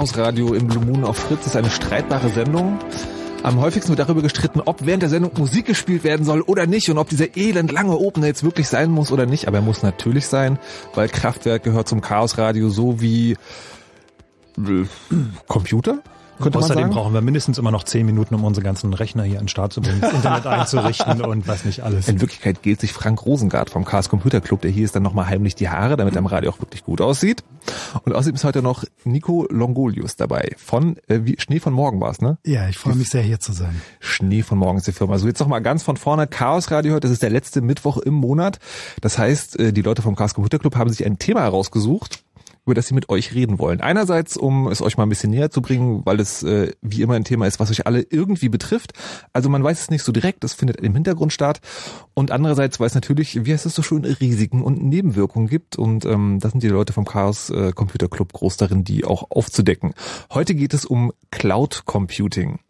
Chaos Radio im Blue Moon auf Fritz ist eine streitbare Sendung. Am häufigsten wird darüber gestritten, ob während der Sendung Musik gespielt werden soll oder nicht und ob dieser elend lange Opener jetzt wirklich sein muss oder nicht. Aber er muss natürlich sein, weil Kraftwerk gehört zum Chaos Radio so wie äh, Computer. Könnte Außerdem brauchen wir mindestens immer noch zehn Minuten, um unsere ganzen Rechner hier an den Start zu bringen, das Internet einzurichten und was nicht alles. In Wirklichkeit gilt sich Frank Rosengart vom Chaos Computer Club, der hier ist dann nochmal heimlich die Haare, damit er im Radio auch wirklich gut aussieht. Und außerdem ist heute noch Nico Longolius dabei von äh, wie, Schnee von Morgen war es, ne? Ja, ich freue mich sehr hier zu sein. Schnee von Morgen ist die Firma. So jetzt noch mal ganz von vorne Chaos Radio heute. Das ist der letzte Mittwoch im Monat. Das heißt, äh, die Leute vom Chaos Computer Club haben sich ein Thema herausgesucht über das sie mit euch reden wollen. Einerseits, um es euch mal ein bisschen näher zu bringen, weil es äh, wie immer ein Thema ist, was euch alle irgendwie betrifft. Also man weiß es nicht so direkt, das findet im Hintergrund statt. Und andererseits, weil es natürlich, wie heißt es so schön, Risiken und Nebenwirkungen gibt. Und ähm, das sind die Leute vom Chaos äh, Computer Club groß darin, die auch aufzudecken. Heute geht es um Cloud Computing.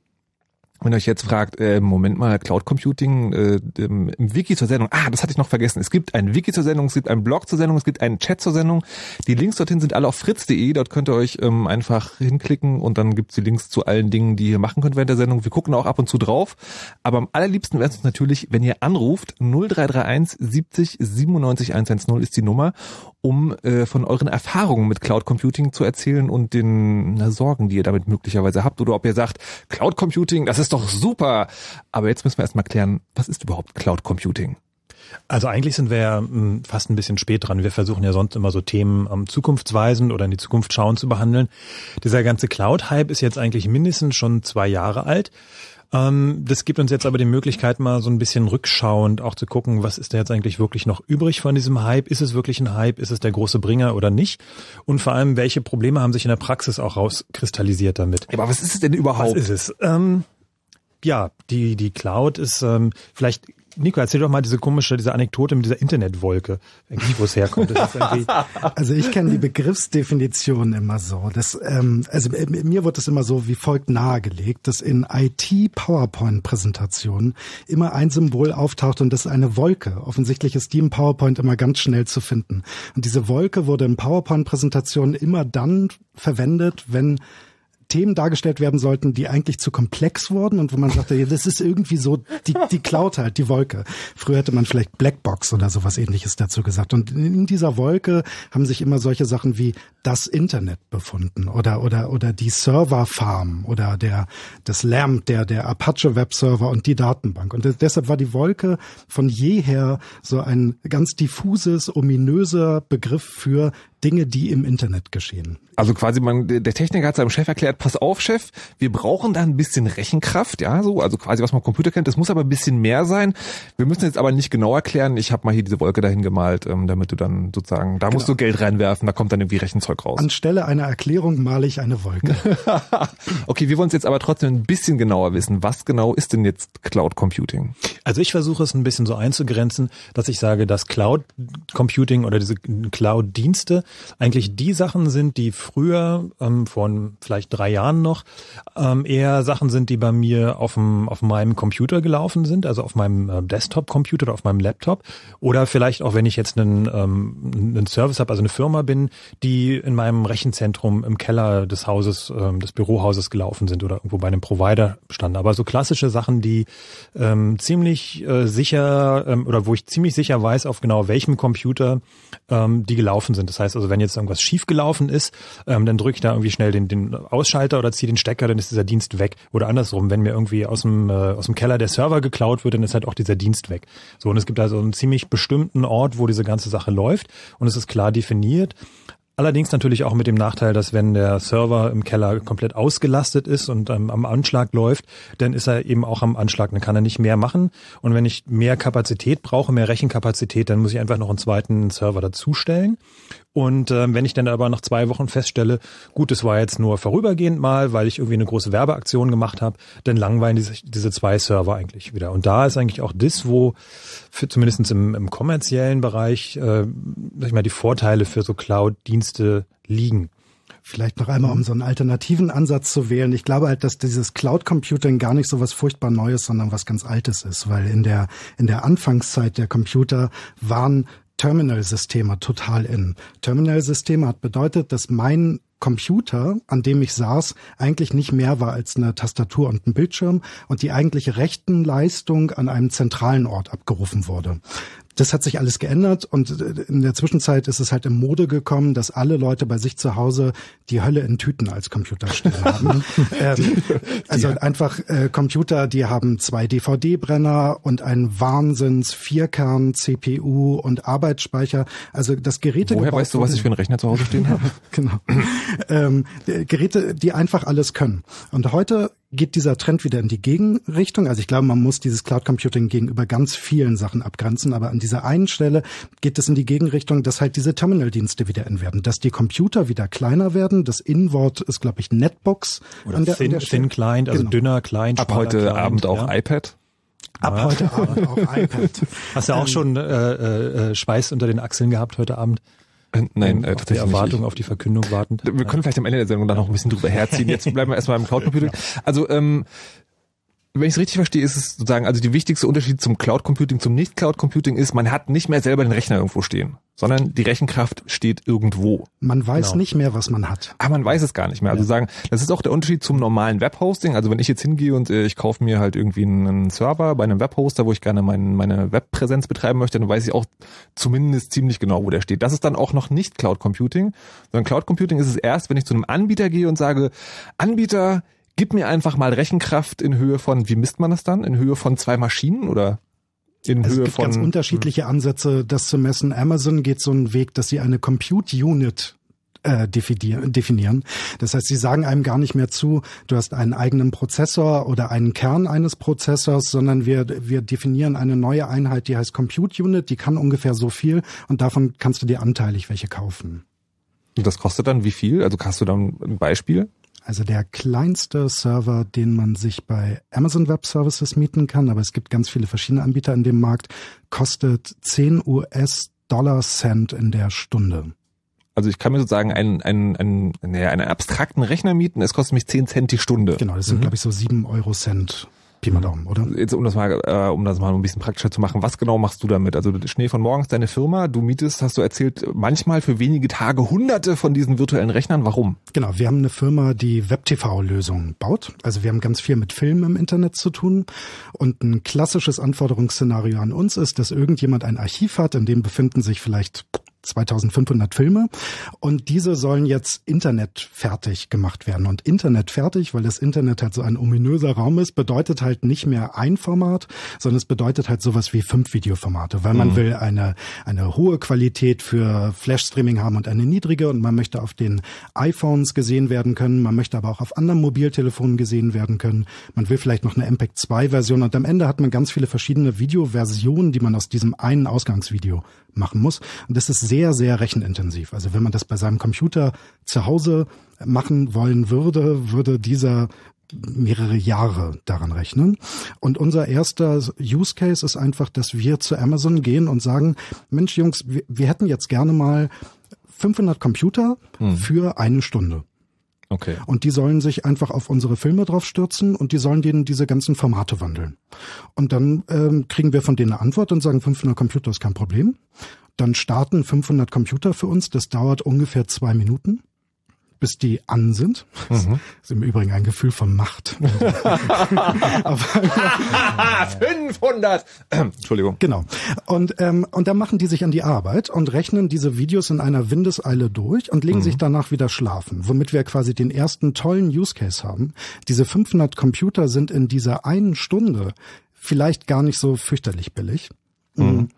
Wenn ihr euch jetzt fragt, äh, Moment mal, Cloud Computing äh, im, Wiki zur Sendung. Ah, das hatte ich noch vergessen. Es gibt ein Wiki zur Sendung, es gibt einen Blog zur Sendung, es gibt einen Chat zur Sendung. Die Links dorthin sind alle auf fritz.de. Dort könnt ihr euch ähm, einfach hinklicken und dann gibt's die Links zu allen Dingen, die ihr machen könnt während der Sendung. Wir gucken auch ab und zu drauf. Aber am allerliebsten wäre es uns natürlich, wenn ihr anruft. 0331 70 97 110 ist die Nummer um äh, von euren Erfahrungen mit Cloud Computing zu erzählen und den na, Sorgen, die ihr damit möglicherweise habt. Oder ob ihr sagt, Cloud Computing, das ist doch super. Aber jetzt müssen wir erstmal klären, was ist überhaupt Cloud Computing? Also eigentlich sind wir ja hm, fast ein bisschen spät dran. Wir versuchen ja sonst immer so Themen um, zukunftsweisend oder in die Zukunft schauen zu behandeln. Dieser ganze Cloud-Hype ist jetzt eigentlich mindestens schon zwei Jahre alt. Ähm, das gibt uns jetzt aber die Möglichkeit, mal so ein bisschen rückschauend auch zu gucken, was ist da jetzt eigentlich wirklich noch übrig von diesem Hype? Ist es wirklich ein Hype? Ist es der große Bringer oder nicht? Und vor allem, welche Probleme haben sich in der Praxis auch rauskristallisiert damit? Aber was ist es denn überhaupt? Was ist es? Ähm, ja, die, die Cloud ist ähm, vielleicht Nico, erzähl doch mal diese komische, diese Anekdote mit dieser Internetwolke, eigentlich wo es herkommt. also ich kenne die Begriffsdefinition immer so. Das, ähm, also mir wird es immer so wie folgt nahegelegt, dass in IT-PowerPoint-Präsentationen immer ein Symbol auftaucht und das ist eine Wolke. Offensichtlich ist die im PowerPoint immer ganz schnell zu finden. Und diese Wolke wurde in PowerPoint-Präsentationen immer dann verwendet, wenn Themen dargestellt werden sollten, die eigentlich zu komplex wurden und wo man sagte, ja, das ist irgendwie so die, die Cloud halt, die Wolke. Früher hätte man vielleicht Blackbox oder sowas ähnliches dazu gesagt. Und in dieser Wolke haben sich immer solche Sachen wie das Internet befunden oder, oder, oder die Serverfarm oder der, das LAMP, der, der Apache Webserver und die Datenbank. Und deshalb war die Wolke von jeher so ein ganz diffuses, ominöser Begriff für Dinge, die im Internet geschehen. Also quasi man, der Techniker hat seinem Chef erklärt, pass auf, Chef, wir brauchen da ein bisschen Rechenkraft, ja, so, also quasi was man Computer kennt, das muss aber ein bisschen mehr sein. Wir müssen jetzt aber nicht genau erklären, ich habe mal hier diese Wolke dahin gemalt, ähm, damit du dann sozusagen, da genau. musst du Geld reinwerfen, da kommt dann irgendwie Rechenzeug raus. Anstelle einer Erklärung male ich eine Wolke. okay, wir wollen es jetzt aber trotzdem ein bisschen genauer wissen. Was genau ist denn jetzt Cloud Computing? Also ich versuche es ein bisschen so einzugrenzen, dass ich sage, dass Cloud Computing oder diese Cloud-Dienste eigentlich die Sachen sind, die früher, ähm, vor vielleicht drei Jahren noch, ähm, eher Sachen sind, die bei mir auf, dem, auf meinem Computer gelaufen sind, also auf meinem äh, Desktop-Computer oder auf meinem Laptop. Oder vielleicht auch, wenn ich jetzt einen, ähm, einen Service habe, also eine Firma bin, die in meinem Rechenzentrum im Keller des Hauses, ähm, des Bürohauses gelaufen sind oder irgendwo bei einem Provider standen. Aber so klassische Sachen, die ähm, ziemlich äh, sicher ähm, oder wo ich ziemlich sicher weiß, auf genau welchem Computer ähm, die gelaufen sind. Das heißt also, wenn jetzt irgendwas schiefgelaufen ist, ähm, dann drücke ich da irgendwie schnell den, den Ausschalter oder ziehe den Stecker, dann ist dieser Dienst weg. Oder andersrum, wenn mir irgendwie aus dem, äh, aus dem Keller der Server geklaut wird, dann ist halt auch dieser Dienst weg. So, und es gibt also einen ziemlich bestimmten Ort, wo diese ganze Sache läuft und es ist klar definiert. Allerdings natürlich auch mit dem Nachteil, dass wenn der Server im Keller komplett ausgelastet ist und ähm, am Anschlag läuft, dann ist er eben auch am Anschlag. Dann kann er nicht mehr machen. Und wenn ich mehr Kapazität brauche, mehr Rechenkapazität, dann muss ich einfach noch einen zweiten Server dazustellen. Und ähm, wenn ich dann aber nach zwei Wochen feststelle, gut, es war jetzt nur vorübergehend mal, weil ich irgendwie eine große Werbeaktion gemacht habe, dann langweilen diese, diese zwei Server eigentlich wieder. Und da ist eigentlich auch das, wo für zumindest im, im kommerziellen Bereich, äh, sag ich mal, die Vorteile für so Cloud-Dienste liegen. Vielleicht noch einmal, um so einen alternativen Ansatz zu wählen. Ich glaube halt, dass dieses Cloud Computing gar nicht so was furchtbar Neues, sondern was ganz Altes ist, weil in der, in der Anfangszeit der Computer waren Terminal-Systeme total in. Terminal-Systeme hat bedeutet, dass mein Computer, an dem ich saß, eigentlich nicht mehr war als eine Tastatur und ein Bildschirm und die eigentliche Rechtenleistung an einem zentralen Ort abgerufen wurde das hat sich alles geändert und äh, in der Zwischenzeit ist es halt im Mode gekommen, dass alle Leute bei sich zu Hause die Hölle in Tüten als Computer stehen haben. ähm, also ja. einfach äh, Computer, die haben zwei DVD-Brenner und einen Wahnsinns Vierkern CPU und Arbeitsspeicher. Also das Geräte. Woher weißt du, was ich für einen Rechner zu Hause stehen habe? genau. Ähm, Geräte, die einfach alles können. Und heute geht dieser Trend wieder in die Gegenrichtung. Also ich glaube, man muss dieses Cloud Computing gegenüber ganz vielen Sachen abgrenzen, aber an dieser einen Stelle geht es in die Gegenrichtung, dass halt diese Terminal-Dienste wieder in werden, dass die Computer wieder kleiner werden. Das In-Wort ist, glaube ich, Netbox. Oder an der, thin, an der thin Client, also genau. dünner Client. Ab heute Client, Abend auch ja. iPad. Ab ja. heute Abend auch iPad. Hast du auch ähm, schon äh, äh, Schweiß unter den Achseln gehabt heute Abend? Äh, nein, äh, tatsächlich. Die Erwartung, nicht. auf die Verkündung warten. Wir können vielleicht am Ende der Sendung dann noch ein bisschen drüber herziehen. Jetzt bleiben wir erstmal im Cloud Computing. Also, ähm, wenn ich es richtig verstehe, ist es sozusagen, also die wichtigste Unterschied zum Cloud Computing, zum Nicht-Cloud Computing ist, man hat nicht mehr selber den Rechner irgendwo stehen, sondern die Rechenkraft steht irgendwo. Man weiß genau. nicht mehr, was man hat. Ah, man weiß es gar nicht mehr. Also ja. sagen, das ist auch der Unterschied zum normalen Webhosting. Also wenn ich jetzt hingehe und äh, ich kaufe mir halt irgendwie einen Server bei einem Webhoster, wo ich gerne mein, meine Webpräsenz betreiben möchte, dann weiß ich auch zumindest ziemlich genau, wo der steht. Das ist dann auch noch nicht Cloud Computing, sondern Cloud Computing ist es erst, wenn ich zu einem Anbieter gehe und sage, Anbieter, gib mir einfach mal Rechenkraft in Höhe von, wie misst man das dann? In Höhe von zwei Maschinen oder in es Höhe gibt von, ganz unterschiedliche Ansätze, das zu messen. Amazon geht so einen Weg, dass sie eine Compute Unit äh, definieren. Das heißt, sie sagen einem gar nicht mehr zu, du hast einen eigenen Prozessor oder einen Kern eines Prozessors, sondern wir, wir definieren eine neue Einheit, die heißt Compute Unit, die kann ungefähr so viel und davon kannst du dir anteilig welche kaufen. Und das kostet dann wie viel? Also hast du dann ein Beispiel? Also der kleinste Server, den man sich bei Amazon Web Services mieten kann, aber es gibt ganz viele verschiedene Anbieter in dem Markt, kostet 10 US-Dollar Cent in der Stunde. Also ich kann mir sozusagen einen, einen, einen, naja, einen abstrakten Rechner mieten, es kostet mich 10 Cent die Stunde. Genau, das sind mhm. glaube ich so 7 Euro Cent Pi mal Daumen, oder? Jetzt, um das mal, äh, um das mal ein bisschen praktischer zu machen, was genau machst du damit? Also Schnee von morgens deine Firma, du mietest, hast du erzählt, manchmal für wenige Tage hunderte von diesen virtuellen Rechnern. Warum? Genau, wir haben eine Firma, die Web-TV-Lösungen baut. Also wir haben ganz viel mit Filmen im Internet zu tun. Und ein klassisches Anforderungsszenario an uns ist, dass irgendjemand ein Archiv hat, in dem befinden sich vielleicht 2500 Filme. Und diese sollen jetzt internetfertig gemacht werden. Und internetfertig, weil das Internet halt so ein ominöser Raum ist, bedeutet halt nicht mehr ein Format, sondern es bedeutet halt sowas wie fünf Videoformate, weil man mhm. will eine, eine hohe Qualität für Flash-Streaming haben und eine niedrige. Und man möchte auf den iPhones gesehen werden können, man möchte aber auch auf anderen Mobiltelefonen gesehen werden können, man will vielleicht noch eine MPEG 2-Version und am Ende hat man ganz viele verschiedene Videoversionen, die man aus diesem einen Ausgangsvideo machen muss. Und das ist sehr, sehr rechenintensiv. Also wenn man das bei seinem Computer zu Hause machen wollen würde, würde dieser mehrere Jahre daran rechnen. Und unser erster Use Case ist einfach, dass wir zu Amazon gehen und sagen, Mensch Jungs, wir, wir hätten jetzt gerne mal 500 Computer hm. für eine Stunde. Okay. Und die sollen sich einfach auf unsere Filme drauf stürzen und die sollen denen diese ganzen Formate wandeln. Und dann ähm, kriegen wir von denen eine Antwort und sagen, 500 Computer ist kein Problem. Dann starten 500 Computer für uns. Das dauert ungefähr zwei Minuten bis die an sind. Das mhm. ist im Übrigen ein Gefühl von Macht. 500! Entschuldigung. Genau. Und, ähm, und dann machen die sich an die Arbeit und rechnen diese Videos in einer Windeseile durch und legen mhm. sich danach wieder schlafen, womit wir quasi den ersten tollen Use Case haben. Diese 500 Computer sind in dieser einen Stunde vielleicht gar nicht so fürchterlich billig. Mhm.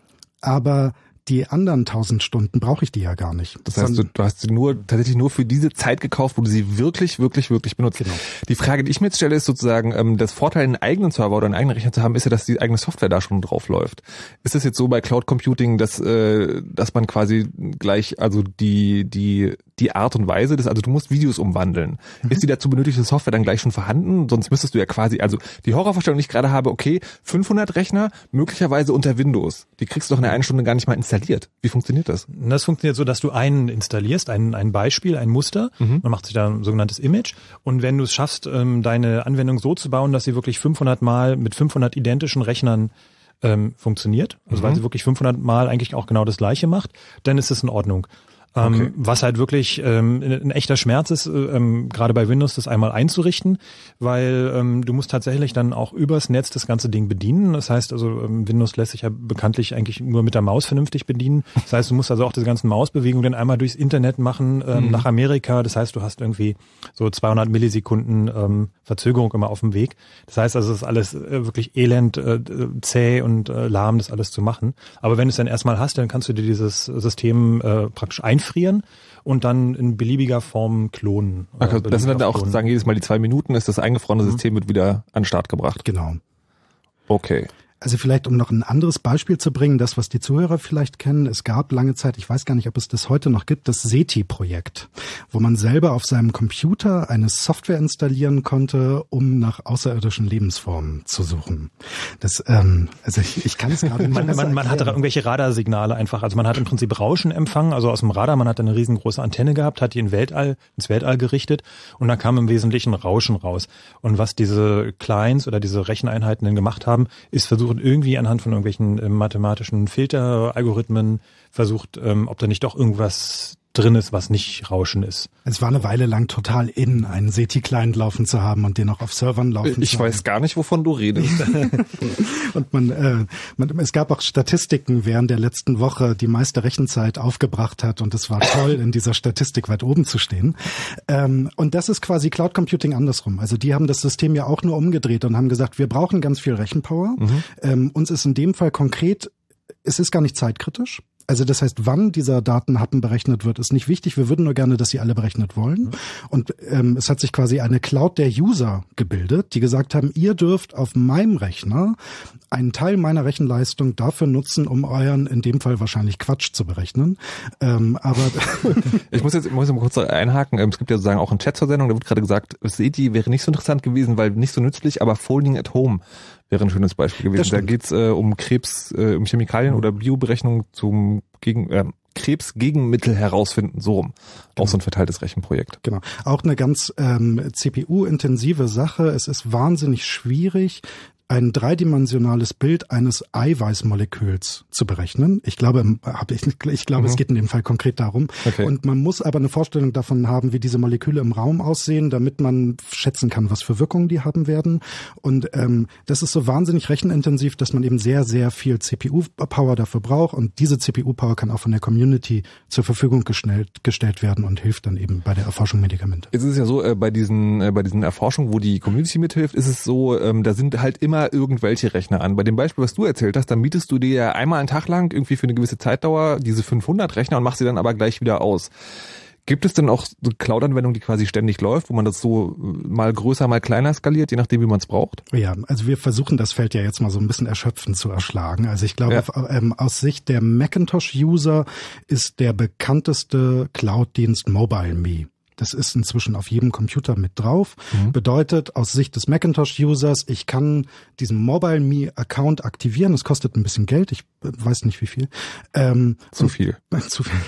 Aber die anderen tausend Stunden brauche ich die ja gar nicht. Das heißt, du, du hast sie nur tatsächlich nur für diese Zeit gekauft, wo du sie wirklich, wirklich, wirklich benutzt. Genau. Die Frage, die ich mir jetzt stelle, ist sozusagen, ähm, das Vorteil, einen eigenen Server oder einen eigenen Rechner zu haben, ist ja, dass die eigene Software da schon drauf läuft. Ist es jetzt so bei Cloud Computing, dass, äh, dass man quasi gleich, also die, die die Art und Weise des, also du musst Videos umwandeln. Mhm. Ist die dazu benötigte Software dann gleich schon vorhanden? Sonst müsstest du ja quasi, also die Horrorvorstellung, die ich gerade habe, okay, 500 Rechner, möglicherweise unter Windows. Die kriegst du doch in einer Stunde gar nicht mal installiert. Wie funktioniert das? Das funktioniert so, dass du einen installierst, ein, ein Beispiel, ein Muster. Mhm. Man macht sich da ein sogenanntes Image. Und wenn du es schaffst, ähm, deine Anwendung so zu bauen, dass sie wirklich 500 Mal mit 500 identischen Rechnern ähm, funktioniert, also mhm. weil sie wirklich 500 Mal eigentlich auch genau das Gleiche macht, dann ist es in Ordnung. Ähm, okay. Was halt wirklich ähm, ein echter Schmerz ist, äh, ähm, gerade bei Windows das einmal einzurichten, weil ähm, du musst tatsächlich dann auch übers Netz das ganze Ding bedienen. Das heißt also, ähm, Windows lässt sich ja bekanntlich eigentlich nur mit der Maus vernünftig bedienen. Das heißt, du musst also auch diese ganzen Mausbewegungen dann einmal durchs Internet machen ähm, mhm. nach Amerika. Das heißt, du hast irgendwie so 200 Millisekunden ähm, Verzögerung immer auf dem Weg. Das heißt also, es ist alles äh, wirklich elend, äh, zäh und äh, lahm, das alles zu machen. Aber wenn du es dann erstmal hast, dann kannst du dir dieses System äh, praktisch einführen einfrieren und dann in beliebiger Form klonen. Okay, das sind dann auch klonen. sagen jedes Mal die zwei Minuten ist das eingefrorene mhm. System wird wieder an den Start gebracht. Genau. Okay. Also vielleicht, um noch ein anderes Beispiel zu bringen, das, was die Zuhörer vielleicht kennen, es gab lange Zeit, ich weiß gar nicht, ob es das heute noch gibt, das SETI-Projekt, wo man selber auf seinem Computer eine Software installieren konnte, um nach außerirdischen Lebensformen zu suchen. Das, ähm, also ich, ich kann es gerade nicht Man, man, man hat irgendwelche Radarsignale einfach, also man hat im Prinzip Rauschen empfangen, also aus dem Radar, man hat eine riesengroße Antenne gehabt, hat die in Weltall, ins Weltall gerichtet und da kam im Wesentlichen Rauschen raus. Und was diese Clients oder diese Recheneinheiten denn gemacht haben, ist versucht, und irgendwie anhand von irgendwelchen äh, mathematischen Filteralgorithmen versucht, ähm, ob da nicht doch irgendwas drin ist, was nicht Rauschen ist. Es war eine Weile lang total in, einen SETI-Client laufen zu haben und den auch auf Servern laufen ich zu haben. Ich weiß gar nicht, wovon du redest. und man, äh, man, es gab auch Statistiken während der letzten Woche, die meiste Rechenzeit aufgebracht hat und es war toll, in dieser Statistik weit oben zu stehen. Ähm, und das ist quasi Cloud Computing andersrum. Also die haben das System ja auch nur umgedreht und haben gesagt, wir brauchen ganz viel Rechenpower. Mhm. Ähm, uns ist in dem Fall konkret es ist gar nicht zeitkritisch. Also das heißt, wann dieser Datenhappen berechnet wird, ist nicht wichtig. Wir würden nur gerne, dass sie alle berechnet wollen. Und ähm, es hat sich quasi eine Cloud der User gebildet, die gesagt haben, ihr dürft auf meinem Rechner einen Teil meiner Rechenleistung dafür nutzen, um euren, in dem Fall wahrscheinlich Quatsch zu berechnen. Ähm, aber ich muss jetzt, muss jetzt mal kurz einhaken. Ähm, es gibt ja sozusagen auch eine Chat zur Sendung, da wird gerade gesagt, SETI wäre nicht so interessant gewesen, weil nicht so nützlich, aber Folding at Home wäre ein schönes Beispiel gewesen. Da geht's äh, um Krebs, äh, um Chemikalien oder Bioberechnung zum gegen äh, Krebsgegenmittel herausfinden, so rum. Genau. Auch so ein verteiltes Rechenprojekt. Genau. Auch eine ganz ähm, CPU-intensive Sache. Es ist wahnsinnig schwierig, ein dreidimensionales Bild eines Eiweißmoleküls zu berechnen. Ich glaube, ich, ich glaube, mhm. es geht in dem Fall konkret darum. Okay. Und man muss aber eine Vorstellung davon haben, wie diese Moleküle im Raum aussehen, damit man schätzen kann, was für Wirkungen die haben werden. Und ähm, das ist so wahnsinnig rechenintensiv, dass man eben sehr, sehr viel CPU-Power dafür braucht. Und diese CPU-Power kann auch von der Community zur Verfügung gestellt, gestellt werden und hilft dann eben bei der Erforschung Medikamente. Jetzt ist es ja so, äh, bei diesen, äh, bei diesen Erforschungen, wo die Community mithilft, ist es so, ähm, da sind halt immer irgendwelche Rechner an. Bei dem Beispiel, was du erzählt hast, dann mietest du dir ja einmal einen Tag lang irgendwie für eine gewisse Zeitdauer diese 500 Rechner und machst sie dann aber gleich wieder aus. Gibt es denn auch so Cloud-Anwendung, die quasi ständig läuft, wo man das so mal größer, mal kleiner skaliert, je nachdem, wie man es braucht? Ja, also wir versuchen das Feld ja jetzt mal so ein bisschen erschöpfend zu erschlagen. Also ich glaube, ja. ähm, aus Sicht der Macintosh-User ist der bekannteste Cloud-Dienst MobileMe. Das ist inzwischen auf jedem Computer mit drauf. Mhm. Bedeutet aus Sicht des Macintosh-Users, ich kann diesen Mobile Me Account aktivieren. Es kostet ein bisschen Geld. Ich äh, weiß nicht wie viel. Ähm, zu viel. Und, zu viel.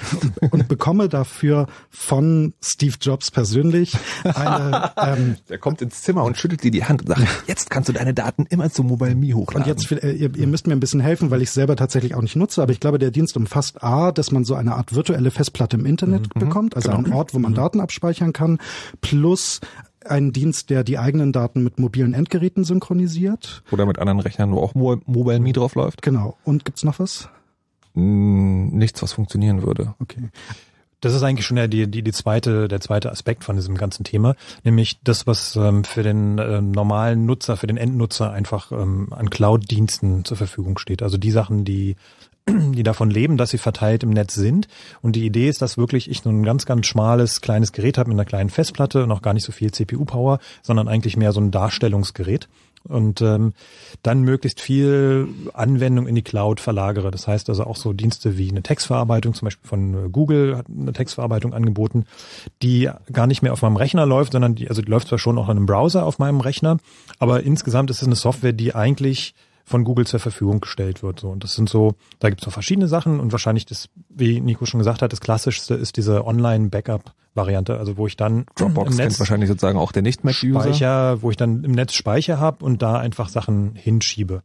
Und, und, bekomme dafür von Steve Jobs persönlich eine. Ähm, Der kommt ins Zimmer und schüttelt dir die Hand und sagt: Jetzt kannst du deine Daten immer zu Mobile Me hochladen. Und jetzt äh, ihr, ihr müsst mir ein bisschen helfen, weil ich selber tatsächlich auch nicht nutze. Aber ich glaube, der Dienst umfasst a, dass man so eine Art virtuelle Festplatte im Internet mhm. bekommt, also genau. einen Ort, wo man mhm. Daten abspeichert abspeichern kann, plus ein Dienst, der die eigenen Daten mit mobilen Endgeräten synchronisiert. Oder mit anderen Rechnern, wo auch Mobile Me drauf läuft. Genau. Und gibt's noch was? Hm, nichts, was funktionieren würde. Okay. Das ist eigentlich schon der, die, die, die zweite, der zweite Aspekt von diesem ganzen Thema, nämlich das, was ähm, für den äh, normalen Nutzer, für den Endnutzer einfach ähm, an Cloud-Diensten zur Verfügung steht. Also die Sachen, die die davon leben, dass sie verteilt im Netz sind. Und die Idee ist, dass wirklich ich so ein ganz, ganz schmales, kleines Gerät habe mit einer kleinen Festplatte, noch gar nicht so viel CPU-Power, sondern eigentlich mehr so ein Darstellungsgerät. Und ähm, dann möglichst viel Anwendung in die Cloud verlagere. Das heißt also auch so Dienste wie eine Textverarbeitung, zum Beispiel von Google hat eine Textverarbeitung angeboten, die gar nicht mehr auf meinem Rechner läuft, sondern die, also die läuft zwar schon auch in einem Browser auf meinem Rechner, aber insgesamt ist es eine Software, die eigentlich von Google zur Verfügung gestellt wird. So. Und das sind so, da gibt es noch verschiedene Sachen und wahrscheinlich das, wie Nico schon gesagt hat, das klassischste ist diese Online-Backup-Variante, also wo ich dann Dropbox im Netz kennt wahrscheinlich sozusagen auch der Nicht-Mac-User. Speicher, wo ich dann im Netz Speicher habe und da einfach Sachen hinschiebe.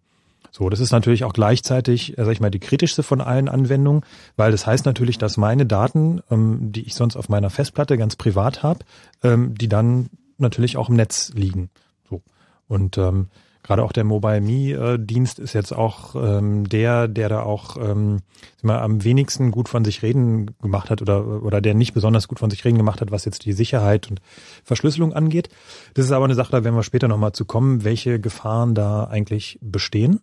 So, das ist natürlich auch gleichzeitig, äh, sag ich mal, die kritischste von allen Anwendungen, weil das heißt natürlich, dass meine Daten, ähm, die ich sonst auf meiner Festplatte ganz privat habe, ähm, die dann natürlich auch im Netz liegen. So. Und ähm, Gerade auch der Mobile Me-Dienst ist jetzt auch ähm, der, der da auch ähm, mal, am wenigsten gut von sich reden gemacht hat oder, oder der nicht besonders gut von sich reden gemacht hat, was jetzt die Sicherheit und Verschlüsselung angeht. Das ist aber eine Sache, da werden wir später nochmal zu kommen, welche Gefahren da eigentlich bestehen.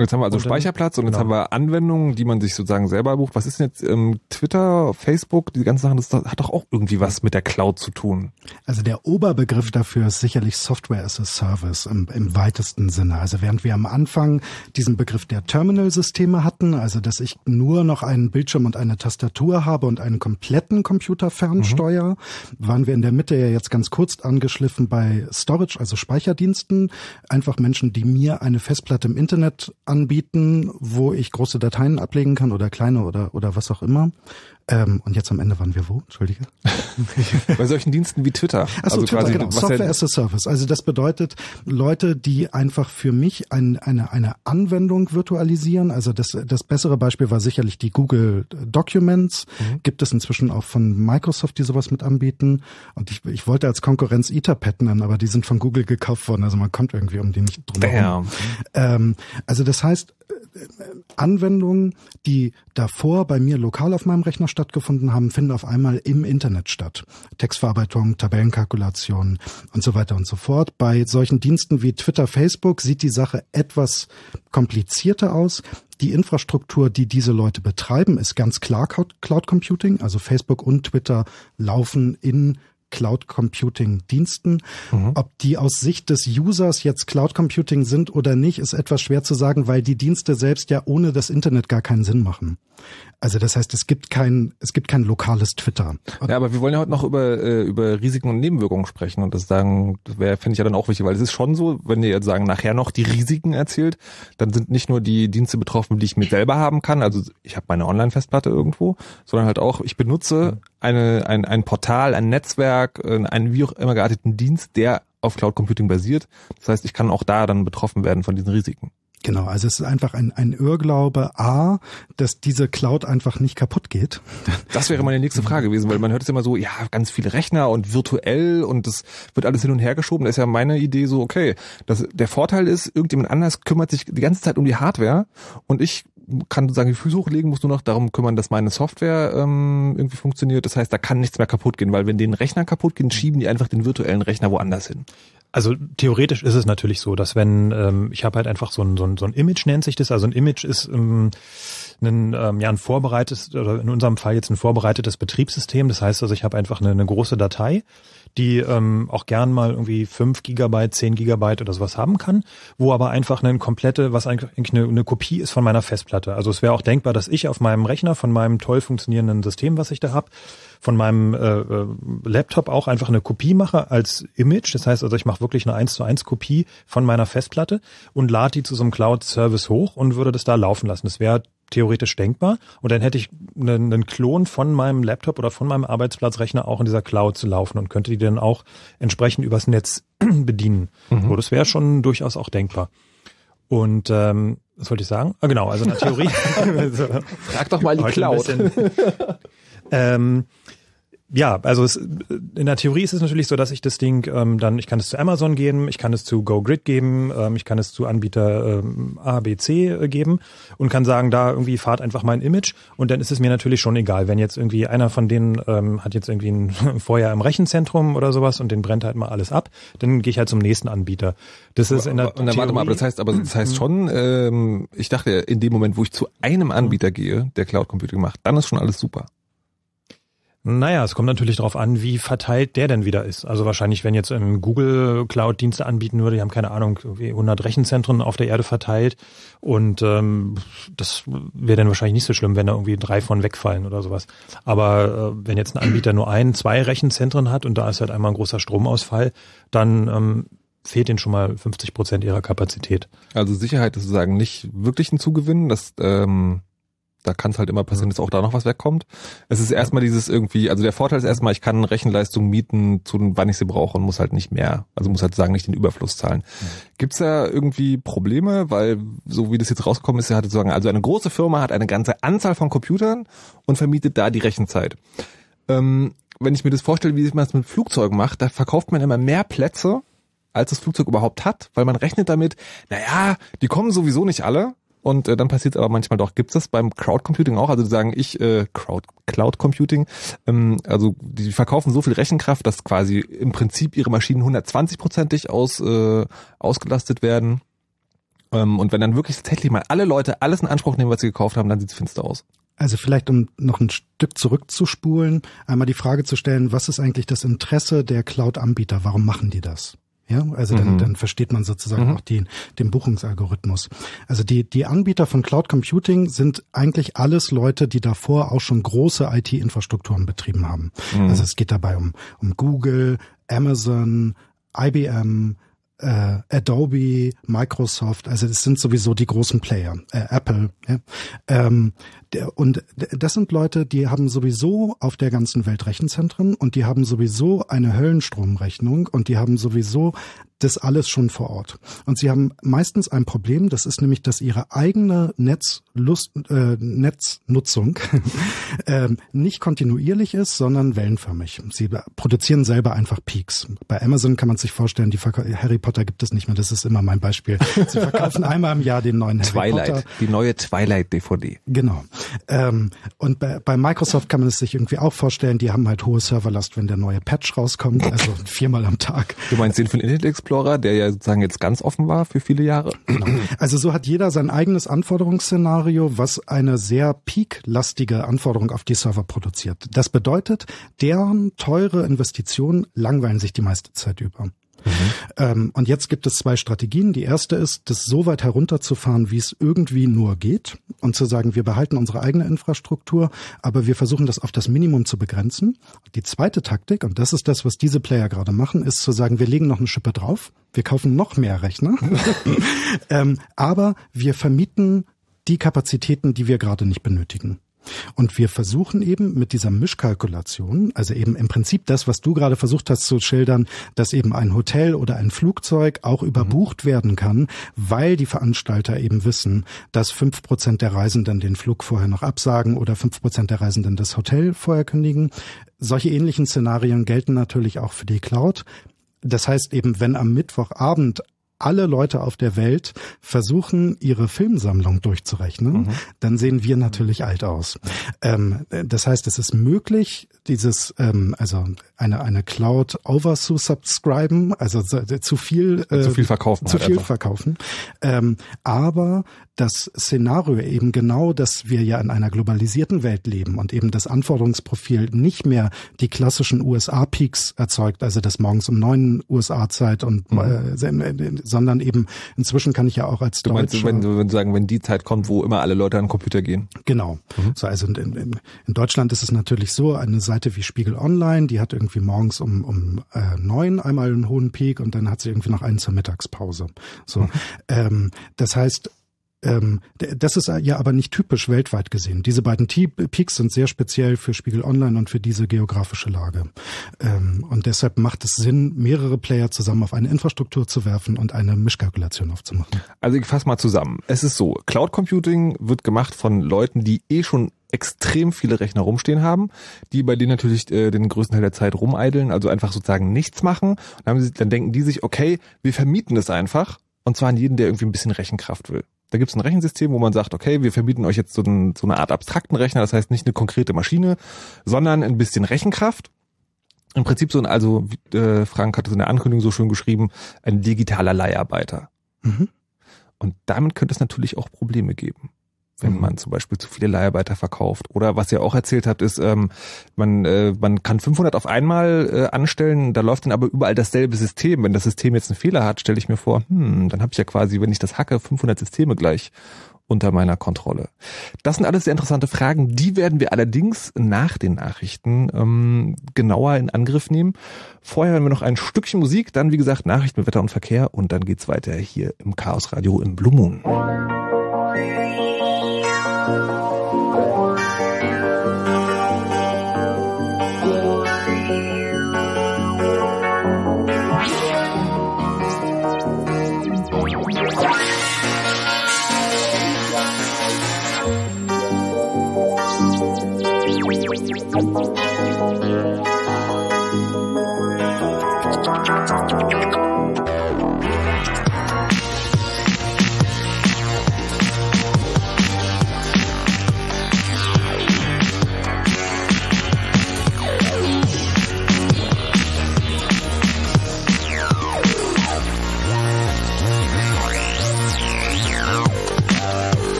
Jetzt haben wir also und Speicherplatz und genau. jetzt haben wir Anwendungen, die man sich sozusagen selber bucht. Was ist denn jetzt ähm, Twitter, Facebook, die ganzen Sachen, das hat doch auch irgendwie was mit der Cloud zu tun. Also der Oberbegriff dafür ist sicherlich Software as a Service im, im weitesten Sinne. Also während wir am Anfang diesen Begriff der Terminal-Systeme hatten, also dass ich nur noch einen Bildschirm und eine Tastatur habe und einen kompletten Computer fernsteuere, mhm. waren wir in der Mitte ja jetzt ganz kurz angeschliffen bei Storage, also Speicherdiensten. Einfach Menschen, die mir eine Festplatte im Internet anbieten, wo ich große Dateien ablegen kann oder kleine oder, oder was auch immer. Ähm, und jetzt am Ende waren wir wo? Entschuldige. Bei solchen Diensten wie Twitter. Achso, also Twitter, quasi, genau. Software as a Service. Also das bedeutet Leute, die einfach für mich ein, eine, eine Anwendung virtualisieren. Also das, das bessere Beispiel war sicherlich die Google Documents. Mhm. Gibt es inzwischen auch von Microsoft, die sowas mit anbieten. Und ich, ich wollte als Konkurrenz Etherpad nennen, aber die sind von Google gekauft worden. Also man kommt irgendwie um die nicht drum ähm, Also das heißt, Anwendungen, die davor bei mir lokal auf meinem Rechner stattgefunden haben, finden auf einmal im Internet statt. Textverarbeitung, Tabellenkalkulation und so weiter und so fort. Bei solchen Diensten wie Twitter, Facebook sieht die Sache etwas komplizierter aus. die Infrastruktur, die diese Leute betreiben, ist ganz klar Cloud Computing. Also Facebook und Twitter laufen in Cloud Computing Diensten. Mhm. Ob die aus Sicht des Users jetzt Cloud Computing sind oder nicht, ist etwas schwer zu sagen, weil die Dienste selbst ja ohne das Internet gar keinen Sinn machen. Also das heißt, es gibt kein, es gibt kein lokales Twitter. Ja, aber wir wollen ja heute noch über, äh, über Risiken und Nebenwirkungen sprechen und das sagen, das wäre, finde ich ja dann auch wichtig, weil es ist schon so, wenn ihr jetzt sagen, nachher noch die Risiken erzählt, dann sind nicht nur die Dienste betroffen, die ich mir selber haben kann, also ich habe meine Online-Festplatte irgendwo, sondern halt auch, ich benutze eine, ein, ein Portal, ein Netzwerk, äh, einen wie auch immer gearteten Dienst, der auf Cloud Computing basiert. Das heißt, ich kann auch da dann betroffen werden von diesen Risiken. Genau, also es ist einfach ein, ein Irrglaube, A, dass diese Cloud einfach nicht kaputt geht. Das wäre meine nächste Frage gewesen, weil man hört es immer so, ja, ganz viele Rechner und virtuell und das wird alles hin und her geschoben. Da ist ja meine Idee so, okay, das, der Vorteil ist, irgendjemand anders kümmert sich die ganze Zeit um die Hardware und ich kann sozusagen die Füße hochlegen, muss nur noch darum kümmern, dass meine Software ähm, irgendwie funktioniert. Das heißt, da kann nichts mehr kaputt gehen, weil wenn den Rechner kaputt gehen, schieben die einfach den virtuellen Rechner woanders hin. Also theoretisch ist es natürlich so, dass wenn ähm, ich habe halt einfach so ein, so, ein, so ein Image nennt sich das, also ein Image ist ähm, ein, ähm, ja, ein vorbereitetes oder in unserem Fall jetzt ein vorbereitetes Betriebssystem. Das heißt also, ich habe einfach eine, eine große Datei, die ähm, auch gern mal irgendwie fünf Gigabyte, zehn Gigabyte oder sowas haben kann, wo aber einfach eine komplette, was eigentlich eine, eine Kopie ist von meiner Festplatte. Also es wäre auch denkbar, dass ich auf meinem Rechner von meinem toll funktionierenden System, was ich da habe, von meinem äh, äh, Laptop auch einfach eine Kopie mache als Image. Das heißt also, ich mache wirklich eine 1 zu 1 Kopie von meiner Festplatte und lade die zu so einem Cloud-Service hoch und würde das da laufen lassen. Das wäre theoretisch denkbar. Und dann hätte ich einen, einen Klon von meinem Laptop oder von meinem Arbeitsplatzrechner auch in dieser Cloud zu laufen und könnte die dann auch entsprechend übers Netz bedienen. Mhm. So, das wäre schon durchaus auch denkbar. Und ähm, was wollte ich sagen? Ah, genau, also in der Theorie. Frag doch mal die Cloud. ähm, ja, also es, in der Theorie ist es natürlich so, dass ich das Ding ähm, dann, ich kann es zu Amazon geben, ich kann es zu GoGrid geben, ähm, ich kann es zu Anbieter ähm, A, B, C äh, geben und kann sagen, da irgendwie fahrt einfach mein Image und dann ist es mir natürlich schon egal, wenn jetzt irgendwie einer von denen ähm, hat jetzt irgendwie ein Feuer im Rechenzentrum oder sowas und den brennt halt mal alles ab, dann gehe ich halt zum nächsten Anbieter. Das ist in der und dann warte mal, aber das heißt, aber das heißt schon, ähm, ich dachte, in dem Moment, wo ich zu einem Anbieter gehe, der Cloud Computing macht, dann ist schon alles super. Naja, es kommt natürlich darauf an, wie verteilt der denn wieder ist. Also wahrscheinlich, wenn jetzt Google Cloud Dienste anbieten würde, die haben keine Ahnung, 100 Rechenzentren auf der Erde verteilt und ähm, das wäre dann wahrscheinlich nicht so schlimm, wenn da irgendwie drei von wegfallen oder sowas. Aber äh, wenn jetzt ein Anbieter nur ein, zwei Rechenzentren hat und da ist halt einmal ein großer Stromausfall, dann ähm, fehlt ihnen schon mal 50 Prozent ihrer Kapazität. Also Sicherheit ist sozusagen nicht wirklich ein Zugewinn, dass ähm da kann es halt immer passieren, dass auch da noch was wegkommt. Es ist erstmal dieses irgendwie, also der Vorteil ist erstmal, ich kann Rechenleistung mieten, zu wann ich sie brauche und muss halt nicht mehr, also muss halt sagen, nicht den Überfluss zahlen. Mhm. Gibt's da irgendwie Probleme, weil so wie das jetzt rausgekommen ist, er hatte sagen, also eine große Firma hat eine ganze Anzahl von Computern und vermietet da die Rechenzeit. Ähm, wenn ich mir das vorstelle, wie man es mit Flugzeugen macht, da verkauft man immer mehr Plätze, als das Flugzeug überhaupt hat, weil man rechnet damit, naja, die kommen sowieso nicht alle, und äh, dann passiert es aber manchmal doch. Gibt es das beim Crowd Computing auch? Also die sagen, ich äh, Crowd Cloud Computing, ähm, also die verkaufen so viel Rechenkraft, dass quasi im Prinzip ihre Maschinen 120-prozentig aus, äh, ausgelastet werden. Ähm, und wenn dann wirklich tatsächlich mal alle Leute alles in Anspruch nehmen, was sie gekauft haben, dann sieht's finster aus. Also vielleicht, um noch ein Stück zurückzuspulen, einmal die Frage zu stellen, was ist eigentlich das Interesse der Cloud-Anbieter? Warum machen die das? Ja, also dann, mhm. dann versteht man sozusagen mhm. auch den, den Buchungsalgorithmus. Also die, die Anbieter von Cloud Computing sind eigentlich alles Leute, die davor auch schon große IT-Infrastrukturen betrieben haben. Mhm. Also es geht dabei um, um Google, Amazon, IBM, äh, Adobe, Microsoft, also das sind sowieso die großen Player, äh, Apple. Ja? Ähm, der, und das sind Leute, die haben sowieso auf der ganzen Welt Rechenzentren und die haben sowieso eine Höllenstromrechnung und die haben sowieso das alles schon vor Ort. Und sie haben meistens ein Problem, das ist nämlich, dass ihre eigene Netzlust, äh, Netznutzung äh, nicht kontinuierlich ist, sondern wellenförmig. Sie produzieren selber einfach Peaks. Bei Amazon kann man sich vorstellen, die Harry Potter gibt es nicht mehr, das ist immer mein Beispiel. Sie verkaufen einmal im Jahr den neuen Harry Twilight, Potter. die neue Twilight DVD. Genau. Ähm, und bei, bei Microsoft kann man es sich irgendwie auch vorstellen, die haben halt hohe Serverlast, wenn der neue Patch rauskommt, also viermal am Tag. Du meinst den von Internet Explorer? Der ja sozusagen jetzt ganz offen war für viele Jahre. Genau. Also so hat jeder sein eigenes Anforderungsszenario, was eine sehr peak-lastige Anforderung auf die Server produziert. Das bedeutet, deren teure Investitionen langweilen sich die meiste Zeit über. Mhm. Ähm, und jetzt gibt es zwei Strategien. Die erste ist, das so weit herunterzufahren, wie es irgendwie nur geht und zu sagen, wir behalten unsere eigene Infrastruktur, aber wir versuchen das auf das Minimum zu begrenzen. Die zweite Taktik, und das ist das, was diese Player gerade machen, ist zu sagen, wir legen noch eine Schippe drauf, wir kaufen noch mehr Rechner, ähm, aber wir vermieten die Kapazitäten, die wir gerade nicht benötigen. Und wir versuchen eben mit dieser Mischkalkulation, also eben im Prinzip das, was du gerade versucht hast zu schildern, dass eben ein Hotel oder ein Flugzeug auch überbucht mhm. werden kann, weil die Veranstalter eben wissen, dass fünf Prozent der Reisenden den Flug vorher noch absagen oder fünf Prozent der Reisenden das Hotel vorher kündigen. Solche ähnlichen Szenarien gelten natürlich auch für die Cloud. Das heißt eben, wenn am Mittwochabend alle Leute auf der Welt versuchen, ihre Filmsammlung durchzurechnen, mhm. dann sehen wir natürlich alt aus. Ähm, das heißt, es ist möglich, dieses, ähm, also eine, eine Cloud over zu subscriben, also zu viel, äh, zu viel verkaufen. Zu halt viel einfach. verkaufen. Ähm, aber das Szenario eben genau, dass wir ja in einer globalisierten Welt leben und eben das Anforderungsprofil nicht mehr die klassischen USA-Peaks erzeugt, also das morgens um neun USA-Zeit und mhm. äh, sondern eben inzwischen kann ich ja auch als du meinst, Deutscher, wenn, wenn du sagen, wenn die Zeit kommt, wo immer alle Leute an den Computer gehen. Genau. Mhm. So, also in, in, in, Deutschland ist es natürlich so, eine Seite wie Spiegel Online, die hat irgendwie morgens um, um äh, neun einmal einen hohen Peak und dann hat sie irgendwie noch einen zur Mittagspause. So, mhm. ähm, das heißt, ähm, das ist ja aber nicht typisch weltweit gesehen. Diese beiden Peaks sind sehr speziell für Spiegel Online und für diese geografische Lage. Ähm, und deshalb macht es Sinn, mehrere Player zusammen auf eine Infrastruktur zu werfen und eine Mischkalkulation aufzumachen. Also ich fasse mal zusammen. Es ist so, Cloud Computing wird gemacht von Leuten, die eh schon extrem viele Rechner rumstehen haben, die bei denen natürlich äh, den größten Teil der Zeit rumeideln, also einfach sozusagen nichts machen. Dann, sie, dann denken die sich, okay, wir vermieten es einfach und zwar an jeden, der irgendwie ein bisschen Rechenkraft will. Da gibt es ein Rechensystem, wo man sagt, okay, wir verbieten euch jetzt so, ein, so eine Art abstrakten Rechner, das heißt nicht eine konkrete Maschine, sondern ein bisschen Rechenkraft. Im Prinzip so ein, also äh, Frank hat es in der Ankündigung so schön geschrieben, ein digitaler Leiharbeiter. Mhm. Und damit könnte es natürlich auch Probleme geben wenn mhm. man zum Beispiel zu viele Leiharbeiter verkauft. Oder was ihr auch erzählt habt, ist, ähm, man, äh, man kann 500 auf einmal äh, anstellen, da läuft dann aber überall dasselbe System. Wenn das System jetzt einen Fehler hat, stelle ich mir vor, hm, dann habe ich ja quasi, wenn ich das hacke, 500 Systeme gleich unter meiner Kontrolle. Das sind alles sehr interessante Fragen. Die werden wir allerdings nach den Nachrichten ähm, genauer in Angriff nehmen. Vorher haben wir noch ein Stückchen Musik, dann wie gesagt Nachrichten mit Wetter und Verkehr und dann geht's weiter hier im Chaos Radio im Blue Moon.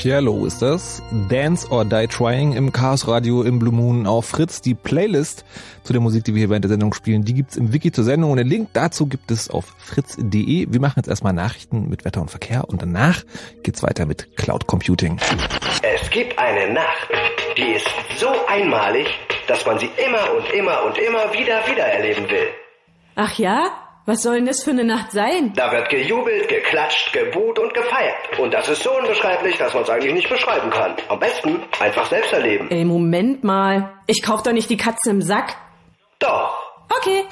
Pierlo ist das. Dance or Die Trying im Chaos Radio im Blue Moon auf Fritz. Die Playlist zu der Musik, die wir hier während der Sendung spielen, die gibt's im Wiki zur Sendung und den Link dazu gibt es auf fritz.de. Wir machen jetzt erstmal Nachrichten mit Wetter und Verkehr und danach geht's weiter mit Cloud Computing. Es gibt eine Nacht, die ist so einmalig, dass man sie immer und immer und immer wieder wieder erleben will. Ach ja? Was soll denn das für eine Nacht sein? Da wird gejubelt, geklatscht, gebuht und gefeiert. Und das ist so unbeschreiblich, dass man es eigentlich nicht beschreiben kann. Am besten einfach selbst erleben. Ey, Moment mal. Ich kauf doch nicht die Katze im Sack. Doch. Okay.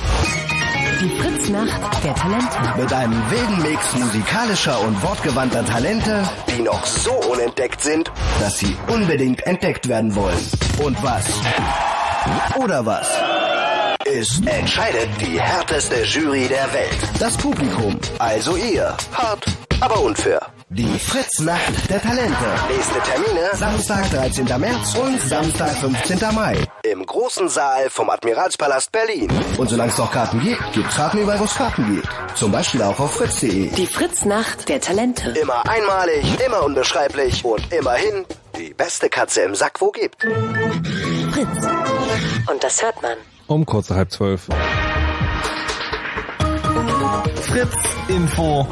Die Fritznacht der Talente. Mit einem wilden Mix musikalischer und wortgewandter Talente, die noch so unentdeckt sind, dass sie unbedingt entdeckt werden wollen. Und was? Oder was? Es entscheidet die härteste Jury der Welt. Das Publikum. Also ihr. Hart, aber unfair. Die Fritznacht der Talente. Nächste Termine Samstag 13. März und Samstag 15. Mai. Im großen Saal vom Admiralspalast Berlin. Und solange es noch Karten gibt, gibt's Karten überall, wo es Karten gibt. Zum Beispiel auch auf fritz.de. Die Fritznacht der Talente. Immer einmalig, immer unbeschreiblich und immerhin die beste Katze im Sack, wo gibt. Fritz. Und das hört man. Um kurz halb zwölf. Fritz Info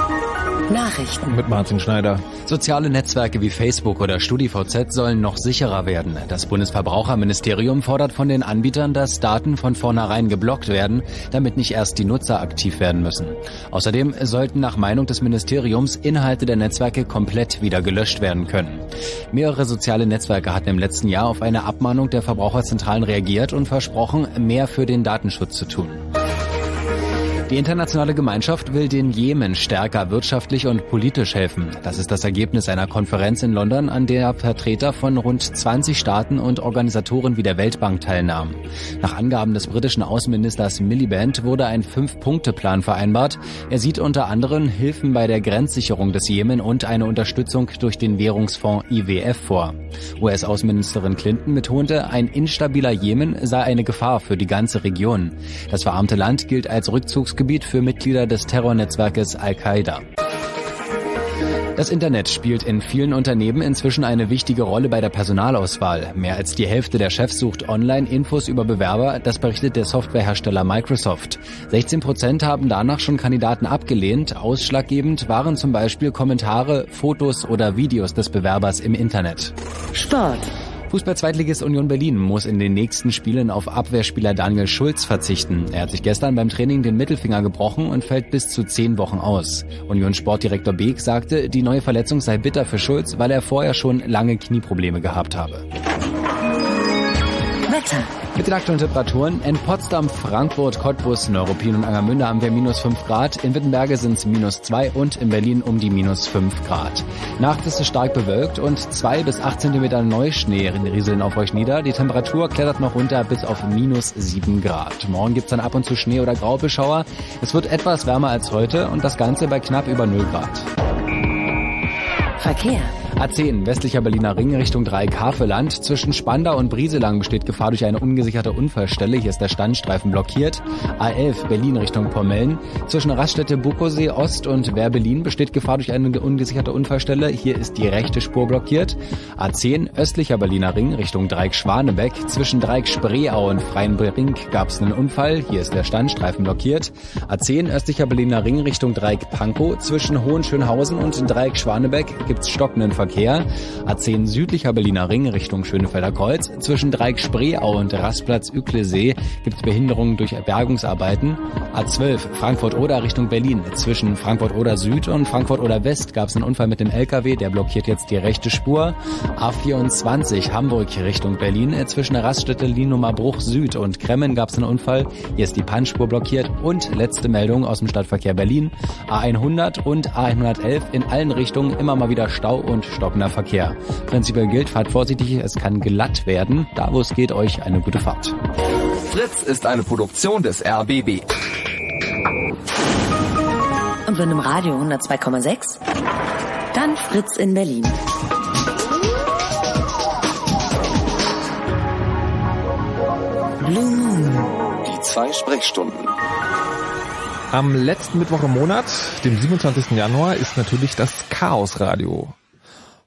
Nachrichten. mit Martin Schneider. Soziale Netzwerke wie Facebook oder StudiVZ sollen noch sicherer werden. Das Bundesverbraucherministerium fordert von den Anbietern, dass Daten von vornherein geblockt werden, damit nicht erst die Nutzer aktiv werden müssen. Außerdem sollten nach Meinung des Ministeriums Inhalte der Netzwerke komplett wieder gelöscht werden können. Mehrere soziale Netzwerke hatten im letzten Jahr auf eine Abmahnung der Verbraucherzentralen reagiert und versprochen, mehr für den Datenschutz zu tun. Die internationale Gemeinschaft will den Jemen stärker wirtschaftlich und politisch helfen. Das ist das Ergebnis einer Konferenz in London, an der Vertreter von rund 20 Staaten und Organisatoren wie der Weltbank teilnahmen. Nach Angaben des britischen Außenministers Miliband wurde ein Fünf-Punkte-Plan vereinbart. Er sieht unter anderem Hilfen bei der Grenzsicherung des Jemen und eine Unterstützung durch den Währungsfonds IWF vor. US-Außenministerin Clinton betonte, ein instabiler Jemen sei eine Gefahr für die ganze Region. Das verarmte Land gilt als Rückzugsgebiet für Mitglieder des Terrornetzwerkes Al-Qaida. Das Internet spielt in vielen Unternehmen inzwischen eine wichtige Rolle bei der Personalauswahl. Mehr als die Hälfte der Chefs sucht online Infos über Bewerber, das berichtet der Softwarehersteller Microsoft. 16 Prozent haben danach schon Kandidaten abgelehnt. Ausschlaggebend waren zum Beispiel Kommentare, Fotos oder Videos des Bewerbers im Internet. Sport. Fußball-Zweitligist Union Berlin muss in den nächsten Spielen auf Abwehrspieler Daniel Schulz verzichten. Er hat sich gestern beim Training den Mittelfinger gebrochen und fällt bis zu zehn Wochen aus. Union Sportdirektor Beek sagte, die neue Verletzung sei bitter für Schulz, weil er vorher schon lange Knieprobleme gehabt habe. Wetter. Mit den aktuellen Temperaturen in Potsdam, Frankfurt, Cottbus, Neuruppin und Angermünde haben wir minus 5 Grad, in Wittenberge sind es minus 2 und in Berlin um die minus 5 Grad. Nacht ist es stark bewölkt und 2 bis 8 Zentimeter Neuschnee rieseln auf euch nieder. Die Temperatur klettert noch runter bis auf minus 7 Grad. Morgen gibt's dann ab und zu Schnee oder Graubeschauer. Es wird etwas wärmer als heute und das Ganze bei knapp über 0 Grad. Verkehr. A10, westlicher Berliner Ring Richtung Dreieck-Havelland. Zwischen Spandau und Brieselang besteht Gefahr durch eine ungesicherte Unfallstelle. Hier ist der Standstreifen blockiert. A11, Berlin Richtung Pommeln. Zwischen Raststätte Bukosee Ost und Werbelin besteht Gefahr durch eine ungesicherte Unfallstelle. Hier ist die rechte Spur blockiert. A10, östlicher Berliner Ring Richtung Dreieck-Schwanebeck. Zwischen Dreieck-Spreeau und Freienbrink gab es einen Unfall. Hier ist der Standstreifen blockiert. A10, östlicher Berliner Ring Richtung Dreieck-Pankow. Zwischen Hohenschönhausen und Dreieck-Schwanebeck gibt's stockenden Verkehr. A10 südlicher Berliner Ring Richtung Schönefelder Kreuz. Zwischen Dreieck Spreeau und Rastplatz Üklesee gibt es Behinderungen durch Bergungsarbeiten. A12 Frankfurt-Oder Richtung Berlin. Zwischen Frankfurt-Oder Süd und Frankfurt-Oder West gab es einen Unfall mit dem LKW, der blockiert jetzt die rechte Spur. A24 Hamburg Richtung Berlin. Zwischen Raststätte Linummer Bruch Süd und Kremmen gab es einen Unfall. Hier ist die Pannspur blockiert. Und letzte Meldung aus dem Stadtverkehr Berlin. A100 und A111 in allen Richtungen immer mal wieder Stau und stockender Verkehr. Prinzipiell gilt, fahrt vorsichtig, es kann glatt werden. Da wo es geht, euch eine gute Fahrt. Fritz ist eine Produktion des RBB. Und wenn im Radio 102,6, dann Fritz in Berlin. Blue Moon. Die zwei Sprechstunden. Am letzten Mittwoch im Monat, dem 27. Januar, ist natürlich das Chaos Radio.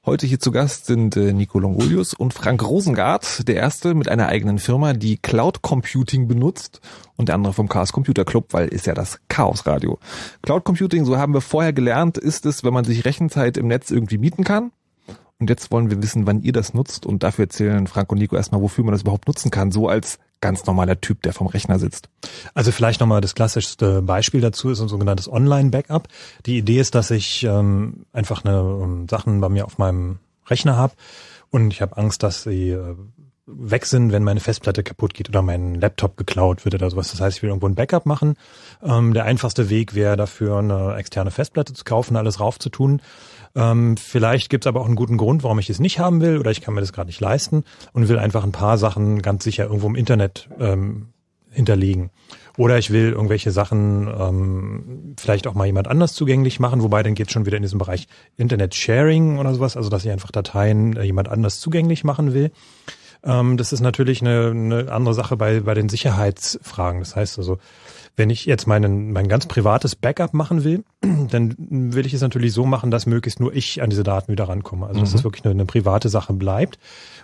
Heute hier zu Gast sind äh, Nico Longolius und Frank Rosengart, der erste mit einer eigenen Firma, die Cloud Computing benutzt und der andere vom Chaos Computer Club, weil ist ja das Chaos Radio. Cloud Computing, so haben wir vorher gelernt, ist es, wenn man sich Rechenzeit im Netz irgendwie mieten kann. Und jetzt wollen wir wissen, wann ihr das nutzt und dafür erzählen Frank und Nico erstmal, wofür man das überhaupt nutzen kann, so als ganz normaler Typ, der vom Rechner sitzt. Also vielleicht nochmal das klassischste Beispiel dazu ist ein sogenanntes Online-Backup. Die Idee ist, dass ich ähm, einfach eine um, Sachen bei mir auf meinem Rechner habe und ich habe Angst, dass sie äh, weg sind, wenn meine Festplatte kaputt geht oder mein Laptop geklaut wird oder sowas. Das heißt, ich will irgendwo ein Backup machen. Ähm, der einfachste Weg wäre dafür, eine externe Festplatte zu kaufen, alles raufzutun. Ähm, vielleicht gibt es aber auch einen guten Grund, warum ich es nicht haben will oder ich kann mir das gerade nicht leisten und will einfach ein paar Sachen ganz sicher irgendwo im Internet ähm, hinterlegen. Oder ich will irgendwelche Sachen ähm, vielleicht auch mal jemand anders zugänglich machen, wobei dann geht schon wieder in diesem Bereich Internet Sharing oder sowas, also dass ich einfach Dateien äh, jemand anders zugänglich machen will. Ähm, das ist natürlich eine, eine andere Sache bei, bei den Sicherheitsfragen. Das heißt also, wenn ich jetzt meinen, mein ganz privates Backup machen will, dann will ich es natürlich so machen, dass möglichst nur ich an diese Daten wieder rankomme. Also dass mhm. das wirklich eine, eine private Sache bleibt.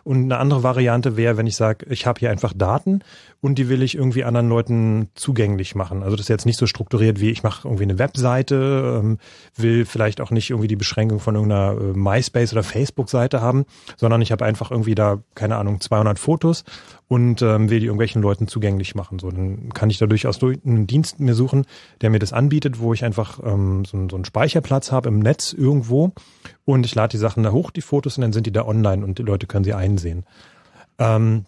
Und eine andere Variante wäre, wenn ich sage, ich habe hier einfach Daten und die will ich irgendwie anderen Leuten zugänglich machen. Also das ist jetzt nicht so strukturiert wie ich mache irgendwie eine Webseite, ähm, will vielleicht auch nicht irgendwie die Beschränkung von irgendeiner äh, MySpace oder Facebook-Seite haben, sondern ich habe einfach irgendwie da, keine Ahnung, 200 Fotos und ähm, will die irgendwelchen Leuten zugänglich machen. So, dann kann ich da durchaus durch einen Dienst mir suchen, der mir das anbietet, wo ich einfach ähm, so, so einen Speicherplatz habe im Netz irgendwo und ich lade die Sachen da hoch, die Fotos, und dann sind die da online und die Leute können sie einsehen. Ähm,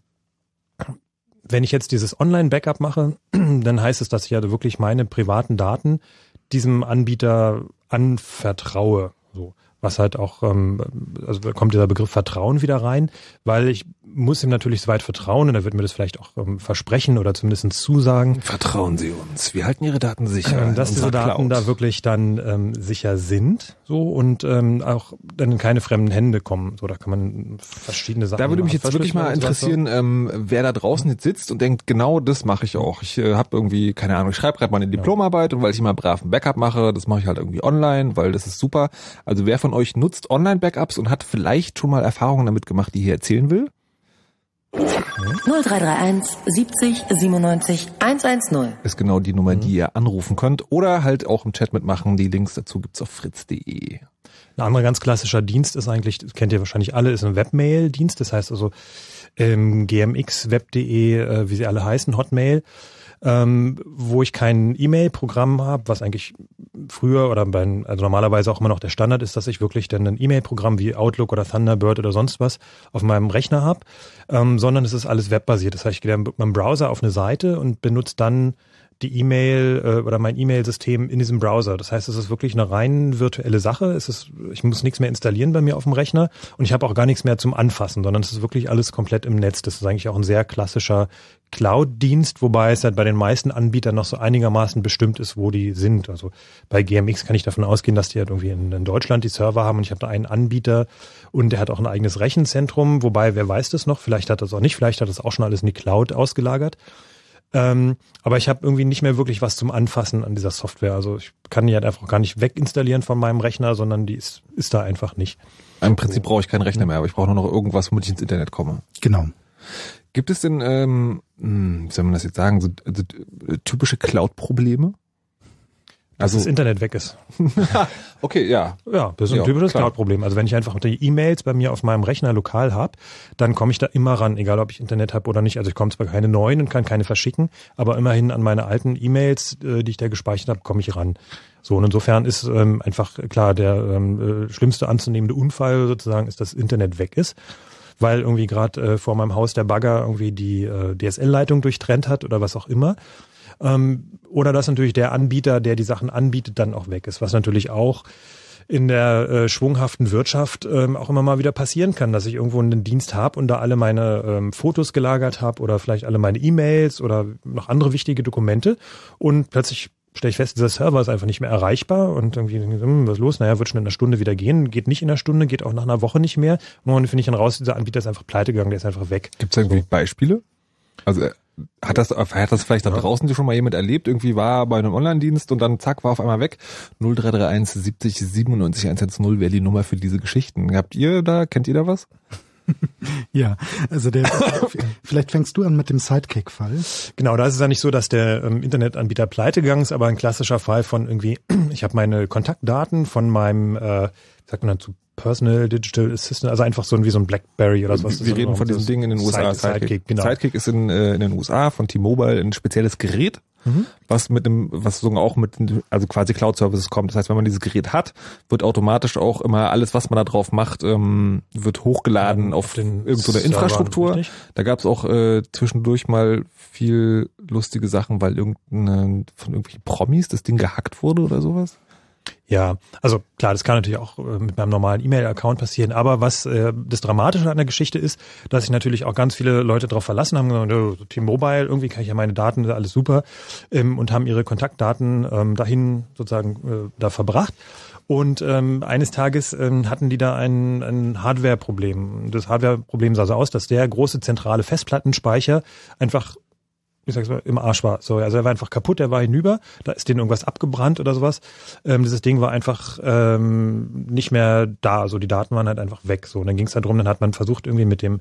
wenn ich jetzt dieses Online-Backup mache, dann heißt es, dass ich ja wirklich meine privaten Daten diesem Anbieter anvertraue. So was halt auch, ähm, also da kommt dieser Begriff Vertrauen wieder rein, weil ich muss ihm natürlich so weit vertrauen und er wird mir das vielleicht auch ähm, versprechen oder zumindest zusagen. Vertrauen Sie uns, wir halten Ihre Daten sicher. Ähm, dass diese Daten Cloud. da wirklich dann ähm, sicher sind so und ähm, auch dann in keine fremden Hände kommen. So, da kann man verschiedene Sachen Da würde mich jetzt wirklich mal interessieren, ähm, wer da draußen jetzt sitzt und denkt, genau das mache ich auch. Ich äh, habe irgendwie, keine Ahnung, ich schreibe gerade meine Diplomarbeit und weil ich immer brav ein Backup mache, das mache ich halt irgendwie online, weil das ist super. Also wer von euch nutzt Online-Backups und hat vielleicht schon mal Erfahrungen damit gemacht, die hier erzählen will? 0331 70 97 110 ist genau die Nummer, die ihr anrufen könnt oder halt auch im Chat mitmachen. Die Links dazu gibt's auf fritz.de. Ein anderer ganz klassischer Dienst ist eigentlich, das kennt ihr wahrscheinlich alle, ist ein Webmail-Dienst. Das heißt also ähm, gmx, web.de, äh, wie sie alle heißen, Hotmail ähm, wo ich kein E-Mail-Programm habe, was eigentlich früher oder bei, also normalerweise auch immer noch der Standard ist, dass ich wirklich dann ein E-Mail-Programm wie Outlook oder Thunderbird oder sonst was auf meinem Rechner habe, ähm, sondern es ist alles webbasiert. Das heißt, ich gehe mit meinem Browser auf eine Seite und benutze dann die E-Mail äh, oder mein E-Mail-System in diesem Browser. Das heißt, es ist wirklich eine rein virtuelle Sache. Es ist, ich muss nichts mehr installieren bei mir auf dem Rechner und ich habe auch gar nichts mehr zum Anfassen, sondern es ist wirklich alles komplett im Netz. Das ist eigentlich auch ein sehr klassischer Cloud-Dienst, wobei es halt bei den meisten Anbietern noch so einigermaßen bestimmt ist, wo die sind. Also bei GMX kann ich davon ausgehen, dass die halt irgendwie in, in Deutschland die Server haben und ich habe da einen Anbieter und der hat auch ein eigenes Rechenzentrum, wobei wer weiß das noch, vielleicht hat das auch nicht, vielleicht hat das auch schon alles in die Cloud ausgelagert. Ähm, aber ich habe irgendwie nicht mehr wirklich was zum Anfassen an dieser Software. Also ich kann die halt einfach gar nicht weginstallieren von meinem Rechner, sondern die ist, ist da einfach nicht. Im Prinzip brauche ich keinen Rechner mehr, aber ich brauche nur noch irgendwas, womit ich ins Internet komme. Genau. Gibt es denn, ähm, hm, wie soll man das jetzt sagen, so, so typische Cloud-Probleme? Dass also, das Internet weg ist. okay, ja. Ja, das ist ein ja, typisches Cloud-Problem. Also wenn ich einfach die E-Mails bei mir auf meinem Rechner lokal habe, dann komme ich da immer ran, egal ob ich Internet habe oder nicht. Also ich komme zwar keine neuen und kann keine verschicken, aber immerhin an meine alten E-Mails, äh, die ich da gespeichert habe, komme ich ran. So, und insofern ist ähm, einfach klar, der ähm, äh, schlimmste anzunehmende Unfall sozusagen ist, dass Internet weg ist weil irgendwie gerade äh, vor meinem Haus der Bagger irgendwie die äh, DSL-Leitung durchtrennt hat oder was auch immer. Ähm, oder dass natürlich der Anbieter, der die Sachen anbietet, dann auch weg ist, was natürlich auch in der äh, schwunghaften Wirtschaft ähm, auch immer mal wieder passieren kann, dass ich irgendwo einen Dienst habe und da alle meine ähm, Fotos gelagert habe oder vielleicht alle meine E-Mails oder noch andere wichtige Dokumente und plötzlich stelle ich fest, dieser Server ist einfach nicht mehr erreichbar und irgendwie, hm, was ist los? Naja, wird schon in einer Stunde wieder gehen, geht nicht in einer Stunde, geht auch nach einer Woche nicht mehr. Und dann finde ich dann raus, dieser Anbieter ist einfach pleite gegangen, der ist einfach weg. Gibt es irgendwie. Beispiele? Also Hat das, hat das vielleicht da draußen schon mal jemand erlebt? Irgendwie war bei einem Online-Dienst und dann zack, war auf einmal weg. 0331 70 97 110 wäre die Nummer für diese Geschichten. Habt ihr da, kennt ihr da was? Ja, also der, vielleicht fängst du an mit dem Sidekick-Fall. Genau, da ist es ja nicht so, dass der ähm, Internetanbieter pleite gegangen ist, aber ein klassischer Fall von irgendwie, ich habe meine Kontaktdaten von meinem, äh, wie sagt man dazu, Personal Digital Assistant, also einfach so wie so ein Blackberry oder sowas. Wir reden von diesem Ding in den USA. Sidekick, Sidekick, genau. Sidekick ist in, äh, in den USA von T-Mobile ein spezielles Gerät, Mhm. was mit dem, was sogar auch mit, also quasi Cloud Services kommt. Das heißt, wenn man dieses Gerät hat, wird automatisch auch immer alles, was man da drauf macht, ähm, wird hochgeladen Ja, auf, auf irgendeine Infrastruktur. richtig? Da gab es auch äh, zwischendurch mal viel lustige Sachen, weil irgendeine von irgendwelchen Promis das Ding gehackt wurde oder sowas. Ja, also klar, das kann natürlich auch äh, mit meinem normalen E-Mail-Account passieren, aber was äh, das Dramatische an der Geschichte ist, dass sich natürlich auch ganz viele Leute darauf verlassen haben, gesagt, oh, T-Mobile, irgendwie kann ich ja meine Daten, alles super, ähm, und haben ihre Kontaktdaten ähm, dahin sozusagen äh, da verbracht. Und ähm, eines Tages ähm, hatten die da ein, ein Hardware-Problem. Das Hardware-Problem sah so aus, dass der große zentrale Festplattenspeicher einfach ich sag's mal, im Arsch war. So, also er war einfach kaputt, er war hinüber, da ist denen irgendwas abgebrannt oder sowas. Ähm, dieses Ding war einfach ähm, nicht mehr da, also die Daten waren halt einfach weg. So, und dann ging es darum, dann hat man versucht, irgendwie mit dem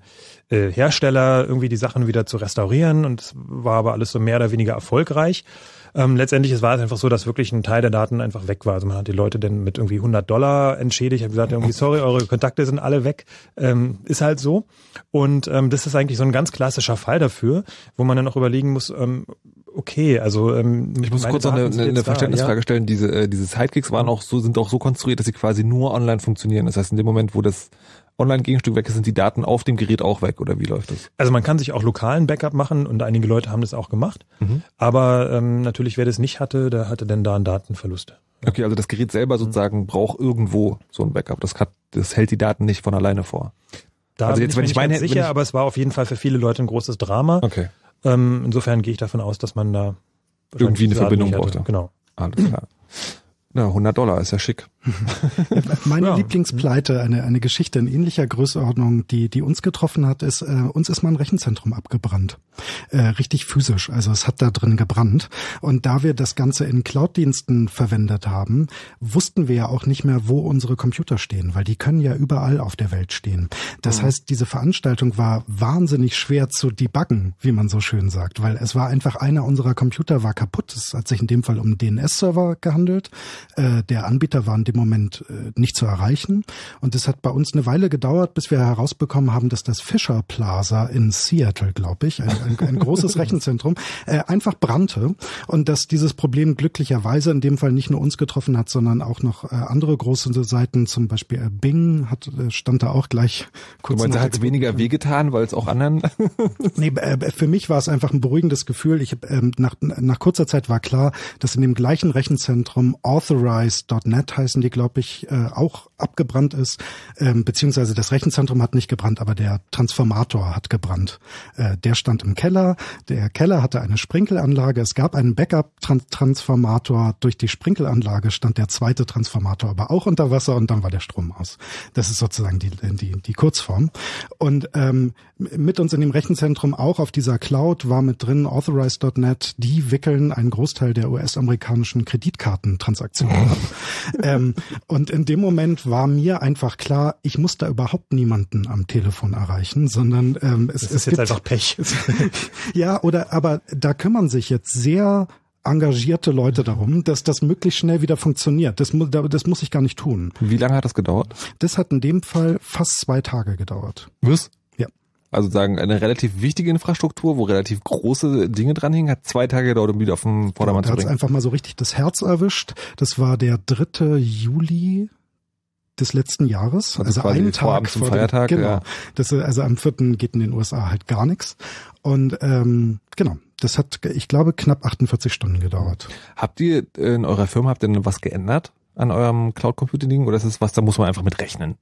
äh, Hersteller irgendwie die Sachen wieder zu restaurieren und war aber alles so mehr oder weniger erfolgreich. Ähm, letztendlich es war es einfach so, dass wirklich ein Teil der Daten einfach weg war. Also man hat die Leute dann mit irgendwie 100 Dollar entschädigt, hat gesagt, irgendwie sorry, eure Kontakte sind alle weg. Ähm, ist halt so. Und ähm, das ist eigentlich so ein ganz klassischer Fall dafür, wo man dann auch überlegen muss, ähm, okay, also ähm, Ich muss kurz noch eine, eine, eine da, Verständnisfrage ja. stellen. Diese, äh, diese Sidekicks waren auch so, sind auch so konstruiert, dass sie quasi nur online funktionieren. Das heißt, in dem Moment, wo das Online-Gegenstück weg ist, sind die Daten auf dem Gerät auch weg oder wie läuft das? Also man kann sich auch lokalen Backup machen und einige Leute haben das auch gemacht. Mhm. Aber ähm, natürlich, wer das nicht hatte, der hatte dann da einen Datenverlust. Okay, also das Gerät selber sozusagen braucht irgendwo so ein Backup. Das, hat, das hält die Daten nicht von alleine vor. Da Also jetzt, ich wenn mir ich meine- wenn sicher, ich- aber es war auf jeden Fall für viele Leute ein großes Drama. Okay. Ähm, insofern gehe ich davon aus, dass man da Irgendwie eine Verbindung brauchte. Genau. Alles klar. Na, 100 Dollar ist ja schick. Meine Ja. Lieblingspleite, eine, eine Geschichte in ähnlicher Größenordnung, die, die uns getroffen hat, ist, äh, uns ist mal ein Rechenzentrum abgebrannt. Äh, richtig physisch. Also es hat da drin gebrannt. Und da wir das Ganze in Cloud-Diensten verwendet haben, wussten wir ja auch nicht mehr, wo unsere Computer stehen, weil die können ja überall auf der Welt stehen. Das heißt, diese Veranstaltung war wahnsinnig schwer zu debuggen, wie man so schön sagt, weil es war einfach einer unserer Computer war kaputt. Es hat sich in dem Fall um einen DNS-Server gehandelt. Äh, der Anbieter war in dem Moment äh, nicht zu erreichen. Und es hat bei uns eine Weile gedauert, bis wir herausbekommen haben, dass das Fisher Plaza in Seattle, glaube ich, ein, ein, ein großes Rechenzentrum, äh, einfach brannte. Und dass dieses Problem glücklicherweise in dem Fall nicht nur uns getroffen hat, sondern auch noch äh, andere große Seiten, zum Beispiel äh, Bing hat, äh, stand da auch gleich Du kurz meinst, nach hat es weniger wehgetan, weil es auch anderen Nee, äh, für mich war es einfach ein beruhigendes Gefühl. Ich ähm, nach, nach kurzer Zeit war klar, dass in dem gleichen Rechenzentrum Authorize.net heißen die, glaube ich, äh, auch abgebrannt ist. Ähm, beziehungsweise das Rechenzentrum hat nicht gebrannt, aber der Transformator hat gebrannt. Äh, der stand im Keller. Der Keller hatte eine Sprinkelanlage. Es gab einen Backup-Transformator. Durch die Sprinkelanlage stand der zweite Transformator aber auch unter Wasser und dann war der Strom aus. Das ist sozusagen die, die, die Kurzform. Und ähm, mit uns in dem Rechenzentrum auch auf dieser Cloud war mit drin Authorize.net. Die wickeln einen Großteil der US-amerikanischen Kreditkartentransaktionen ab. ähm, und in dem Moment war mir einfach klar, ich muss da überhaupt niemanden am Telefon erreichen, sondern ähm, es, Das es ist jetzt gibt einfach Pech. ja, oder aber da kümmern sich jetzt sehr engagierte Leute darum, dass das möglichst schnell wieder funktioniert. Das, mu da- das muss ich gar nicht tun. Wie lange hat das gedauert? Das hat in dem Fall fast zwei Tage gedauert. Was? Also sagen, eine relativ wichtige Infrastruktur, wo relativ große Dinge dranhingen, hat zwei Tage gedauert, um wieder auf den Vordermann da zu hat es bringen. einfach mal so richtig das Herz erwischt. Das war der 3. Juli des letzten Jahres, Also also, einen vor Tag vor dem- Feiertag, Genau. ja. Das, also am 4. geht in den USA halt gar nichts. Und ähm, genau, das hat, ich glaube, knapp 48 Stunden gedauert. Habt ihr in eurer Firma, habt ihr denn was geändert an eurem Cloud Computing Ding oder ist es was, da muss man einfach mit rechnen?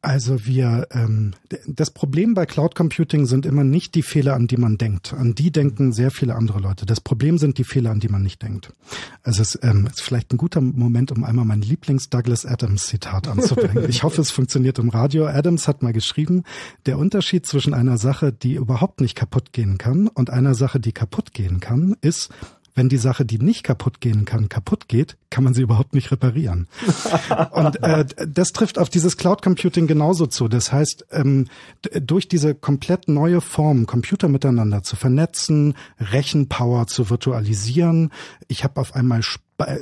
Also wir, ähm, das Problem bei Cloud Computing sind immer nicht die Fehler, an die man denkt. An die denken sehr viele andere Leute. Das Problem sind die Fehler, an die man nicht denkt. Also es ähm, ist vielleicht ein guter Moment, um einmal mein Lieblings-Douglas Adams-Zitat anzubringen. ich hoffe, es funktioniert im Radio. Adams hat mal geschrieben, der Unterschied zwischen einer Sache, die überhaupt nicht kaputt gehen kann und einer Sache, die kaputt gehen kann, ist, wenn die Sache, die nicht kaputt gehen kann, kaputt geht, kann man sie überhaupt nicht reparieren. Und äh, das trifft auf dieses Cloud Computing genauso zu. Das heißt, ähm, durch diese komplett neue Form, Computer miteinander zu vernetzen, Rechenpower zu virtualisieren, ich habe auf einmal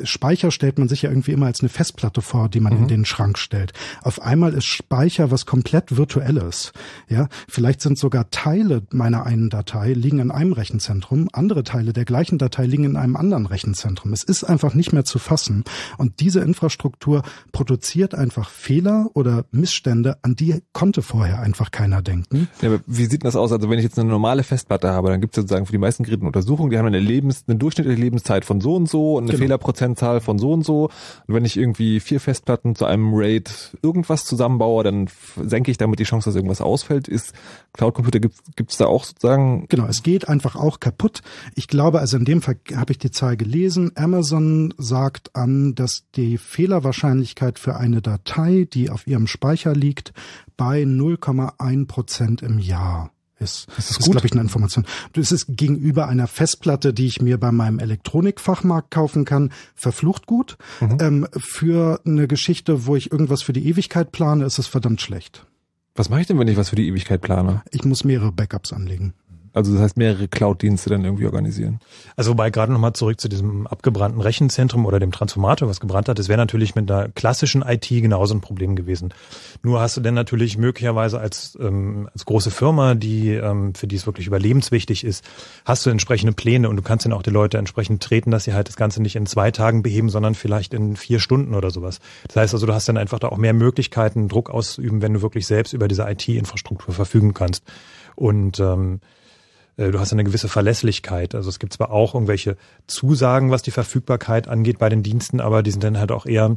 Speicher stellt man sich ja irgendwie immer als eine Festplatte vor, die man mhm. in den Schrank stellt. Auf einmal ist Speicher was komplett virtuelles. Ja, vielleicht sind sogar Teile meiner einen Datei liegen in einem Rechenzentrum, andere Teile der gleichen Datei liegen in einem anderen Rechenzentrum. Es ist einfach nicht mehr zu fassen. Und diese Infrastruktur produziert einfach Fehler oder Missstände, an die konnte vorher einfach keiner denken. Ja, aber wie sieht das aus? Also wenn ich jetzt eine normale Festplatte habe, dann gibt es sozusagen für die meisten Geräte Untersuchungen, die haben eine Lebens, eine durchschnittliche Lebenszeit von so und so und eine genau. Fehler Prozentzahl von so und so. Und wenn ich irgendwie vier Festplatten zu einem RAID irgendwas zusammenbaue, dann senke ich damit die Chance, dass irgendwas ausfällt. Ist Cloud Computer gibt es da auch sozusagen? Genau, es geht einfach auch kaputt. Ich glaube, also in dem Fall habe ich die Zahl gelesen. Amazon sagt an, dass die Fehlerwahrscheinlichkeit für eine Datei, die auf ihrem Speicher liegt, bei 0,1 Prozent im Jahr ist. Das ist, ist glaube ich, eine Information. Das ist gegenüber einer Festplatte, die ich mir bei meinem Elektronikfachmarkt kaufen kann, verflucht gut. Mhm. Ähm, für eine Geschichte, wo ich irgendwas für die Ewigkeit plane, ist es verdammt schlecht. Was mache ich denn, wenn ich was für die Ewigkeit plane? Ich muss mehrere Backups anlegen. Also das heißt mehrere Cloud-Dienste dann irgendwie organisieren. Also wobei gerade nochmal zurück zu diesem abgebrannten Rechenzentrum oder dem Transformator, was gebrannt hat, das wäre natürlich mit einer klassischen IT genauso ein Problem gewesen. Nur hast du denn natürlich möglicherweise als, ähm, als große Firma, die ähm, für die es wirklich überlebenswichtig ist, hast du entsprechende Pläne und du kannst dann auch die Leute entsprechend treten, dass sie halt das Ganze nicht in zwei Tagen beheben, sondern vielleicht in vier Stunden oder sowas. Das heißt also, du hast dann einfach da auch mehr Möglichkeiten, Druck auszuüben, wenn du wirklich selbst über diese IT-Infrastruktur verfügen kannst. Und ähm, äh, du hast eine gewisse Verlässlichkeit. Also es gibt zwar auch irgendwelche Zusagen, was die Verfügbarkeit angeht bei den Diensten, aber die sind dann halt auch eher,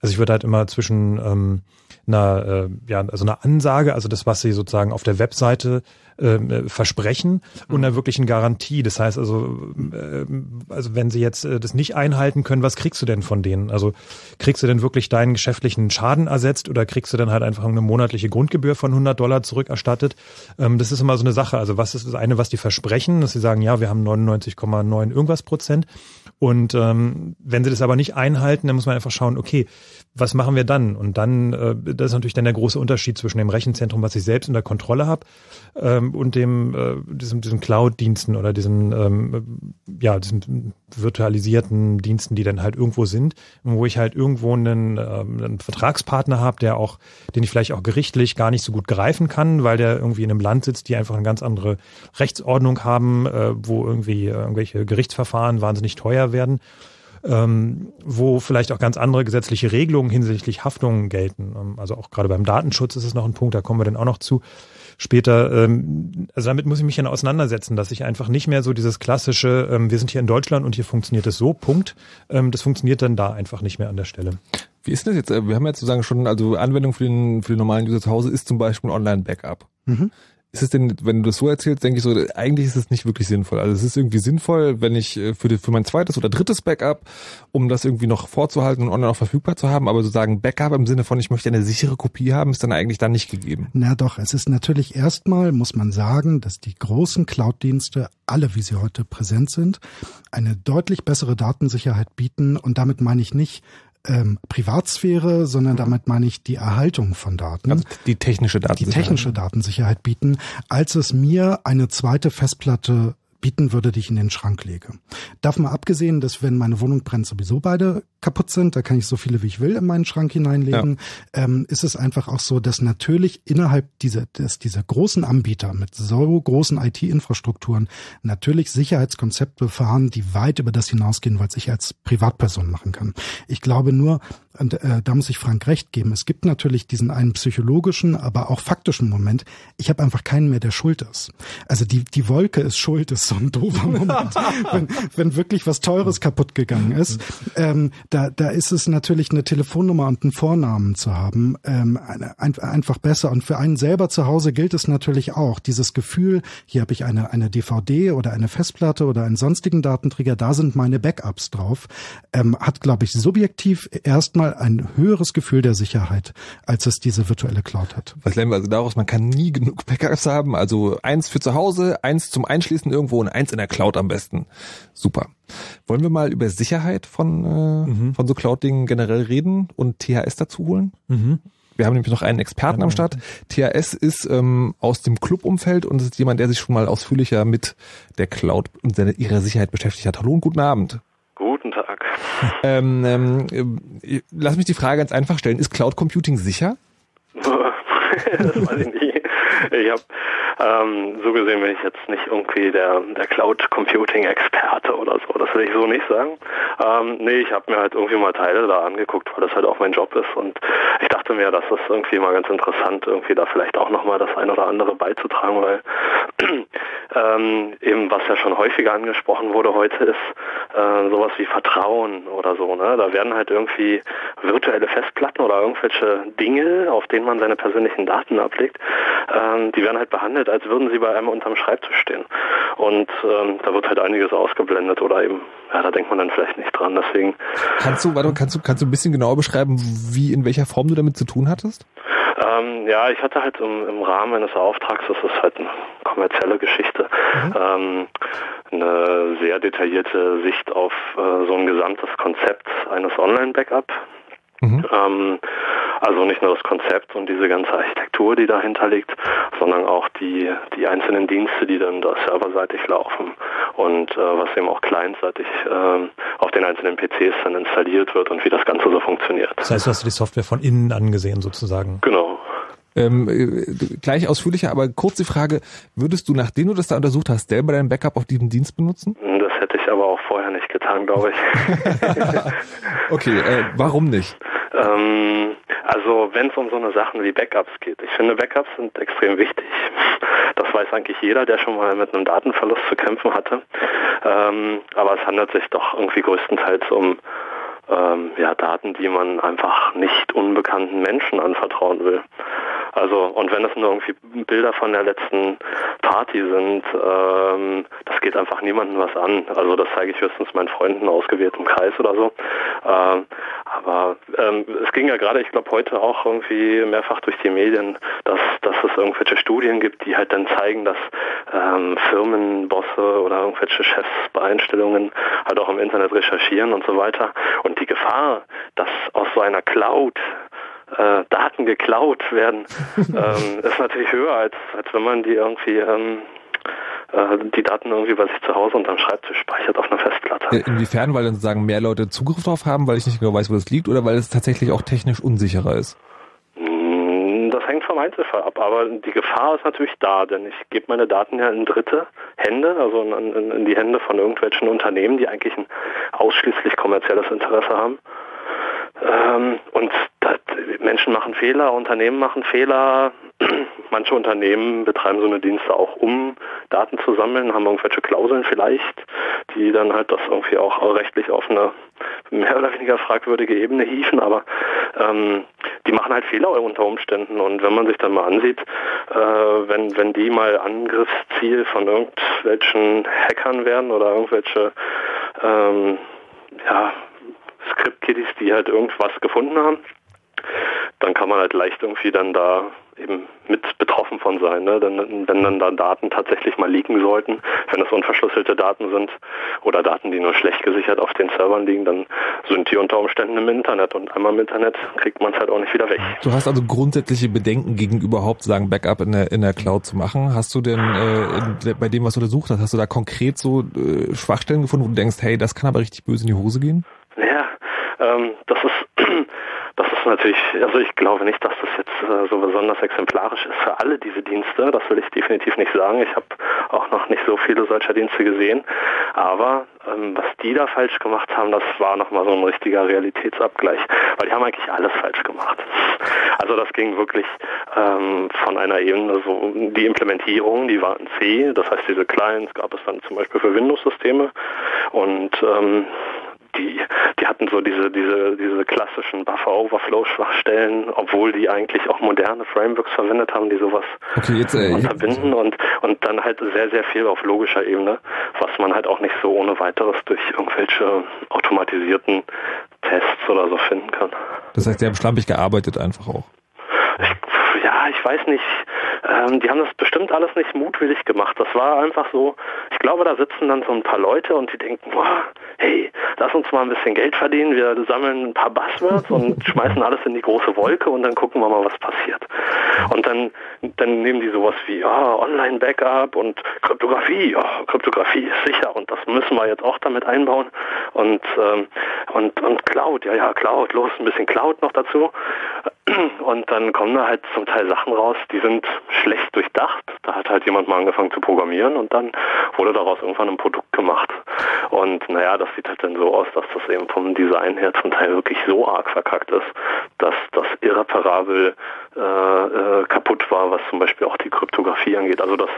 also ich würde halt immer zwischen ähm, einer, äh, ja, also einer Ansage, also das, was sie sozusagen auf der Webseite ähm, äh, versprechen und einer wirklichen Garantie. Das heißt also, äh, also wenn sie jetzt äh, das nicht einhalten können, was kriegst du denn von denen? Also kriegst du denn wirklich deinen geschäftlichen Schaden ersetzt oder kriegst du dann halt einfach eine monatliche Grundgebühr von 100 Dollar zurückerstattet? Ähm, das ist immer so eine Sache. Also was ist das eine, was die versprechen, dass sie sagen, ja, wir haben 99,9 irgendwas Prozent und ähm, wenn sie das aber nicht einhalten, dann muss man einfach schauen, okay, was machen wir dann? Und dann, äh, das ist natürlich dann der große Unterschied zwischen dem Rechenzentrum, was ich selbst unter Kontrolle habe, ähm, und dem äh, diesem, diesem Cloud-Diensten oder diesen ähm, ja diesen virtualisierten Diensten, die dann halt irgendwo sind, wo ich halt irgendwo einen, ähm, einen Vertragspartner habe, der auch, den ich vielleicht auch gerichtlich gar nicht so gut greifen kann, weil der irgendwie in einem Land sitzt, die einfach eine ganz andere Rechtsordnung haben, äh, wo irgendwie äh, irgendwelche Gerichtsverfahren wahnsinnig teuer werden ähm, wo vielleicht auch ganz andere gesetzliche Regelungen hinsichtlich Haftungen gelten. Ähm, also auch gerade beim Datenschutz ist es noch ein Punkt, da kommen wir dann auch noch zu später. Ähm, also damit muss ich mich dann auseinandersetzen, dass ich einfach nicht mehr so dieses klassische, ähm, wir sind hier in Deutschland und hier funktioniert es so, Punkt. Ähm, das funktioniert dann da einfach nicht mehr an der Stelle. Wie ist das jetzt? Wir haben ja sozusagen schon, also Anwendung für den, für den normalen User zu Hause ist zum Beispiel ein Online-Backup. Mhm ist es denn, wenn du das so erzählst, denke ich so, eigentlich ist es nicht wirklich sinnvoll. Also es ist irgendwie sinnvoll, wenn ich äh, für, die, für mein zweites oder drittes Backup, um das irgendwie noch vorzuhalten und online auch verfügbar zu haben, aber sozusagen Backup im Sinne von, ich möchte eine sichere Kopie haben, ist dann eigentlich dann nicht gegeben. Na doch, es ist natürlich erstmal, muss man sagen, dass die großen Cloud-Dienste, alle wie sie heute präsent sind, eine deutlich bessere Datensicherheit bieten und damit meine ich nicht, ähm, Privatsphäre, sondern mhm. damit meine ich die Erhaltung von Daten. Also die technische Datensicherheit. Die technische Datensicherheit bieten, als es mir eine zweite Festplatte bieten würde, die ich in den Schrank lege. Davon mal abgesehen, dass wenn meine Wohnung brennt, sowieso beide kaputt sind, da kann ich so viele wie ich will in meinen Schrank hineinlegen, ja. ähm, ist es einfach auch so, dass natürlich innerhalb dieser, dass dieser großen Anbieter mit so großen IT-Infrastrukturen natürlich Sicherheitskonzepte fahren, die weit über das hinausgehen, was ich als Privatperson machen kann. Ich glaube nur, und äh, da muss ich Frank recht geben, es gibt natürlich diesen einen psychologischen, aber auch faktischen Moment, ich habe einfach keinen mehr, der schuld ist. Also die, die Wolke ist schuld, ist so ein doofer Moment, wenn, wenn wirklich was Teures kaputt gegangen ist. Ähm, da, da ist es natürlich eine Telefonnummer und einen Vornamen zu haben ähm, ein, einfach besser. Und für einen selber zu Hause gilt es natürlich auch. Dieses Gefühl, hier habe ich eine, eine DVD oder eine Festplatte oder einen sonstigen Datenträger, da sind meine Backups drauf, ähm, hat, glaube ich, subjektiv erstmal ein höheres Gefühl der Sicherheit, als es diese virtuelle Cloud hat. Was lernen wir also daraus? Man kann nie genug Backups haben. Also eins für zu Hause, eins zum Einschließen irgendwo und eins in der Cloud am besten. Super. Wollen wir mal über Sicherheit von, äh, mhm. von so Cloud-Dingen generell reden und THS dazu holen? Mhm. Wir haben nämlich noch einen Experten am Start. THS ist ähm, aus dem Club-Umfeld und ist jemand, der sich schon mal ausführlicher mit der Cloud und seine, ihrer Sicherheit beschäftigt hat. Hallo und guten Abend. Guten Tag. Ähm, ähm, äh, lass mich die Frage ganz einfach stellen. Ist Cloud Computing sicher? das weiß ich nicht. Ich habe ähm, so gesehen bin ich jetzt nicht irgendwie der, der Cloud Computing Experte oder so. Das will ich so nicht sagen. Ähm, nee, ich habe mir halt irgendwie mal Teile da angeguckt, weil das halt auch mein Job ist. Und ich dachte mir, das ist irgendwie mal ganz interessant, irgendwie da vielleicht auch nochmal das ein oder andere beizutragen, weil ähm, eben was ja schon häufiger angesprochen wurde heute ist äh, sowas wie Vertrauen oder so. Ne? Da werden halt irgendwie virtuelle Festplatten oder irgendwelche Dinge, auf denen man seine persönlichen Daten ablegt, ähm, die werden halt behandelt, als würden sie bei einem unterm Schreibtisch stehen. Und ähm, da wird halt einiges ausgeblendet oder eben, ja, da denkt man dann vielleicht nicht dran. Deswegen. Kannst du, warte, kannst du, kannst du ein bisschen genauer beschreiben, wie, in welcher Form du damit zu tun hattest? Ähm, ja, ich hatte halt im, im Rahmen eines Auftrags, das ist halt eine kommerzielle Geschichte, mhm. ähm, eine sehr detaillierte Sicht auf äh, so ein gesamtes Konzept eines Online-Backup. Mhm. Ähm, also nicht nur das Konzept und diese ganze Architektur, die dahinter liegt, sondern auch die, die einzelnen Dienste, die dann da serverseitig laufen und äh, was eben auch clientseitig äh, auf den einzelnen PCs dann installiert wird und wie das Ganze so funktioniert. Das heißt, du hast die Software von innen angesehen sozusagen. Genau. Ähm, äh, gleich ausführlicher, aber kurz die Frage, würdest du, nachdem du das da untersucht hast, selber dein Backup auf diesem Dienst benutzen? Das hätte ich aber auch vorher nicht getan, glaube ich. okay, äh, warum nicht? Ähm, also wenn es um so eine Sachen wie Backups geht. Ich finde, Backups sind extrem wichtig. Das weiß eigentlich jeder, der schon mal mit einem Datenverlust zu kämpfen hatte. Ähm, aber es handelt sich doch irgendwie größtenteils um ähm, ja, Daten, die man einfach nicht unbekannten Menschen anvertrauen will. Also, und wenn es nur irgendwie Bilder von der letzten Party sind, ähm, das geht einfach niemandem was an. Also das zeige ich höchstens meinen Freunden ausgewähltem Kreis oder so. Ähm, aber ähm, es ging ja gerade, ich glaube, heute auch irgendwie mehrfach durch die Medien, dass, dass es irgendwelche Studien gibt, die halt dann zeigen, dass ähm, Firmenbosse oder irgendwelche Chefs bei Einstellungen halt auch im Internet recherchieren und so weiter. Und die Gefahr, dass aus so einer Cloud äh, Daten geklaut werden, ähm, ist natürlich höher, als, als wenn man die irgendwie ähm, äh, die Daten irgendwie bei sich zu Hause unterm Schreibtisch speichert auf einer Festplatte. Inwiefern, weil dann sozusagen mehr Leute Zugriff drauf haben, weil ich nicht genau weiß, wo das liegt, oder weil es tatsächlich auch technisch unsicherer ist? Hm, das hängt vom Einzelfall ab, aber die Gefahr ist natürlich da, denn ich gebe meine Daten ja in dritte Hände, also in, in, in die Hände von irgendwelchen Unternehmen, die eigentlich ein ausschließlich kommerzielles Interesse haben. Ähm, und das, Menschen machen Fehler, Unternehmen machen Fehler. Manche Unternehmen betreiben so eine Dienste auch, um Daten zu sammeln, haben irgendwelche Klauseln vielleicht, die dann halt das irgendwie auch rechtlich auf eine mehr oder weniger fragwürdige Ebene hieven, aber ähm, die machen halt Fehler unter Umständen und wenn man sich dann mal ansieht, äh, wenn, wenn die mal Angriffsziel von irgendwelchen Hackern werden oder irgendwelche ähm, ja, Script-Kiddies, die halt irgendwas gefunden haben, dann kann man halt leicht irgendwie dann da eben mit betroffen von sein. Ne? Denn, wenn dann da Daten tatsächlich mal liegen sollten, wenn es unverschlüsselte Daten sind oder Daten, die nur schlecht gesichert auf den Servern liegen, dann sind die unter Umständen im Internet und einmal im Internet kriegt man es halt auch nicht wieder weg. Du hast also grundsätzliche Bedenken gegen überhaupt sagen Backup in der, in der Cloud zu machen. Hast du denn äh, bei dem, was du untersucht hast, hast du da konkret so äh, Schwachstellen gefunden, wo du denkst, hey, das kann aber richtig böse in die Hose gehen? Ja, ähm, das ist das ist natürlich, also ich glaube nicht, dass das jetzt äh, so besonders exemplarisch ist für alle diese Dienste. Das will ich definitiv nicht sagen. Ich habe auch noch nicht so viele solcher Dienste gesehen. Aber ähm, was die da falsch gemacht haben, das war nochmal so ein richtiger Realitätsabgleich, weil die haben eigentlich alles falsch gemacht. Also das ging wirklich ähm, von einer Ebene, so die Implementierung, die war in C, das heißt diese Clients gab es dann zum Beispiel für Windows-Systeme und ähm, die, die hatten so diese, diese, diese klassischen Buffer-Overflow-Schwachstellen, obwohl die eigentlich auch moderne Frameworks verwendet haben, die sowas okay, jetzt, äh, unterbinden und, und dann halt sehr, sehr viel auf logischer Ebene, was man halt auch nicht so ohne weiteres durch irgendwelche automatisierten Tests oder so finden kann. Das heißt, die haben schlampig gearbeitet einfach auch. Ich, weiß nicht. Ähm, die haben das bestimmt alles nicht mutwillig gemacht. Das war einfach so, ich glaube, da sitzen dann so ein paar Leute und die denken, boah, hey, lass uns mal ein bisschen Geld verdienen, wir sammeln ein paar Buzzwords und schmeißen alles in die große Wolke und dann gucken wir mal, was passiert. Und dann, dann nehmen die sowas wie, ja, Online-Backup und Kryptographie, ja, Kryptographie ist sicher und das müssen wir jetzt auch damit einbauen und, ähm, und, und Cloud, ja, ja, Cloud, los, ein bisschen Cloud noch dazu. Und dann kommen da halt zum Teil Sachen raus, die sind schlecht durchdacht. Da hat halt jemand mal angefangen zu programmieren und dann wurde daraus irgendwann ein Produkt gemacht. Und naja, das sieht halt dann so aus, dass das eben vom Design her zum Teil wirklich so arg verkackt ist, dass das irreparabel äh, äh, kaputt war, was zum Beispiel auch die Kryptographie angeht. Also das,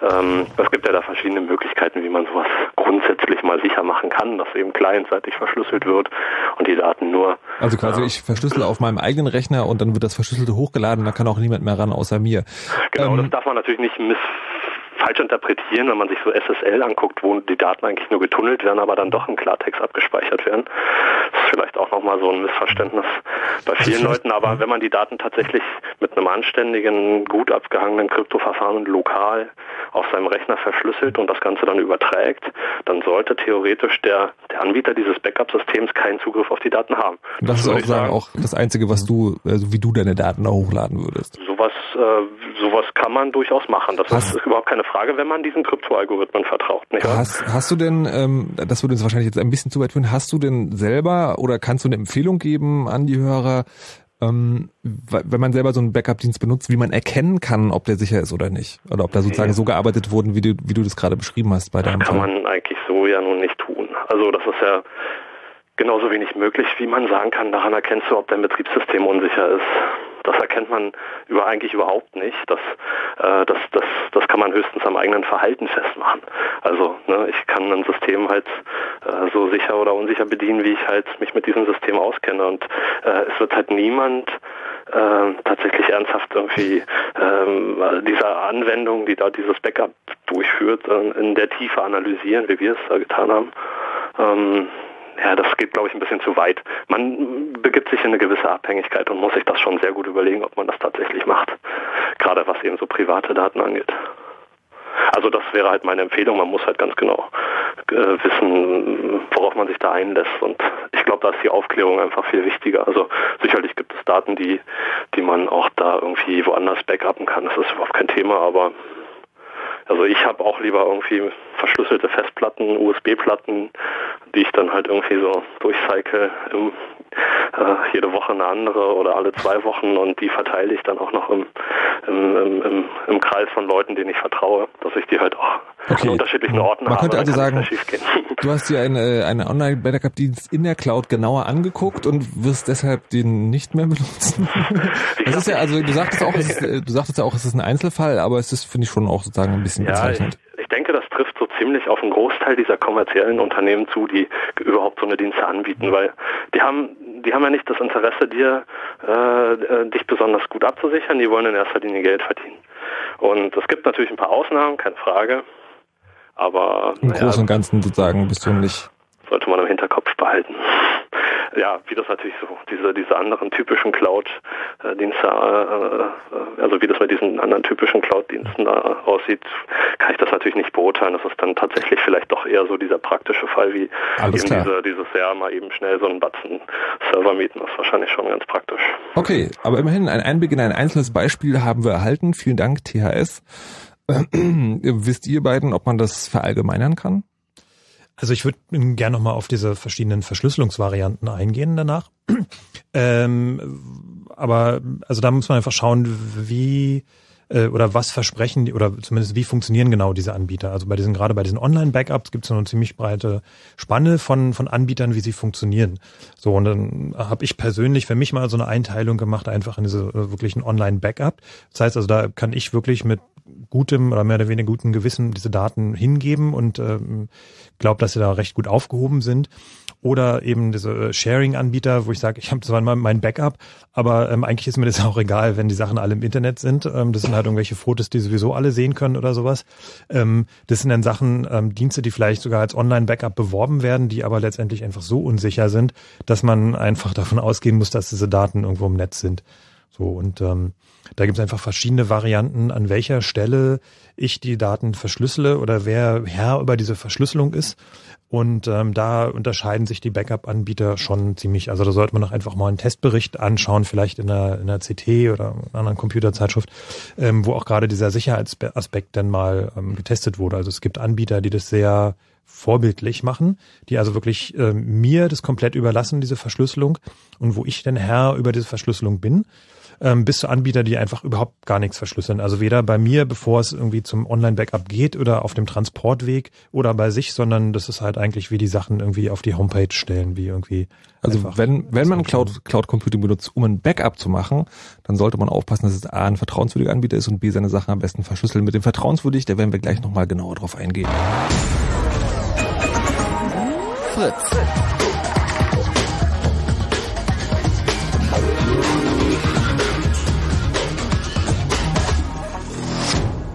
ähm, es gibt ja da verschiedene Möglichkeiten, wie man sowas grundsätzlich mal sicher machen kann, dass eben clientseitig verschlüsselt wird und die Daten nur. Also quasi äh, ich verschlüssele auf meinem eigenen Rechner und dann wird das Verschlüsselte hochgeladen, da kann auch niemand mehr ran außer mir. Genau, ähm, das darf man natürlich nicht miss falsch interpretieren, wenn man sich so SSL anguckt, wo die Daten eigentlich nur getunnelt werden, aber dann doch im Klartext abgespeichert werden. Das ist vielleicht auch nochmal so ein Missverständnis bei vielen Leuten, aber wenn man die Daten tatsächlich mit einem anständigen, gut abgehangenen Kryptoverfahren lokal auf seinem Rechner verschlüsselt und das Ganze dann überträgt, dann sollte theoretisch der, der Anbieter dieses Backup-Systems keinen Zugriff auf die Daten haben. Das, das ist auch, sagen, auch das Einzige, was du, also wie du deine Daten da hochladen würdest. Sowas, äh, sowas kann man durchaus machen. Das hast, ist überhaupt keine Frage, wenn man diesen Kryptoalgorithmen vertraut. Nicht hast, hast du denn, ähm, das würde uns wahrscheinlich jetzt ein bisschen zu weit führen, hast du denn selber oder kannst du eine Empfehlung geben an die Hörer, ähm, wenn man selber so einen Backup-Dienst benutzt, wie man erkennen kann, ob der sicher ist oder nicht. Oder ob da sozusagen ja. so gearbeitet wurden, wie du, wie du das gerade beschrieben hast bei deinem Das kann Fall. man eigentlich so ja nun nicht tun. Also das ist ja genauso wenig möglich, wie man sagen kann, daran erkennst du, ob dein Betriebssystem unsicher ist. Das erkennt man über eigentlich überhaupt nicht. Das, äh, das, das, das kann man höchstens am eigenen Verhalten festmachen. Also ne, ich kann ein System halt äh, so sicher oder unsicher bedienen, wie ich halt mich mit diesem System auskenne. Und äh, es wird halt niemand äh, tatsächlich ernsthaft irgendwie ähm, diese Anwendung, die da dieses Backup durchführt, äh, in der Tiefe analysieren, wie wir es da getan haben. Ähm, ja, das geht, glaube ich, ein bisschen zu weit. Man begibt sich in eine gewisse Abhängigkeit und muss sich das schon sehr gut überlegen, ob man das tatsächlich macht. Gerade was eben so private Daten angeht. Also das wäre halt meine Empfehlung. Man muss halt ganz genau äh, wissen, worauf man sich da einlässt. Und ich glaube, da ist die Aufklärung einfach viel wichtiger. Also sicherlich gibt es Daten, die, die man auch da irgendwie woanders backuppen kann. Das ist überhaupt kein Thema, aber also ich habe auch lieber irgendwie verschlüsselte Festplatten, USB-Platten, die ich dann halt irgendwie so durchcycle, im, äh, jede Woche eine andere oder alle zwei Wochen und die verteile ich dann auch noch im, im, im, im, Kreis von Leuten, denen ich vertraue, dass ich die halt auch okay. an unterschiedlichen Orten Man habe. könnte also sagen, du hast dir eine, eine Online-Backup-Dienst in der Cloud genauer angeguckt und wirst deshalb den nicht mehr benutzen. das ist ja, also du sagtest auch, es ist, du sagtest ja auch, es ist ein Einzelfall, aber es ist, finde ich, schon auch sozusagen ein bisschen ja, bezeichnend. Ich, ich denke, das trifft so ziemlich auf einen Großteil dieser kommerziellen Unternehmen zu, die überhaupt so eine Dienste anbieten, weil die haben, die haben ja nicht das Interesse, dir äh, äh, dich besonders gut abzusichern, die wollen in erster Linie Geld verdienen. Und es gibt natürlich ein paar Ausnahmen, keine Frage. Aber im Großen und Ganzen sozusagen bist du nicht. Sollte man im Hinterkopf behalten ja, wie das natürlich so, diese, diese anderen typischen Cloud-Dienste, äh, äh, also wie das bei diesen anderen typischen Cloud-Diensten da aussieht, kann ich das natürlich nicht beurteilen. Das ist dann tatsächlich vielleicht doch eher so dieser praktische Fall, wie Alles eben diese, dieses Jahr mal eben schnell so einen Batzen Server mieten. Das ist wahrscheinlich schon ganz praktisch. Okay, aber immerhin ein Einblick in ein einzelnes Beispiel haben wir erhalten. Vielen Dank, THS. Wisst ihr beiden, ob man das verallgemeinern kann? Also ich würde gerne nochmal auf diese verschiedenen Verschlüsselungsvarianten eingehen danach. ähm, aber also da muss man einfach schauen, wie äh, oder was versprechen die, oder zumindest wie funktionieren genau diese Anbieter. Also bei diesen, gerade bei diesen Online-Backups gibt es eine ziemlich breite Spanne von, von Anbietern, wie sie funktionieren. So, und dann habe ich persönlich für mich mal so eine Einteilung gemacht, einfach in diese äh, wirklichen Online-Backup. Das heißt also, da kann ich wirklich mit gutem oder mehr oder weniger gutem Gewissen diese Daten hingeben und ähm, glaube, dass sie da recht gut aufgehoben sind oder eben diese äh, Sharing-Anbieter, wo ich sage, ich habe zwar mein Backup, aber ähm, eigentlich ist mir das auch egal, wenn die Sachen alle im Internet sind. Ähm, das sind halt irgendwelche Fotos, die sowieso alle sehen können oder sowas. Ähm, das sind dann Sachen, ähm, Dienste, die vielleicht sogar als Online-Backup beworben werden, die aber letztendlich einfach so unsicher sind, dass man einfach davon ausgehen muss, dass diese Daten irgendwo im Netz sind. So und ähm, da gibt es einfach verschiedene Varianten, an welcher Stelle ich die Daten verschlüssele oder wer Herr über diese Verschlüsselung ist. Und ähm, da unterscheiden sich die Backup-Anbieter schon ziemlich. Also da sollte man noch einfach mal einen Testbericht anschauen, vielleicht in einer, in einer CT oder einer anderen Computerzeitschrift, ähm, wo auch gerade dieser Sicherheitsaspekt dann mal ähm, getestet wurde. Also es gibt Anbieter, die das sehr vorbildlich machen, die also wirklich äh, mir das komplett überlassen, diese Verschlüsselung, und wo ich denn Herr über diese Verschlüsselung bin ähm, bis zu Anbieter, die einfach überhaupt gar nichts verschlüsseln. Also weder bei mir, bevor es irgendwie zum Online-Backup geht oder auf dem Transportweg oder bei sich, sondern das ist halt eigentlich wie die Sachen irgendwie auf die Homepage stellen, wie irgendwie. Also wenn, wenn man Cloud, Cloud Computing benutzt, um ein Backup zu machen, dann sollte man aufpassen, dass es A ein vertrauenswürdiger Anbieter ist und B seine Sachen am besten verschlüsseln. Mit dem vertrauenswürdig, da werden wir gleich nochmal genauer drauf eingehen. Fritz.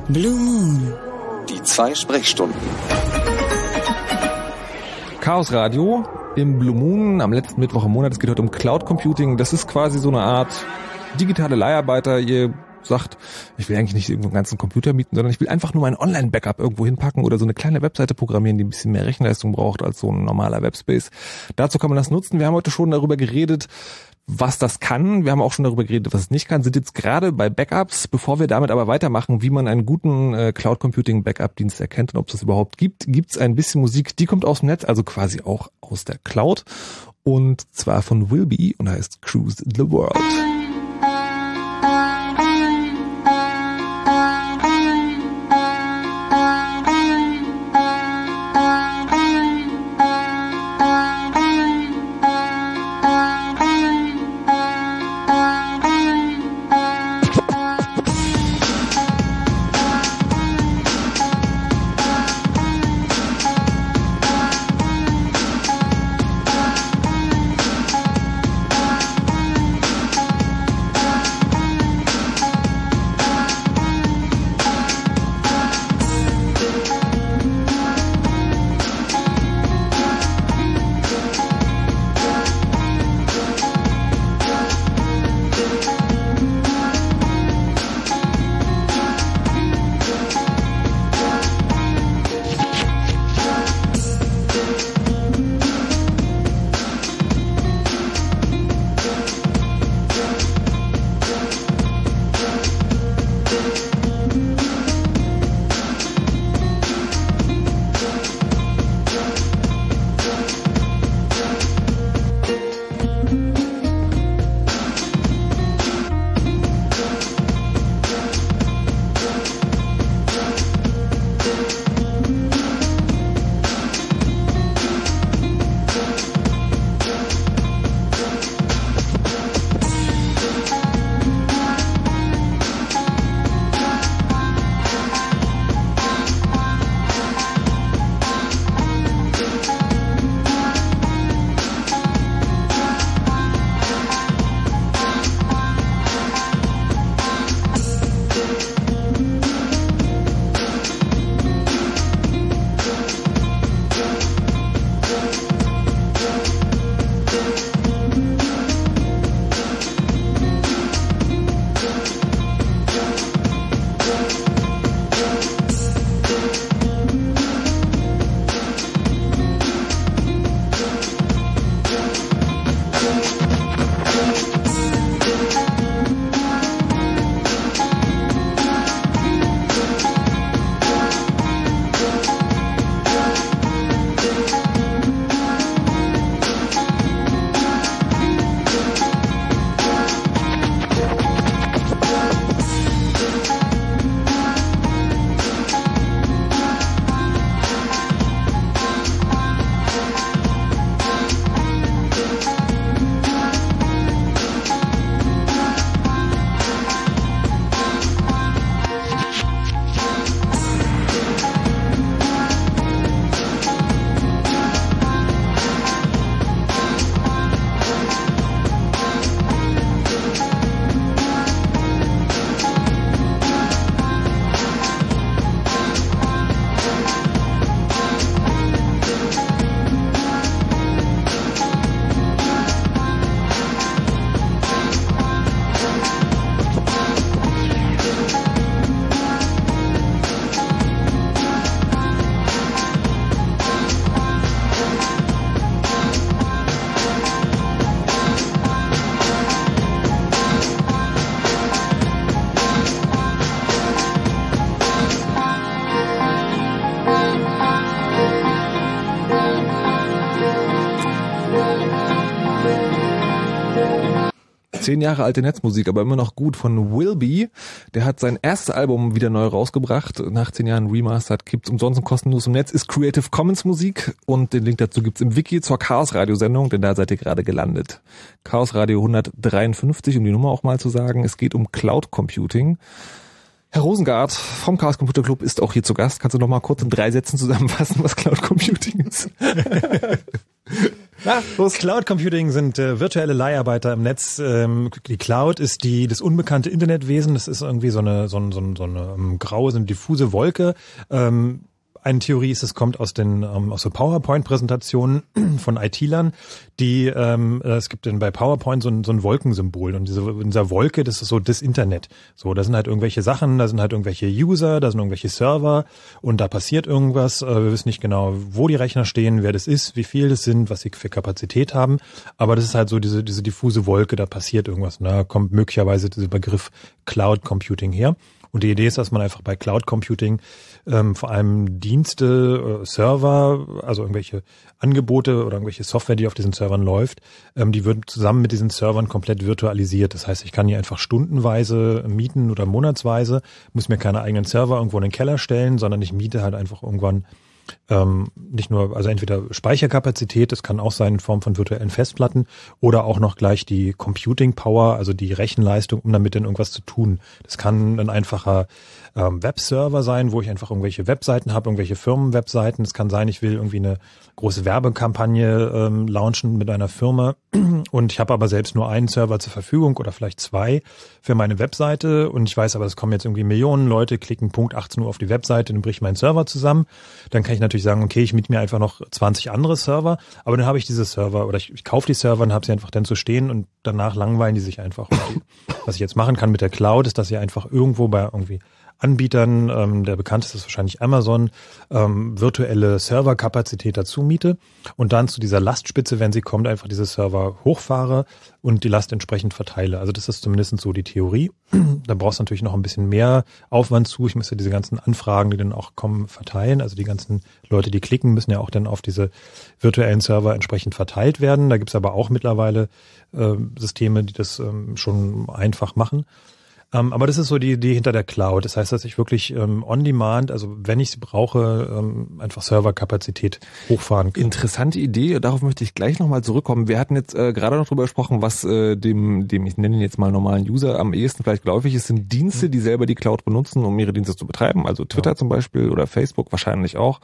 Blue Moon. Die zwei Sprechstunden. Chaos Radio im Blue Moon am letzten Mittwoch im Monat. Es geht heute um Cloud Computing. Das ist quasi so eine Art digitale Leiharbeiter. Ihr sagt, ich will eigentlich nicht irgendwo einen ganzen Computer mieten, sondern ich will einfach nur mein Online-Backup irgendwo hinpacken oder so eine kleine Webseite programmieren, die ein bisschen mehr Rechenleistung braucht als so ein normaler Webspace. Dazu kann man das nutzen. Wir haben heute schon darüber geredet, was das kann. Wir haben auch schon darüber geredet, was es nicht kann, sind jetzt gerade bei Backups. Bevor wir damit aber weitermachen, wie man einen guten äh, Cloud Computing Backup Dienst erkennt und ob es das überhaupt gibt, gibt es ein bisschen Musik, die kommt aus dem Netz, also quasi auch aus der Cloud und zwar von Wilby und heißt Cruise the World. Zehn Jahre alte Netzmusik, aber immer noch gut von Wilby. Der hat sein erstes Album wieder neu rausgebracht. Nach zehn Jahren Remastered gibt's umsonst und kostenlos im Netz. Ist Creative Commons Musik und den Link dazu gibt's im Wiki zur Chaos Radio Sendung, denn da seid ihr gerade gelandet. Chaos Radio 153, um die Nummer auch mal zu sagen. Es geht um Cloud Computing. Herr Rosengart vom Chaos Computer Club ist auch hier zu Gast. Kannst du noch mal kurz in drei Sätzen zusammenfassen, was Cloud Computing ist? Ja, Cloud Computing sind äh, virtuelle Leiharbeiter im Netz. Ähm, die Cloud ist die das unbekannte Internetwesen. Das ist irgendwie so eine so, ein, so, ein, so eine ähm, graue, so eine diffuse Wolke. Ähm, eine Theorie ist, es kommt aus den ähm, aus so PowerPoint-Präsentationen von IT-Lern, die ähm, äh, es gibt denn bei PowerPoint so ein, so ein Wolkensymbol und diese in dieser Wolke, das ist so das Internet. So, da sind halt irgendwelche Sachen, da sind halt irgendwelche User, da sind irgendwelche Server und da passiert irgendwas. Äh, wir wissen nicht genau, wo die Rechner stehen, wer das ist, wie viel das sind, was sie für Kapazität haben. Aber das ist halt so diese diese diffuse Wolke, da passiert irgendwas. Und da kommt möglicherweise dieser Begriff Cloud Computing her. Und die Idee ist, dass man einfach bei Cloud Computing ähm, vor allem Dienste, äh, Server, also irgendwelche Angebote oder irgendwelche Software, die auf diesen Servern läuft, ähm, die wird zusammen mit diesen Servern komplett virtualisiert. Das heißt, ich kann hier einfach stundenweise mieten oder monatsweise, muss mir keine eigenen Server irgendwo in den Keller stellen, sondern ich miete halt einfach irgendwann ähm, nicht nur, also entweder Speicherkapazität, das kann auch sein in Form von virtuellen Festplatten oder auch noch gleich die Computing Power, also die Rechenleistung, um damit dann irgendwas zu tun. Das kann ein einfacher ähm, Webserver sein, wo ich einfach irgendwelche Webseiten habe, irgendwelche Firmenwebseiten. Es kann sein, ich will irgendwie eine große Werbekampagne ähm, launchen mit einer Firma und ich habe aber selbst nur einen Server zur Verfügung oder vielleicht zwei für meine Webseite und ich weiß aber, es kommen jetzt irgendwie Millionen Leute, klicken Punkt 18 Uhr auf die Webseite, dann bricht mein Server zusammen. Dann kann ich natürlich sagen, okay, ich miete mir einfach noch 20 andere Server, aber dann habe ich diese Server oder ich, ich kaufe die Server und habe sie einfach dann zu stehen und danach langweilen die sich einfach. was ich jetzt machen kann mit der Cloud, ist, dass ihr einfach irgendwo bei irgendwie Anbietern, ähm, der bekannteste ist wahrscheinlich Amazon, ähm, virtuelle Serverkapazität dazu miete und dann zu dieser Lastspitze, wenn sie kommt, einfach diese Server hochfahre und die Last entsprechend verteile. Also das ist zumindest so die Theorie. da brauchst du natürlich noch ein bisschen mehr Aufwand zu. Ich müsste diese ganzen Anfragen, die dann auch kommen, verteilen. Also die ganzen Leute, die klicken, müssen ja auch dann auf diese virtuellen Server entsprechend verteilt werden. Da gibt's aber auch mittlerweile äh, Systeme, die das ähm, schon einfach machen. Ähm, aber das ist so die Idee hinter der Cloud. Das heißt, dass ich wirklich ähm, on demand, also wenn ich sie brauche, ähm, einfach Serverkapazität hochfahren kann. Interessante Idee, darauf möchte ich gleich nochmal zurückkommen. Wir hatten jetzt äh, gerade noch drüber gesprochen, was äh, dem, dem, ich nenne ihn jetzt mal normalen User am ehesten vielleicht geläufig ist, sind Dienste, die selber die Cloud benutzen, um ihre Dienste zu betreiben. Also Twitter ja. zum Beispiel oder Facebook wahrscheinlich auch.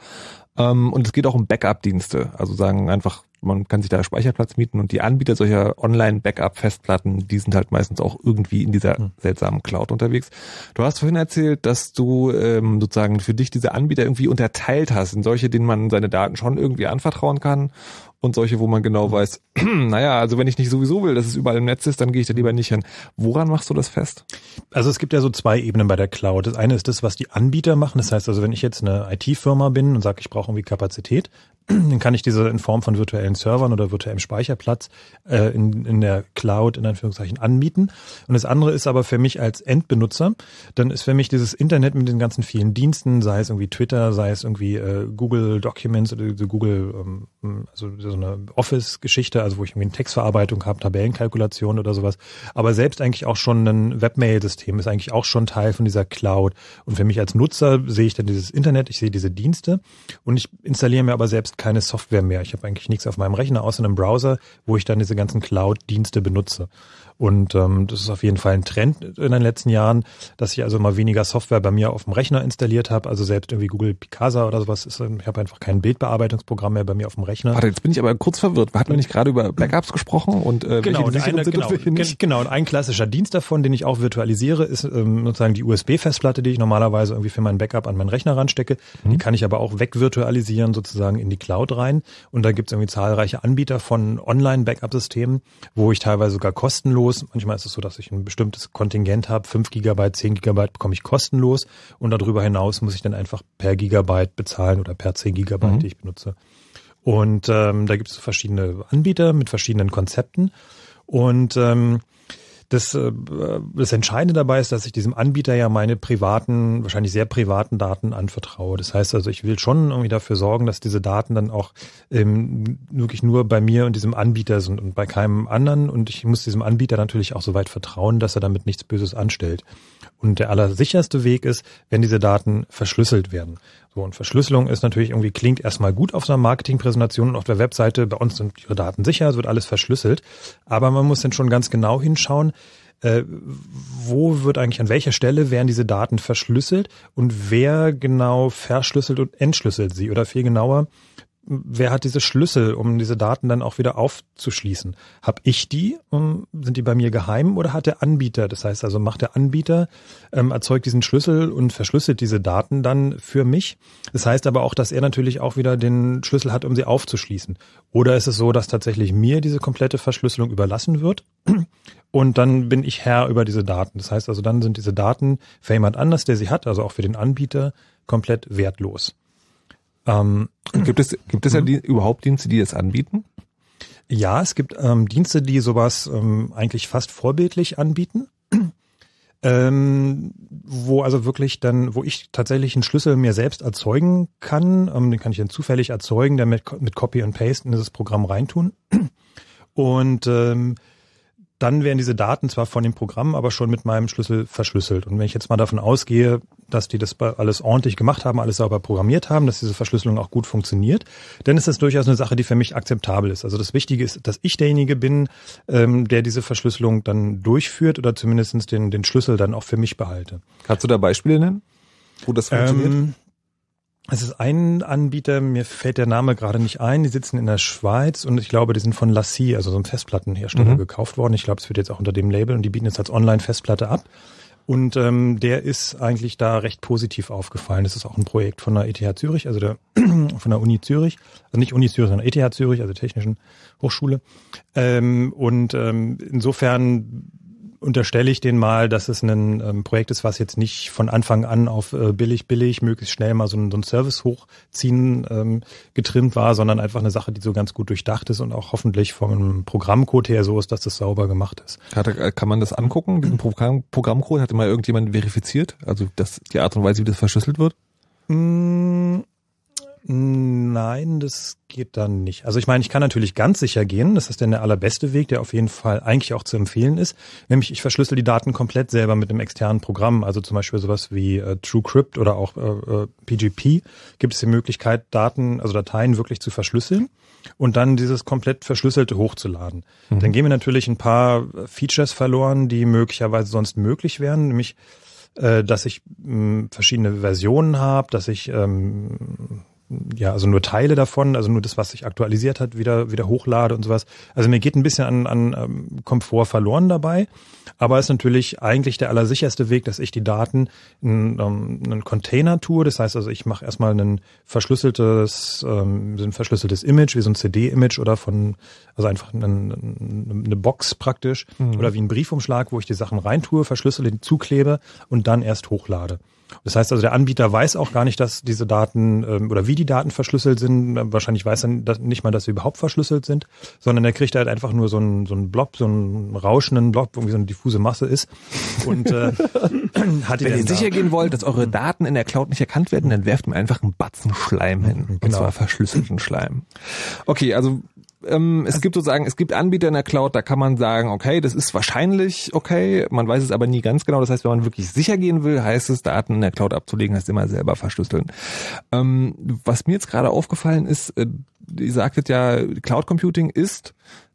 Ähm, und es geht auch um Backup-Dienste. Also sagen einfach, man kann sich da Speicherplatz mieten und die Anbieter solcher Online-Backup-Festplatten, die sind halt meistens auch irgendwie in dieser hm. seltsamen Cloud unterwegs. Du hast vorhin erzählt, dass du ähm, sozusagen für dich diese Anbieter irgendwie unterteilt hast in solche, denen man seine Daten schon irgendwie anvertrauen kann und solche, wo man genau weiß, naja, also wenn ich nicht sowieso will, dass es überall im Netz ist, dann gehe ich da lieber nicht hin. Woran machst du das fest? Also es gibt ja so zwei Ebenen bei der Cloud. Das eine ist das, was die Anbieter machen. Das heißt also, wenn ich jetzt eine IT-Firma bin und sage, ich brauche irgendwie Kapazität, dann kann ich diese in Form von virtuellen Servern oder virtuellem Speicherplatz äh, in, in der Cloud in Anführungszeichen anbieten. Und das andere ist aber für mich als Endbenutzer, dann ist für mich dieses Internet mit den ganzen vielen Diensten, sei es irgendwie Twitter, sei es irgendwie äh, Google Documents oder Google, ähm, also so eine Office-Geschichte, also wo ich irgendwie eine Textverarbeitung habe, Tabellenkalkulation oder sowas. Aber selbst eigentlich auch schon ein Webmail-System ist eigentlich auch schon Teil von dieser Cloud. Und für mich als Nutzer sehe ich dann dieses Internet, ich sehe diese Dienste und ich installiere mir aber selbst keine Software mehr. Ich habe eigentlich nichts auf meinem Rechner außer einem Browser, wo ich dann diese ganzen Cloud-Dienste benutze. Und ähm, das ist auf jeden Fall ein Trend in den letzten Jahren, dass ich also mal weniger Software bei mir auf dem Rechner installiert habe. Also selbst irgendwie Google Picasa oder sowas ist, ich habe einfach kein Bildbearbeitungsprogramm mehr bei mir auf dem Rechner. Warte, jetzt bin ich aber kurz verwirrt. Hatten wir nicht gerade über Backups gesprochen und äh, genau, welche eine, genau, genau, und ein klassischer Dienst davon, den ich auch virtualisiere, ist ähm, sozusagen die USB-Festplatte, die ich normalerweise irgendwie für mein Backup an meinen Rechner ranstecke. Mhm. Die kann ich aber auch wegvirtualisieren sozusagen in die Cloud rein. Und da gibt es irgendwie zahlreiche Anbieter von Online-Backup-Systemen, wo ich teilweise sogar kostenlos kostenlos. Manchmal ist es so, dass ich ein bestimmtes Kontingent habe. 5 Gigabyte, 10 Gigabyte bekomme ich kostenlos und darüber hinaus muss ich dann einfach per Gigabyte bezahlen oder per 10 Gigabyte, mhm. die ich benutze. Und ähm, da gibt es verschiedene Anbieter mit verschiedenen Konzepten. Und ähm, Das, äh, das Entscheidende dabei ist, dass ich diesem Anbieter ja meine privaten, wahrscheinlich sehr privaten Daten anvertraue. Das heißt also, ich will schon irgendwie dafür sorgen, dass diese Daten dann auch ähm, wirklich nur bei mir und diesem Anbieter sind und bei keinem anderen. Und ich muss diesem Anbieter natürlich auch so weit vertrauen, dass er damit nichts Böses anstellt. Und der allersicherste Weg ist, wenn diese Daten verschlüsselt werden. So, und Verschlüsselung ist natürlich irgendwie, klingt erstmal gut auf so einer Marketingpräsentation und auf der Webseite. Bei uns sind ihre Daten sicher, es wird alles verschlüsselt. Aber man muss dann schon ganz genau hinschauen, äh, wo wird eigentlich, an welcher Stelle werden diese Daten verschlüsselt und wer genau verschlüsselt und entschlüsselt sie? Oder viel genauer, wer hat diese Schlüssel, um diese Daten dann auch wieder aufzuschließen? Hab ich die? Um, sind die bei mir geheim oder hat der Anbieter? Das heißt also, macht der Anbieter, ähm, erzeugt diesen Schlüssel und verschlüsselt diese Daten dann für mich. Das heißt aber auch, dass er natürlich auch wieder den Schlüssel hat, um sie aufzuschließen. Oder ist es so, dass tatsächlich mir diese komplette Verschlüsselung überlassen wird? Und dann bin ich Herr über diese Daten. Das heißt also, dann sind diese Daten für jemand anders, der sie hat, also auch für den Anbieter, komplett wertlos. Ähm, gibt es, gibt es ja die, überhaupt Dienste, die das anbieten? Ja, es gibt ähm, Dienste, die sowas ähm, eigentlich fast vorbildlich anbieten. Ähm, wo also wirklich dann, wo ich tatsächlich einen Schlüssel mir selbst erzeugen kann, ähm, den kann ich dann zufällig erzeugen, dann mit, mit Copy and Paste in dieses Programm reintun. Und ähm, dann werden diese Daten zwar von dem Programm, aber schon mit meinem Schlüssel verschlüsselt. Und wenn ich jetzt mal davon ausgehe, dass die das alles ordentlich gemacht haben, alles sauber programmiert haben, dass diese Verschlüsselung auch gut funktioniert, dann ist das durchaus eine Sache, die für mich akzeptabel ist. Also das Wichtige ist, dass ich derjenige bin, ähm, der diese Verschlüsselung dann durchführt oder zumindestens den, den Schlüssel dann auch für mich behalte. Kannst du da Beispiele nennen, wo das funktioniert? Ähm, es ist ein Anbieter, mir fällt der Name gerade nicht ein, die sitzen in der Schweiz und ich glaube, die sind von Lassie, also so einem Festplattenhersteller, mhm. gekauft worden. Ich glaube, es wird jetzt auch unter dem Label und die bieten jetzt als Online-Festplatte ab. Und ähm, der ist eigentlich da recht positiv aufgefallen. Das ist auch ein Projekt von der ETH Zürich, also der von der Uni Zürich, also nicht Uni Zürich, sondern ETH Zürich, also Technischen Hochschule. Ähm, und ähm, insofern unterstelle ich den mal, dass es ein ähm, Projekt ist, was jetzt nicht von Anfang an auf äh, billig, billig, möglichst schnell mal so ein, so ein Service hochziehen ähm, getrimmt war, sondern einfach eine Sache, die so ganz gut durchdacht ist und auch hoffentlich vom Programmcode her so ist, dass das sauber gemacht ist. Kann, äh, kann man das angucken, diesen Programm, Programmcode? Hat mal irgendjemand verifiziert? Also das, die Art und Weise, wie das verschlüsselt wird? Mm, Nein, das geht dann nicht. Also ich meine, ich kann natürlich ganz sicher gehen. Das ist dann der allerbeste Weg, der auf jeden Fall eigentlich auch zu empfehlen ist. Nämlich ich verschlüssel die Daten komplett selber mit einem externen Programm. Also zum Beispiel sowas wie äh, TrueCrypt oder auch äh, PGP äh, gibt es die Möglichkeit, Daten, also Dateien wirklich zu verschlüsseln und dann dieses komplett verschlüsselte hochzuladen. Mhm. Dann gehen wir natürlich ein paar Features verloren, die möglicherweise sonst möglich wären, nämlich äh, dass ich mh, verschiedene Versionen habe, dass ich ähm, ja, also nur Teile davon, also nur das, was sich aktualisiert hat, wieder, wieder hochlade und sowas. Also mir geht ein bisschen an, an ähm, Komfort verloren dabei, aber ist natürlich eigentlich der allersicherste Weg, dass ich die Daten in um, einen Container tue. Das heißt also, ich mache erstmal ein verschlüsseltes, ähm, ein verschlüsseltes Image, wie so ein CD-Image oder von, also einfach eine, eine Box praktisch mhm. oder wie ein Briefumschlag, wo ich die Sachen reintue, verschlüssele, zuklebe und dann erst hochlade. Das heißt also, der Anbieter weiß auch gar nicht, dass diese Daten ähm, oder wie die Daten verschlüsselt sind. Wahrscheinlich weiß er nicht mal, dass sie überhaupt verschlüsselt sind, sondern er kriegt halt einfach nur so einen, so einen Blob, so einen rauschenden Blob, irgendwie so eine diffuse Masse ist. Und äh, hat Wenn ihr sicher gehen wollt, dass eure Daten in der Cloud nicht erkannt werden, dann werft mir einfach einen Batzen Schleim hin. Genau. Und zwar verschlüsselten Schleim. Okay, also ähm, es gibt sozusagen, es gibt Anbieter in der Cloud, da kann man sagen, okay, das ist wahrscheinlich okay, man weiß es aber nie ganz genau. Das heißt, wenn man wirklich sicher gehen will, heißt es, Daten in der Cloud abzulegen, heißt immer selber verschlüsseln. Ähm, was mir jetzt gerade aufgefallen ist, äh, ihr sagtet ja, Cloud Computing ist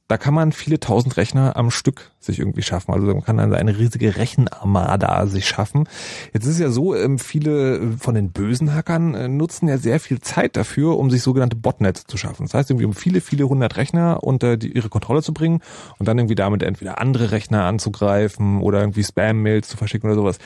da kann man viele tausend Rechner am Stück sich irgendwie schaffen. Also man kann dann eine riesige Rechenarmada sich schaffen. Jetzt ist es ja so, ähm, viele von den bösen Hackern äh, nutzen ja sehr viel Zeit dafür, um sich sogenannte Botnets zu schaffen. Das heißt, irgendwie um viele, viele hundert Rechner unter die, ihre Kontrolle zu bringen und dann irgendwie damit entweder andere Rechner anzugreifen oder irgendwie Spam-Mails zu verschicken oder sowas.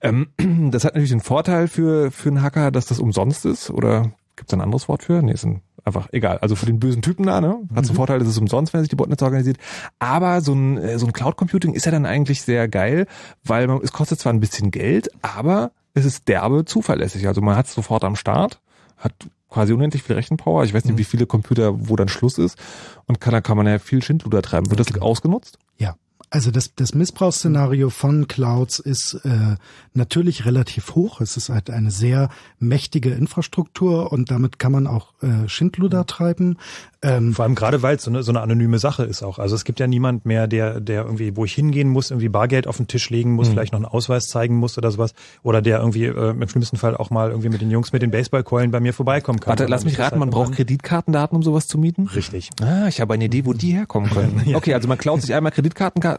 Ähm, das hat natürlich den Vorteil für, für einen Hacker, dass das umsonst ist oder Gibt es ein anderes Wort für? Nee, ist ein, einfach egal. Also für den bösen Typen da, ne? Hat mhm. zum Vorteil, dass es umsonst, wenn er sich die Botnetz organisiert. Aber so ein, äh, so ein Cloud Computing ist ja dann eigentlich sehr geil, weil man, es kostet zwar ein bisschen Geld, aber es ist derbe zuverlässig. Also man hat es sofort am Start, hat quasi unendlich viel Rechenpower. Ich weiß nicht, mhm. wie viele Computer, wo dann Schluss ist. Und kann, da kann man ja viel Schindluder treiben. Wird das genau. ausgenutzt? Ja. Also das, das Missbrauchsszenario von Clouds ist äh, natürlich relativ hoch. Es ist halt eine sehr mächtige Infrastruktur und damit kann man auch äh, Schindluder treiben. Ähm, Vor allem gerade, weil es so eine, so eine anonyme Sache ist auch. Also es gibt ja niemand mehr, der, der irgendwie, wo ich hingehen muss, irgendwie Bargeld auf den Tisch legen muss, mhm. vielleicht noch einen Ausweis zeigen muss oder sowas. Oder der irgendwie äh, im schlimmsten Fall auch mal irgendwie mit den Jungs mit den Baseballkeulen bei mir vorbeikommen kann. Warte, lass mich raten, man braucht Kreditkartendaten, um sowas zu mieten? Richtig. Ah, ich habe eine Idee, wo die herkommen können. ja. Okay, also man klaut sich einmal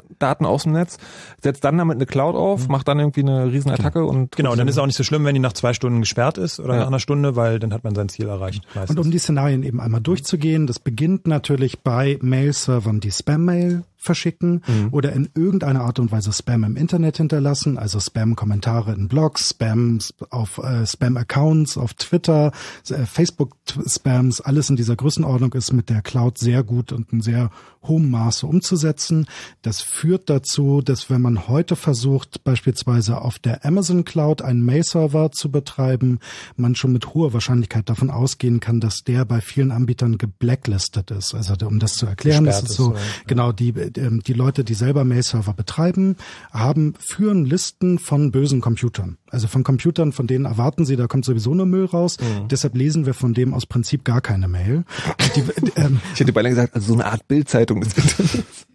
Kreditkartendaten aus dem Netz, setzt dann damit eine Cloud auf, mhm. macht dann irgendwie eine Riesenattacke genau. und... Genau, und dann ist es auch nicht so schlimm, wenn die nach zwei Stunden gesperrt ist oder ja. nach einer Stunde, weil dann hat man sein Ziel erreicht. Meistens. Und um die Szenarien eben einmal durchzugehen, das beginnt natürlich bei Mail-Servern die Spam-Mail verschicken mhm. oder in irgendeiner Art und Weise Spam im Internet hinterlassen, also Spam-Kommentare in Blogs, Spams auf äh, Spam-Accounts auf Twitter, äh, Facebook-Spams, alles in dieser Größenordnung ist mit der Cloud sehr gut und in sehr hohem Maße umzusetzen. Das führt dazu, dass wenn man heute versucht, beispielsweise auf der Amazon Cloud einen Mail-Server zu betreiben, man schon mit hoher Wahrscheinlichkeit davon ausgehen kann, dass der bei vielen Anbietern geblacklistet ist. Also um das zu erklären, das ist so, so genau die ähm, die Leute, die selber Mail-Server betreiben, haben, führen Listen von bösen Computern. Also von Computern, von denen erwarten sie, da kommt sowieso nur Müll raus. Mhm. Deshalb lesen wir von dem aus Prinzip gar keine Mail. Die, ähm, ich hätte beinahe gesagt, also so eine Art Bildzeitung des Internets.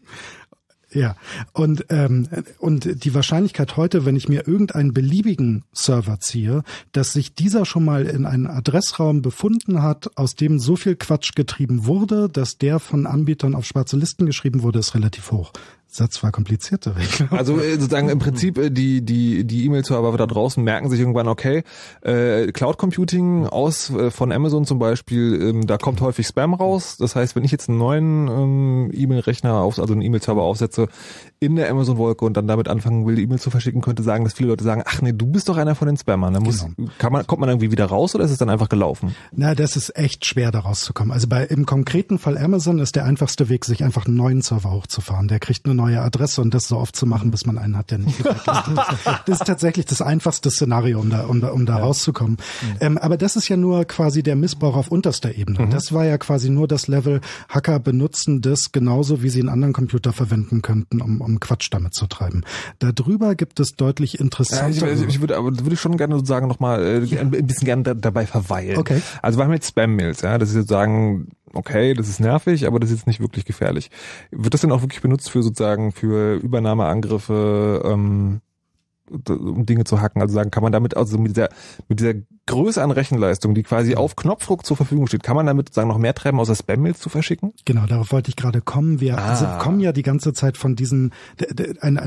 Ja, und, ähm, und die Wahrscheinlichkeit heute, wenn ich mir irgendeinen beliebigen Server ziehe, dass sich dieser schon mal in einen Adressraum befunden hat, aus dem so viel Quatsch getrieben wurde, dass der von Anbietern auf schwarze Listen geschrieben wurde, ist relativ hoch. Satz war komplizierter. Also äh, sozusagen im Prinzip äh, die die die E-Mail-Server da draußen merken sich irgendwann okay äh, Cloud Computing aus äh, von Amazon zum Beispiel ähm, da kommt häufig Spam raus. Das heißt, wenn ich jetzt einen neuen ähm, E-Mail-Rechner auf also einen E-Mail-Server aufsetze in der Amazon Wolke und dann damit anfangen will, E-Mail zu verschicken, könnte sagen, dass viele Leute sagen, ach nee, du bist doch einer von den Spammern. Dann muss genau. kann man kommt man irgendwie wieder raus oder ist es dann einfach gelaufen? Na, das ist echt schwer da rauszukommen. Also bei im konkreten Fall Amazon ist der einfachste Weg, sich einfach einen neuen Server hochzufahren. Der kriegt nur neue Adresse und das so oft zu machen, bis man einen hat, der nicht ist. Das ist tatsächlich das einfachste Szenario, um da, um da, um da ja. rauszukommen. Mhm. Ähm, aber das ist ja nur quasi der Missbrauch auf unterster Ebene. Mhm. Das war ja quasi nur das Level, Hacker benutzen das genauso, wie sie einen anderen Computer verwenden könnten, um, um Quatsch damit zu treiben. Darüber gibt es deutlich interessantere... Ja, ich, ich, würde, aber würde ich schon gerne sozusagen nochmal äh, ja. ein bisschen gerne da, dabei verweilen. Okay. Also wir haben jetzt Spam-Mails, ja, das ist sozusagen okay, das ist nervig, aber das ist jetzt nicht wirklich gefährlich. Wird das denn auch wirklich benutzt für sozusagen für Übernahmeangriffe, ähm, um Dinge zu hacken. Also sagen, kann man damit, also mit dieser, mit dieser Größe an Rechenleistung, die quasi auf Knopfdruck zur Verfügung steht, kann man damit sagen noch mehr treiben, außer Spam-Mails zu verschicken? Genau, darauf wollte ich gerade kommen. Wir ah. also kommen ja die ganze Zeit von diesen,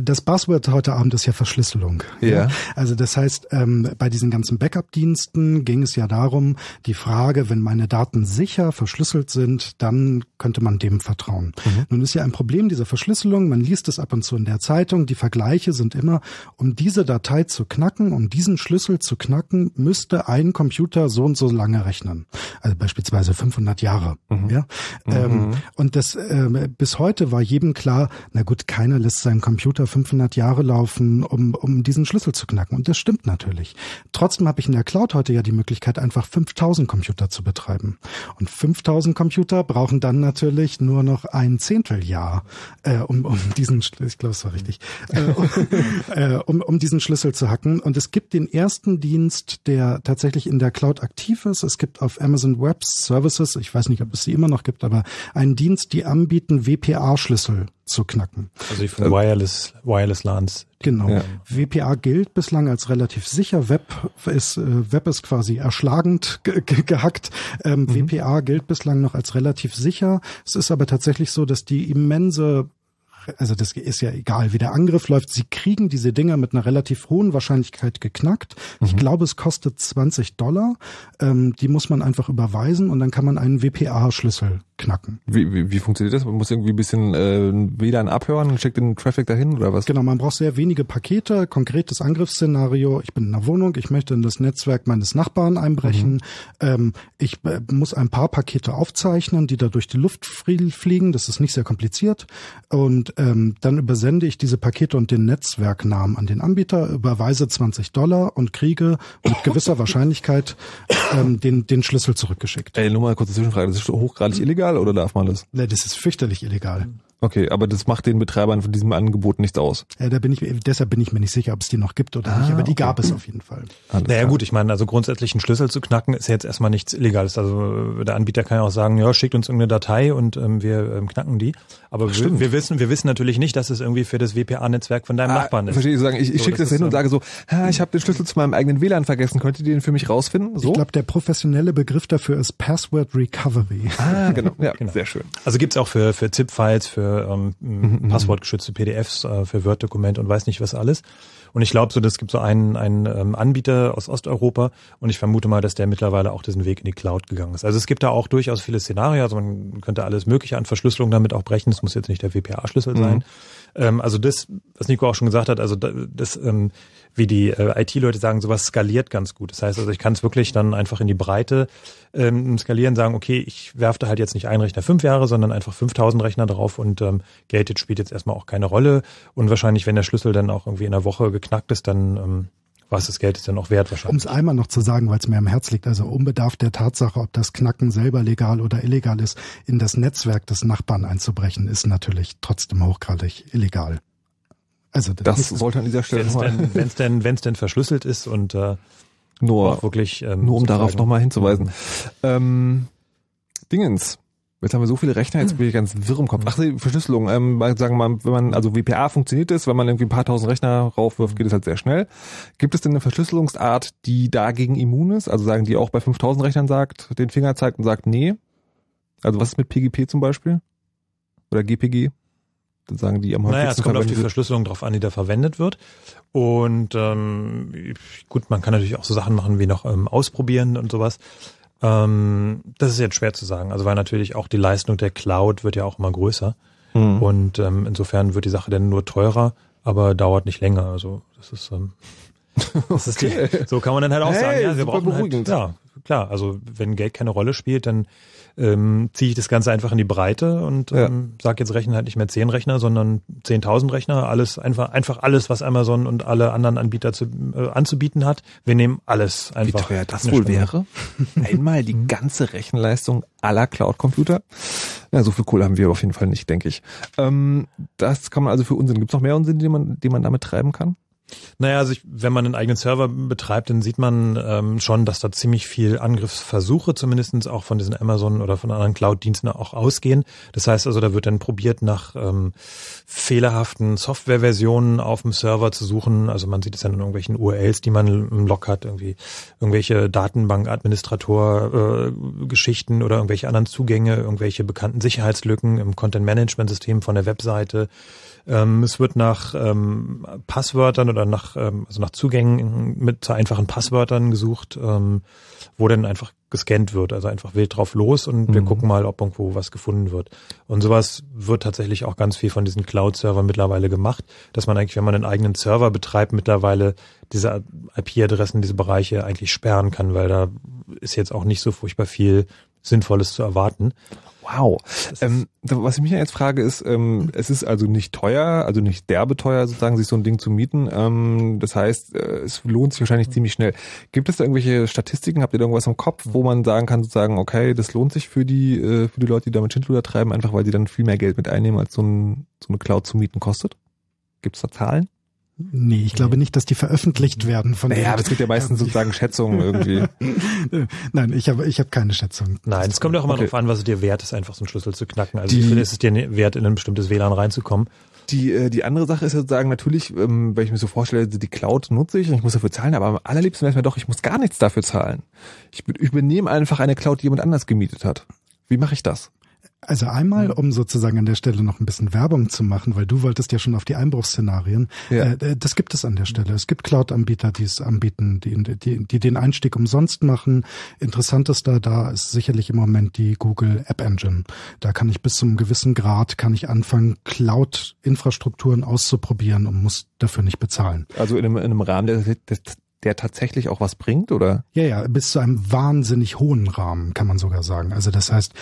das Buzzword heute Abend ist ja Verschlüsselung. Ja. ja. Also das heißt, ähm, bei diesen ganzen Backup-Diensten ging es ja darum, die Frage, wenn meine Daten sicher verschlüsselt sind, dann könnte man dem vertrauen. Mhm. Nun ist ja ein Problem dieser Verschlüsselung, man liest es ab und zu in der Zeitung, die Vergleiche sind immer, um diese diese Datei zu knacken, um diesen Schlüssel zu knacken, müsste ein Computer so und so lange rechnen. Also beispielsweise 500 Jahre. Mhm. Ja? Mhm. Ähm, und das äh, bis heute war jedem klar, na gut, keiner lässt seinen Computer 500 Jahre laufen, um, um diesen Schlüssel zu knacken. Und das stimmt natürlich. Trotzdem habe ich in der Cloud heute ja die Möglichkeit, einfach 5000 Computer zu betreiben. Und 5000 Computer brauchen dann natürlich nur noch ein Zehnteljahr, äh, um, um diesen, ich glaube, es war richtig, äh, um, um diesen Schlüssel zu hacken. Und es gibt den ersten Dienst, der tatsächlich in der Cloud aktiv ist. Es gibt auf Amazon Web Services, ich weiß nicht, ob es sie immer noch gibt, aber einen Dienst, die anbieten, WPA-Schlüssel zu knacken. Also von Wireless, Wireless LANs. Genau. Ja. WPA gilt bislang als relativ sicher. Web ist, äh, Web ist quasi erschlagend ge ge gehackt. Ähm, mhm. WPA gilt bislang noch als relativ sicher. Es ist aber tatsächlich so, dass die immense also das ist ja egal, wie der Angriff läuft, sie kriegen diese Dinger mit einer relativ hohen Wahrscheinlichkeit geknackt. Mhm. Ich glaube, es kostet 20 Dollar. Ähm, die muss man einfach überweisen und dann kann man einen WPA-Schlüssel knacken. Wie, wie, wie funktioniert das? Man muss irgendwie ein bisschen äh, WLAN abhören und schickt den Traffic dahin oder was? Genau, man braucht sehr wenige Pakete, konkretes Angriffsszenario. Ich bin in einer Wohnung, ich möchte in das Netzwerk meines Nachbarn einbrechen. Mhm. Ähm, ich äh, muss ein paar Pakete aufzeichnen, die da durch die Luft fliegen. Das ist nicht sehr kompliziert. Und ähm, dann übersende ich diese Pakete und den Netzwerknamen an den Anbieter, überweise 20 Dollar und kriege mit gewisser Wahrscheinlichkeit ähm, den, den Schlüssel zurückgeschickt. Ey, nur mal kurze Zwischenfrage. Das ist hochgradig illegal oder darf man das? Nee, das ist fürchterlich illegal. Okay, aber das macht den Betreibern von diesem Angebot nichts aus. Ja, da bin ich, deshalb bin ich mir nicht sicher, ob es die noch gibt oder ah, nicht, aber die okay. gab es auf jeden Fall. Alles naja klar. gut, ich meine, also grundsätzlich einen Schlüssel zu knacken ist jetzt erstmal nichts Illegales. Also der Anbieter kann ja auch sagen, ja, schickt uns irgendeine Datei und ähm, wir ähm, knacken die. Aber Ach, wir, wir, wissen, wir wissen natürlich nicht, dass es irgendwie für das WPA-Netzwerk von deinem ah, Nachbarn ist. Verstehe ich sagen, ich, ich so, schicke das, das hin und sage so, ha, ich habe den Schlüssel zu meinem eigenen WLAN vergessen, könnt ihr den für mich rausfinden? So? Ich glaube, der professionelle Begriff dafür ist Password Recovery. Ah, genau, ja, genau. sehr schön. Also gibt's auch für, für ZIP-Files, für ähm, mhm. passwortgeschützte PDFs, äh, für Word-Dokumente und weiß nicht was alles. Und ich glaube so, das gibt so einen, einen ähm, Anbieter aus Osteuropa und ich vermute mal, dass der mittlerweile auch diesen Weg in die Cloud gegangen ist. Also es gibt da auch durchaus viele Szenarien, also man könnte alles mögliche an Verschlüsselung damit auch brechen, das muss jetzt nicht der WPA-Schlüssel mhm. sein. Ähm, also das, was Nico auch schon gesagt hat, also das, ähm, wie die äh, IT-Leute sagen, sowas skaliert ganz gut. Das heißt also, ich kann es wirklich dann einfach in die Breite ähm, skalieren, sagen, okay, ich werfe da halt jetzt nicht einen Rechner fünf Jahre, sondern einfach 5000 Rechner drauf und ähm, Geld spielt jetzt erstmal auch keine Rolle. Und wahrscheinlich, wenn der Schlüssel dann auch irgendwie in der Woche geknackt ist, dann ähm, was das Geld ist dann auch wert wahrscheinlich. Um es einmal noch zu sagen, weil es mir am Herz liegt, also unbedarf der Tatsache, ob das Knacken selber legal oder illegal ist, in das Netzwerk des Nachbarn einzubrechen, ist natürlich trotzdem hochgradig illegal. Also das, das sollte an dieser Stelle wenn es denn, wenn es denn verschlüsselt ist und äh, nur wirklich ähm, nur um darauf nochmal hinzuweisen. Ähm, Dingens. Jetzt haben wir so viele Rechner, jetzt bin ich ganz wirr im Kopf. Ach, die Verschlüsselung. Ähm, sagen wir mal, wenn man, also WPA funktioniert es, wenn man irgendwie ein paar tausend Rechner raufwirft, geht es halt sehr schnell. Gibt es denn eine Verschlüsselungsart, die dagegen immun ist? Also sagen die auch bei 5000 Rechnern sagt, den Finger zeigt und sagt, nee. Also was ist mit PGP zum Beispiel? Oder GPG? Dann sagen die am häufigsten. Naja, es kommt auf die Verschlüsselung drauf an, die da verwendet wird. Und ähm, gut, man kann natürlich auch so Sachen machen wie noch ähm, ausprobieren und sowas. Ähm, das ist jetzt schwer zu sagen. Also weil natürlich auch die Leistung der Cloud wird ja auch immer größer. Mhm. Und ähm, insofern wird die Sache dann nur teurer, aber dauert nicht länger. Also das ist, ähm, das ist okay. die, so kann man dann halt auch hey, sagen, ja, wir brauchen halt, ja, klar, also wenn Geld keine Rolle spielt, dann ähm, ziehe ich das Ganze einfach in die Breite und ja. ähm, sage jetzt rechnen halt nicht mehr zehn Rechner, sondern 10.000 Rechner, alles einfach einfach alles, was Amazon und alle anderen Anbieter zu, äh, anzubieten hat. Wir nehmen alles einfach. Wie teuer das wohl Stunde. wäre? Einmal die ganze Rechenleistung aller Cloud-Computer. Ja, so viel Kohle haben wir auf jeden Fall nicht, denke ich. Ähm, das kann man also für Unsinn. Gibt es noch mehr Unsinn, den man, den man damit treiben kann? Naja, also ich, wenn man einen eigenen Server betreibt, dann sieht man ähm, schon, dass da ziemlich viel Angriffsversuche zumindestens auch von diesen Amazon oder von anderen Cloud-Diensten auch ausgehen. Das heißt also, da wird dann probiert, nach ähm, fehlerhaften Softwareversionen auf dem Server zu suchen. Also man sieht es dann in irgendwelchen URLs, die man im Log hat, irgendwie irgendwelche Datenbank-Administrator-Geschichten äh, oder irgendwelche anderen Zugänge, irgendwelche bekannten Sicherheitslücken im Content-Management-System von der Webseite. Ähm, es wird nach ähm, Passwörtern oder nach, ähm, also nach Zugängen mit zu einfachen Passwörtern gesucht, ähm, wo dann einfach gescannt wird, also einfach wild drauf los und mhm. wir gucken mal, ob irgendwo was gefunden wird. Und sowas wird tatsächlich auch ganz viel von diesen Cloud-Servern mittlerweile gemacht, dass man eigentlich, wenn man einen eigenen Server betreibt, mittlerweile diese IP-Adressen, diese Bereiche eigentlich sperren kann, weil da ist jetzt auch nicht so furchtbar viel Sinnvolles zu erwarten. Wow. Ähm, was ich mich jetzt frage ist, ähm, es ist also nicht teuer, also nicht derbe teuer sozusagen, sich so ein Ding zu mieten. Ähm, das heißt, äh, es lohnt sich wahrscheinlich ziemlich schnell. Gibt es da irgendwelche Statistiken? Habt ihr da irgendwas im Kopf, wo man sagen kann, sozusagen, okay, das lohnt sich für die äh, für die Leute, die damit Schindluder treiben, einfach weil sie dann viel mehr Geld mit einnehmen, als so, ein, so eine Cloud zu mieten kostet? Gibt es da Zahlen? Nee, ich glaube nicht, dass die veröffentlicht werden von naja, es gibt ja meistens sozusagen Schätzungen irgendwie. Nein, ich habe ich hab keine Schätzung. Nein, es kommt auch immer okay. darauf an, was es dir wert ist, einfach so einen Schlüssel zu knacken. Also die, ich finde, es ist dir wert, in ein bestimmtes WLAN reinzukommen. Die, äh, die andere Sache ist sozusagen natürlich, ähm, weil ich mir so vorstelle, die Cloud nutze ich und ich muss dafür zahlen, aber am allerliebsten wäre es mir doch, ich muss gar nichts dafür zahlen. Ich übernehme einfach eine Cloud, die jemand anders gemietet hat. Wie mache ich das? Also einmal, um sozusagen an der Stelle noch ein bisschen Werbung zu machen, weil du wolltest ja schon auf die Einbruchsszenarien. Ja. Äh, das gibt es an der Stelle. Es gibt Cloud-Anbieter, die es anbieten, die, die, die den Einstieg umsonst machen. Interessantester da ist sicherlich im Moment die Google App Engine. Da kann ich bis zum gewissen Grad kann ich anfangen, Cloud-Infrastrukturen auszuprobieren und muss dafür nicht bezahlen. Also in einem, in einem Rahmen des, des, der tatsächlich auch was bringt, oder? Ja, ja, bis zu einem wahnsinnig hohen Rahmen, kann man sogar sagen. Also das heißt,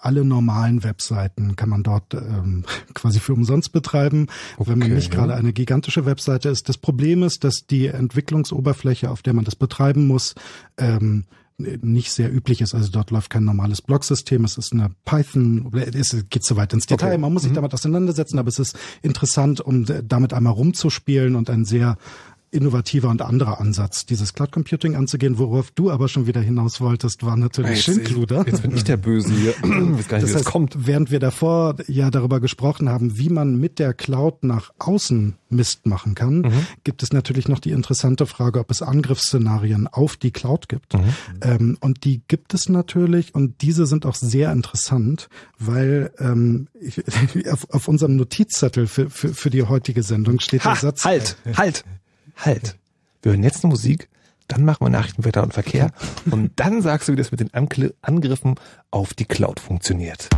alle normalen Webseiten kann man dort ähm, quasi für umsonst betreiben, okay, wenn man nicht gerade eine gigantische Webseite ist. Das Problem ist, dass die Entwicklungsoberfläche, auf der man das betreiben muss, ähm, nicht sehr üblich ist. Also dort läuft kein normales Blocksystem, es ist eine Python, es geht zu weit ins Detail, okay. man muss sich mhm. damit auseinandersetzen, aber es ist interessant, um damit einmal rumzuspielen und ein sehr innovativer und anderer Ansatz, dieses Cloud Computing anzugehen. Worauf du aber schon wieder hinaus wolltest, war natürlich Schindluder. Jetzt bin ich der Böse hier. Ich gar nicht, das heißt, kommt. Während wir davor ja darüber gesprochen haben, wie man mit der Cloud nach außen Mist machen kann, mhm. gibt es natürlich noch die interessante Frage, ob es Angriffsszenarien auf die Cloud gibt. Mhm. Ähm, und die gibt es natürlich und diese sind auch sehr interessant, weil ähm, auf, auf unserem Notizzettel für, für, für die heutige Sendung steht ha, der Satz. Halt, halt halt, wir hören jetzt eine Musik, dann machen wir Nachrichten, Wetter und Verkehr und dann sagst du, wie das mit den Angriffen auf die Cloud funktioniert.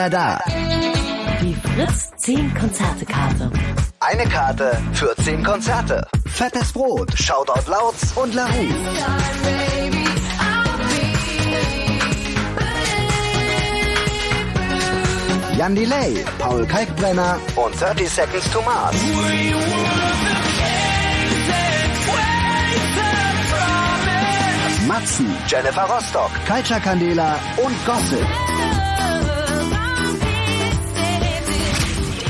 Wieder da. Die Fritz 10 Konzertekarte. Eine Karte für 10 Konzerte. Fettes Brot, Shoutout Lauts und La Rue. Jan Delay, Paul Kalkbrenner und 30 Seconds to Mars. Matzen, Jennifer Rostock, Culture Candela und Gossip.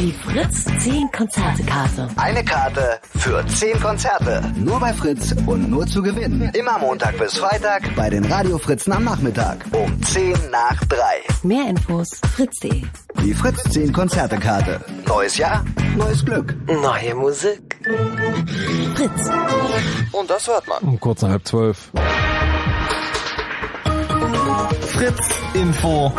Die Fritz 10 Konzertekarte. Eine Karte für 10 Konzerte. Nur bei Fritz und nur zu gewinnen. Immer Montag bis Freitag bei den Radio Fritzen am Nachmittag. Um 10 nach 3. Mehr Infos fritz.de. Die Fritz 10 Konzertekarte. Neues Jahr, neues Glück. Neue Musik. Fritz. Und das hört man. Um kurz nach halb zwölf. Fritz Info.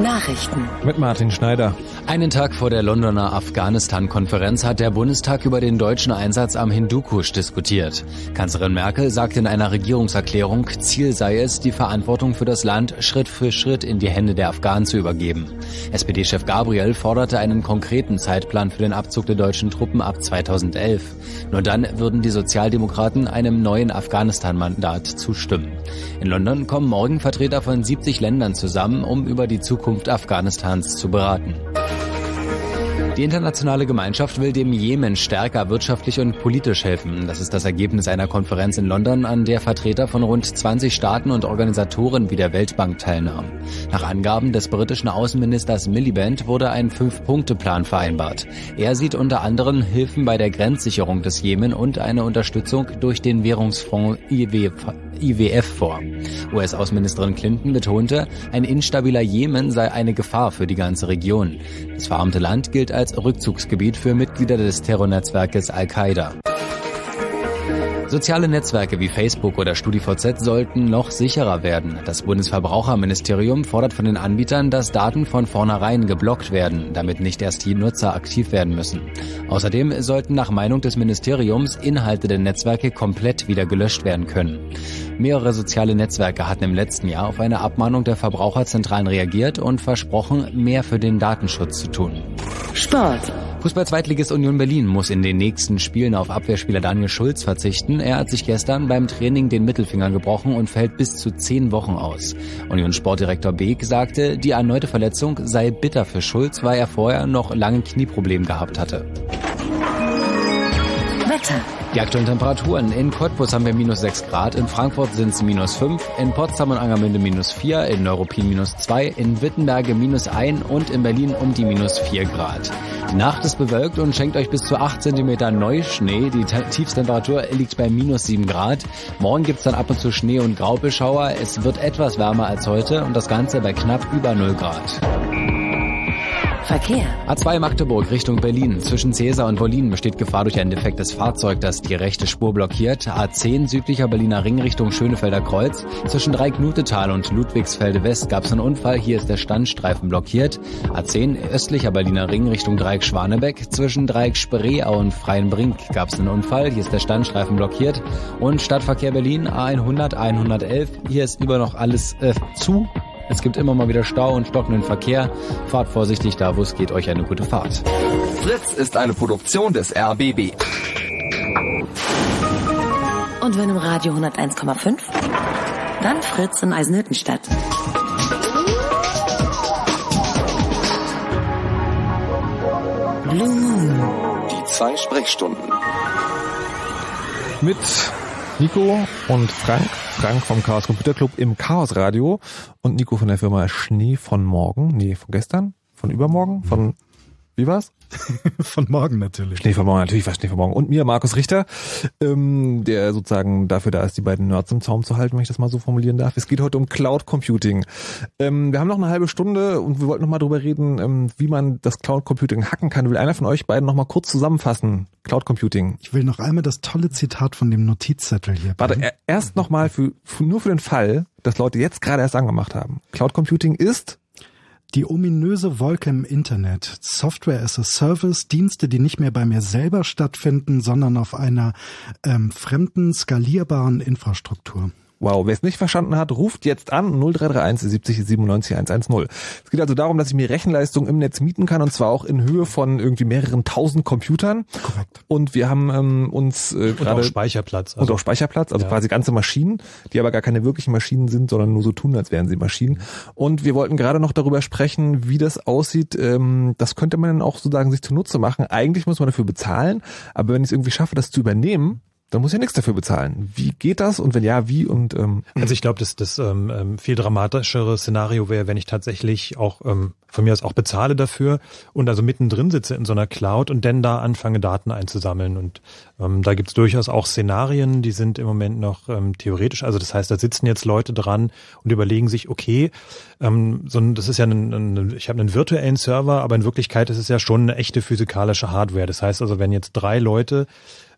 Nachrichten. Mit Martin Schneider. Einen Tag vor der Londoner Afghanistan-Konferenz hat der Bundestag über den deutschen Einsatz am Hindukusch diskutiert. Kanzlerin Merkel sagte in einer Regierungserklärung, Ziel sei es, die Verantwortung für das Land Schritt für Schritt in die Hände der Afghanen zu übergeben. SPD-Chef Gabriel forderte einen konkreten Zeitplan für den Abzug der deutschen Truppen ab 2011. Nur dann würden die Sozialdemokraten einem neuen Afghanistan-Mandat zustimmen. In London kommen morgen Vertreter von 70 Ländern zusammen, um über die Zukunft Afghanistans zu beraten. Die internationale Gemeinschaft will dem Jemen stärker wirtschaftlich und politisch helfen. Das ist das Ergebnis einer Konferenz in London, an der Vertreter von rund 20 Staaten und Organisatoren wie der Weltbank teilnahmen. Nach Angaben des britischen Außenministers Miliband wurde ein Fünf-Punkte-Plan vereinbart. Er sieht unter anderem Hilfen bei der Grenzsicherung des Jemen und eine Unterstützung durch den Währungsfonds IWF vor. US-Außenministerin Clinton betonte, ein instabiler Jemen sei eine Gefahr für die ganze Region. Das verarmte Land gilt als Rückzugsgebiet für Mitglieder des Terrornetzwerkes Al-Qaida. Soziale Netzwerke wie Facebook oder StudiVZ sollten noch sicherer werden. Das Bundesverbraucherministerium fordert von den Anbietern, dass Daten von vornherein geblockt werden, damit nicht erst die Nutzer aktiv werden müssen. Außerdem sollten nach Meinung des Ministeriums Inhalte der Netzwerke komplett wieder gelöscht werden können. Mehrere soziale Netzwerke hatten im letzten Jahr auf eine Abmahnung der Verbraucherzentralen reagiert und versprochen, mehr für den Datenschutz zu tun. Sport. Fußball-Zweitligist Union Berlin muss in den nächsten Spielen auf Abwehrspieler Daniel Schulz verzichten. Er hat sich gestern beim Training den Mittelfinger gebrochen und fällt bis zu zehn Wochen aus. Union Sportdirektor Beek sagte, die erneute Verletzung sei bitter für Schulz, weil er vorher noch lange Knieprobleme gehabt hatte. Wetter. Die aktuellen Temperaturen. In Cottbus haben wir minus 6 Grad, in Frankfurt sind es minus 5, in Potsdam und Angermünde minus 4, in Neuruppin minus 2, in Wittenberge minus 1 und in Berlin um die minus 4 Grad. Die Nacht ist bewölkt und schenkt euch bis zu 8 cm Neuschnee. Die Tiefstemperatur liegt bei minus 7 Grad. Morgen gibt's dann ab und zu Schnee und Graubeschauer. Es wird etwas wärmer als heute und das Ganze bei knapp über 0 Grad. Verkehr. A2 Magdeburg Richtung Berlin. Zwischen Cäsar und Wolin besteht Gefahr durch ein defektes Fahrzeug, das die rechte Spur blockiert. A10 südlicher Berliner Ring Richtung Schönefelder Kreuz. Zwischen Dreiecknutetal und Ludwigsfelde West gab es einen Unfall. Hier ist der Standstreifen blockiert. A10 östlicher Berliner Ring Richtung Dreieck Schwanebeck. Zwischen Dreieck Spreeau und Freienbrink gab es einen Unfall. Hier ist der Standstreifen blockiert. Und Stadtverkehr Berlin A100, 111. Hier ist über noch alles äh, zu. Es gibt immer mal wieder Stau und stockenden Verkehr. Fahrt vorsichtig da, wo es geht. Euch eine gute Fahrt. Fritz ist eine Produktion des RBB. Und wenn im Radio 101,5? Dann Fritz in Eisenhüttenstadt. Blue Moon. Die zwei Sprechstunden. Mit Nico und Frank. Frank vom Chaos Computer Club im Chaos Radio und Nico von der Firma Schnee von morgen. Nee, von gestern? Von übermorgen? Von, wie war's? Von morgen natürlich. Schnee von morgen, natürlich war Schnee von morgen. Und mir, Markus Richter, ähm, der sozusagen dafür da ist, die beiden Nerds im Zaum zu halten, wenn ich das mal so formulieren darf. Es geht heute um Cloud Computing. Ähm, wir haben noch eine halbe Stunde und wir wollten noch mal drüber reden, ähm, wie man das Cloud Computing hacken kann. Will einer von euch beiden noch mal kurz zusammenfassen? Cloud Computing. Ich will noch einmal das tolle Zitat von dem Notizzettel hier. Warte, er- erst noch mal für, für, nur für den Fall, dass Leute jetzt gerade erst angemacht haben. Cloud Computing ist Die ominöse Wolke im Internet, Software as a Service, Dienste, die nicht mehr bei mir selber stattfinden, sondern auf einer ähm, fremden, skalierbaren Infrastruktur. Wow, wer es nicht verstanden hat, ruft jetzt an 0331 70 97 110. Es geht also darum, dass ich mir Rechenleistung im Netz mieten kann und zwar auch in Höhe von irgendwie mehreren tausend Computern. Korrekt. Und wir haben ähm, uns äh, Und gerade auch Speicherplatz. und auch Speicherplatz, also Ja. quasi ganze Maschinen, die aber gar keine wirklichen Maschinen sind, sondern nur so tun, als wären sie Maschinen. Und wir wollten gerade noch darüber sprechen, wie das aussieht. Ähm, das könnte man dann auch sozusagen sich zunutze machen. Eigentlich muss man dafür bezahlen, aber wenn ich es irgendwie schaffe, das zu übernehmen, dann muss ich ja nichts dafür bezahlen. Wie geht das? Und wenn ja, wie? Und ähm, Also ich glaube, dass das ähm, ähm, viel dramatischere Szenario wäre, wenn ich tatsächlich auch ähm, von mir aus auch bezahle dafür und also mittendrin sitze in so einer Cloud und dann da anfange, Daten einzusammeln. Und ähm, da gibt's durchaus auch Szenarien, die sind im Moment noch ähm, theoretisch. Also das heißt, da sitzen jetzt Leute dran und überlegen sich, okay, ähm, so ein, das ist ja ein, ein ich habe einen virtuellen Server, aber in Wirklichkeit ist es ja schon eine echte physikalische Hardware. Das heißt also, wenn jetzt drei Leute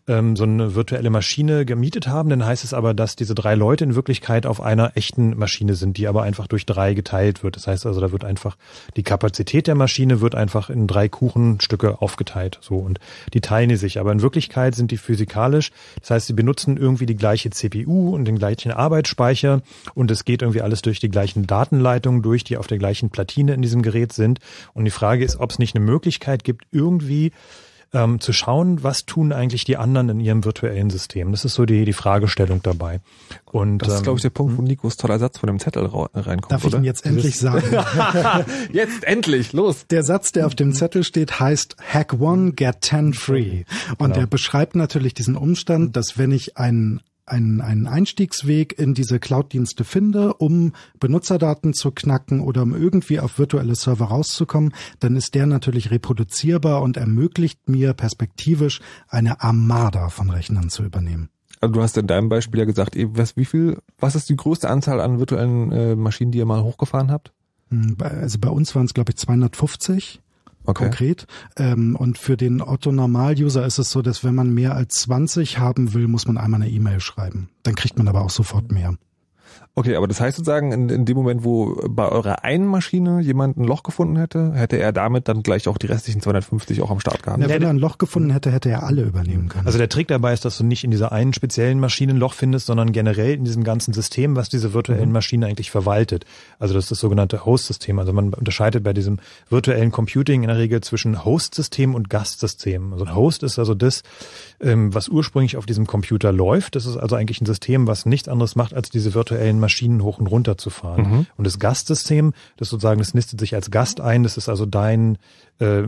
ähm, so eine virtuelle Maschine gemietet haben, dann heißt es aber, dass diese drei Leute in Wirklichkeit auf einer echten Maschine sind, die aber einfach durch drei geteilt wird. Das heißt also, da wird einfach die Kapazität der Maschine wird einfach in drei Kuchenstücke aufgeteilt. So und die teilen die sich. Aber in Wirklichkeit sind die physikalisch. Das heißt, sie benutzen irgendwie die gleiche CPU und den gleichen Arbeitsspeicher und es geht irgendwie alles durch die gleichen Datenleitungen durch, die auf der gleichen Platine in diesem Gerät sind. Und die Frage ist, ob es nicht eine Möglichkeit gibt, irgendwie ähm, zu schauen, was tun eigentlich die anderen in ihrem virtuellen System. Das ist so die, die Fragestellung dabei. Und das ist, ähm, glaube ich, der Punkt, wo Nikos toller Satz von dem Zettel ra- reinkommt, Darf ich oder? ihn jetzt endlich sagen? jetzt endlich, los! Der Satz, der auf dem Zettel steht, heißt Hack One, Get Ten Free. Und Genau. der beschreibt natürlich diesen Umstand, dass wenn ich einen einen, einen Einstiegsweg in diese Cloud-Dienste finde, um Benutzerdaten zu knacken oder um irgendwie auf virtuelle Server rauszukommen, dann ist der natürlich reproduzierbar und ermöglicht mir perspektivisch eine Armada von Rechnern zu übernehmen. Also du hast in deinem Beispiel ja gesagt, was, wie viel, was ist die größte Anzahl an virtuellen äh, Maschinen, die ihr mal hochgefahren habt? Hm, Also bei uns waren es, glaube ich, 250 Okay. konkret. Ähm, und für den Otto-Normal-User ist es so, dass wenn man mehr als 20 haben will, muss man einmal eine E-Mail schreiben. Dann kriegt man aber auch sofort mehr. Okay, aber das heißt sozusagen, in, in dem Moment, wo bei eurer einen Maschine jemand ein Loch gefunden hätte, hätte er damit dann gleich auch die restlichen 250 auch am Start gehabt. Ja, wenn er ein Loch gefunden hätte, hätte er alle übernehmen können. Also der Trick dabei ist, dass du nicht in dieser einen speziellen Maschine ein Loch findest, sondern generell in diesem ganzen System, was diese virtuellen Maschinen eigentlich verwaltet. Also das ist das sogenannte Host-System. Also man unterscheidet bei diesem virtuellen Computing in der Regel zwischen Host-System und Gastsystem. Also ein Host ist also das, was ursprünglich auf diesem Computer läuft. Das ist also eigentlich ein System, was nichts anderes macht, als diese virtuellen Maschinen hoch und runter zu fahren. Und das Gastsystem, das sozusagen, das nistet sich als Gast ein. Das ist also dein äh,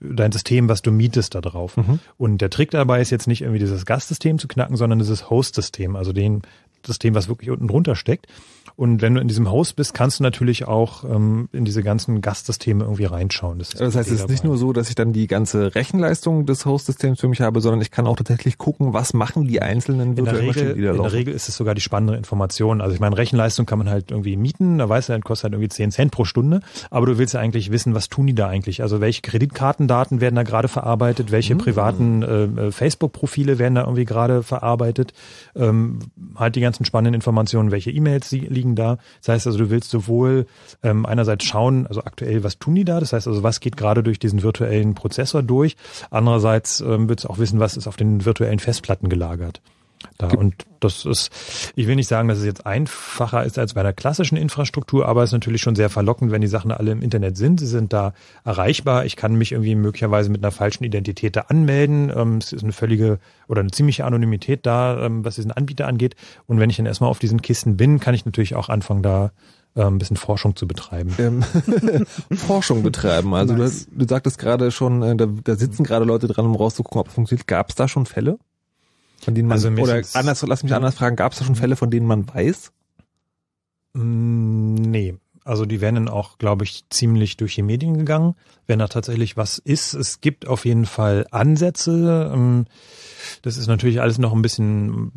dein System, was du mietest da drauf. Und der Trick dabei ist jetzt nicht irgendwie dieses Gastsystem zu knacken, sondern dieses Host-System, also den System, was wirklich unten drunter steckt. Und wenn du in diesem Host bist, kannst du natürlich auch ähm, in diese ganzen Gastsysteme irgendwie reinschauen. Das, das heißt, es ist nicht nur so, dass ich dann die ganze Rechenleistung des Host-Systems für mich habe, sondern ich kann auch tatsächlich gucken, was machen die einzelnen virtuellen Maschinen, die da In der Regel ist es sogar die spannende Information. Also ich meine, Rechenleistung kann man halt irgendwie mieten, da weißt du, das kostet halt irgendwie 10 Cent pro Stunde, aber du willst ja eigentlich wissen, was tun die da eigentlich? Also welche Kreditkartendaten werden da gerade verarbeitet, welche mhm. privaten äh, äh, Facebook-Profile werden da irgendwie gerade verarbeitet, ähm, halt die ganzen spannenden Informationen, welche E-Mails liegen liegen da. Das heißt also, du willst sowohl ähm, einerseits schauen, also aktuell, was tun die da? Das heißt also, was geht gerade durch diesen virtuellen Prozessor durch? Andererseits ähm, willst du auch wissen, was ist auf den virtuellen Festplatten gelagert. Da. Und das ist, ich will nicht sagen, dass es jetzt einfacher ist als bei der klassischen Infrastruktur, aber es ist natürlich schon sehr verlockend, wenn die Sachen alle im Internet sind. Sie sind da erreichbar. Ich kann mich irgendwie möglicherweise mit einer falschen Identität da anmelden. Ähm, es ist eine völlige oder eine ziemliche Anonymität da, ähm, was diesen Anbieter angeht. Und wenn ich dann erstmal auf diesen Kisten bin, kann ich natürlich auch anfangen, da ähm, ein bisschen Forschung zu betreiben. Ähm, Forschung betreiben. Also nice. du, du sagtest gerade schon, äh, da, da sitzen gerade Leute dran, um rauszugucken, ob es funktioniert. Gab es da schon Fälle? Von denen man, also oder anders, lass mich anders fragen, gab es da schon Fälle, von denen man weiß? Mm, nee. Also die werden dann auch, glaube ich, ziemlich durch die Medien gegangen, wenn da tatsächlich was ist. Es gibt auf jeden Fall Ansätze. Ähm, das ist natürlich alles noch ein bisschen,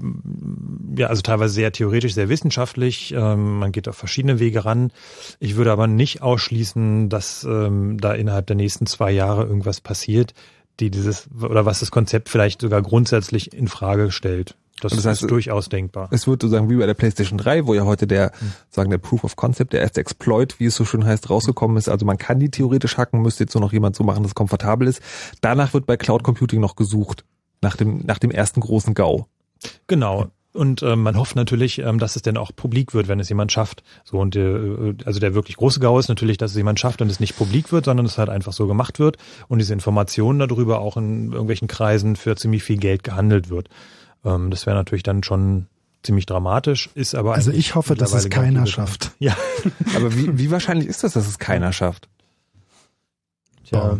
ja, also teilweise sehr theoretisch, sehr wissenschaftlich. Ähm, man geht auf verschiedene Wege ran. Ich würde aber nicht ausschließen, dass ähm, da innerhalb der nächsten zwei Jahre irgendwas passiert die dieses oder was das Konzept vielleicht sogar grundsätzlich in Frage stellt. Das, das heißt, ist durchaus denkbar. Es wird sozusagen wie bei der PlayStation 3, wo ja heute der, hm. sagen der Proof of Concept, der erste Exploit, wie es so schön heißt, rausgekommen ist. Also man kann die theoretisch hacken, müsste jetzt nur noch jemand so machen, dass es komfortabel ist. Danach wird bei Cloud Computing noch gesucht. Nach dem, nach dem ersten großen GAU. Genau. Und ähm, man hofft natürlich, ähm, dass es denn auch publik wird, wenn es jemand schafft. So und äh, also der wirklich große GAU ist natürlich, dass es jemand schafft und es nicht publik wird, sondern es halt einfach so gemacht wird und diese Informationen darüber auch in irgendwelchen Kreisen für ziemlich viel Geld gehandelt wird. Ähm, das wäre natürlich dann schon ziemlich dramatisch, ist aber also ich hoffe, dass es keiner schafft. Ja, aber wie, wie wahrscheinlich ist das, dass es keiner schafft? Tja.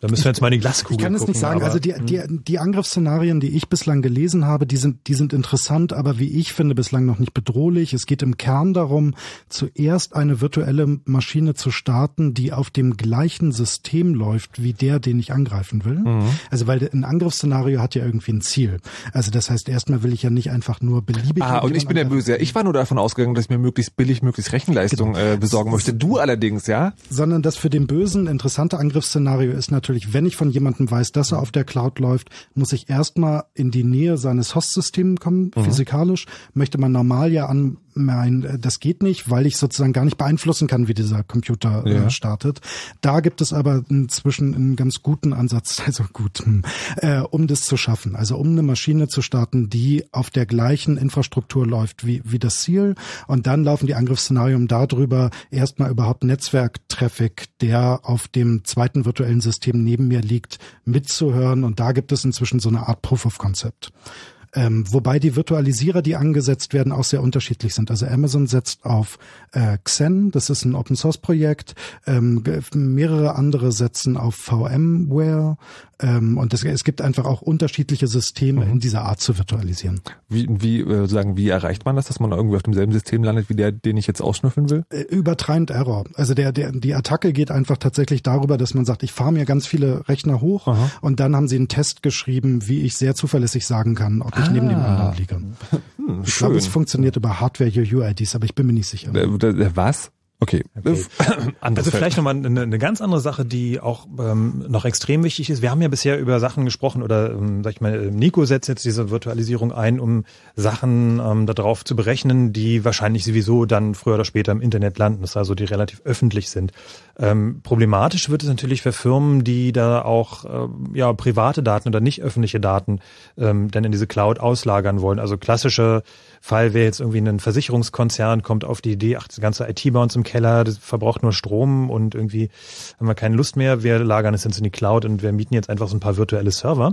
Da müssen wir jetzt mal in die Glaskugel Ich kann es nicht sagen. Also die, die, die Angriffsszenarien, die ich bislang gelesen habe, die sind, die sind interessant, aber wie ich finde, bislang noch nicht bedrohlich. Es geht im Kern darum, zuerst eine virtuelle Maschine zu starten, die auf dem gleichen System läuft wie der, den ich angreifen will. Mhm. Also weil ein Angriffsszenario hat ja irgendwie ein Ziel. Also das heißt, erstmal will ich ja nicht einfach nur beliebig. Ah, und ich bin der Böse. Ich war nur davon ausgegangen, dass ich mir möglichst billig, möglichst Rechenleistung genau. äh, besorgen möchte. Du allerdings, ja? Sondern das für den Bösen interessante Angriffsszenario ist natürlich natürlich, wenn ich von jemandem weiß, dass er auf der Cloud läuft, muss ich erstmal in die Nähe seines Host-Systems kommen, mhm. physikalisch. Möchte man normal ja an mein, äh, das geht nicht, weil ich sozusagen gar nicht beeinflussen kann, wie dieser Computer äh, ja. äh, startet. Da gibt es aber inzwischen einen ganz guten Ansatz, also gut, hm, äh, um das zu schaffen. Also um eine Maschine zu starten, die auf der gleichen Infrastruktur läuft wie, wie das Ziel. Und dann laufen die Angriffsszenarien darüber, erstmal überhaupt Netzwerktraffic, der auf dem zweiten virtuellen System neben mir liegt, mitzuhören. Und da gibt es inzwischen so eine Art Proof of Concept. Ähm, wobei die Virtualisierer, die angesetzt werden, auch sehr unterschiedlich sind. Also Amazon setzt auf äh, Xen, das ist ein Open Source Projekt. Ähm, mehrere andere setzen auf VMware. Ähm, und es, es gibt einfach auch unterschiedliche Systeme mhm. in dieser Art zu virtualisieren. Wie, wie äh, sagen, wie erreicht man das, dass man irgendwie auf demselben System landet wie der, den ich jetzt ausschnüffeln will? Äh, über Tried Error. Also der, der, die Attacke geht einfach tatsächlich darüber, dass man sagt, ich fahre mir ganz viele Rechner hoch Aha. und dann haben sie einen Test geschrieben, wie ich sehr zuverlässig sagen kann, ob ich ah. neben dem anderen liege. Hm, ich glaube, es funktioniert über Hardware-UUIDs, aber ich bin mir nicht sicher. Was? Okay. okay. also vielleicht nochmal eine, eine ganz andere Sache, die auch ähm, noch extrem wichtig ist. Wir haben ja bisher über Sachen gesprochen oder ähm, sag ich mal, Nico setzt jetzt diese Virtualisierung ein, um Sachen ähm, darauf zu berechnen, die wahrscheinlich sowieso dann früher oder später im Internet landen, das also die relativ öffentlich sind. Ähm, problematisch wird es natürlich für Firmen, die da auch äh, ja private Daten oder nicht öffentliche Daten ähm, dann in diese Cloud auslagern wollen. Also klassische Fall wäre jetzt irgendwie ein Versicherungskonzern kommt auf die Idee, ach, das ganze IT bei uns im Keller, das verbraucht nur Strom und irgendwie haben wir keine Lust mehr, wir lagern es jetzt in die Cloud und wir mieten jetzt einfach so ein paar virtuelle Server.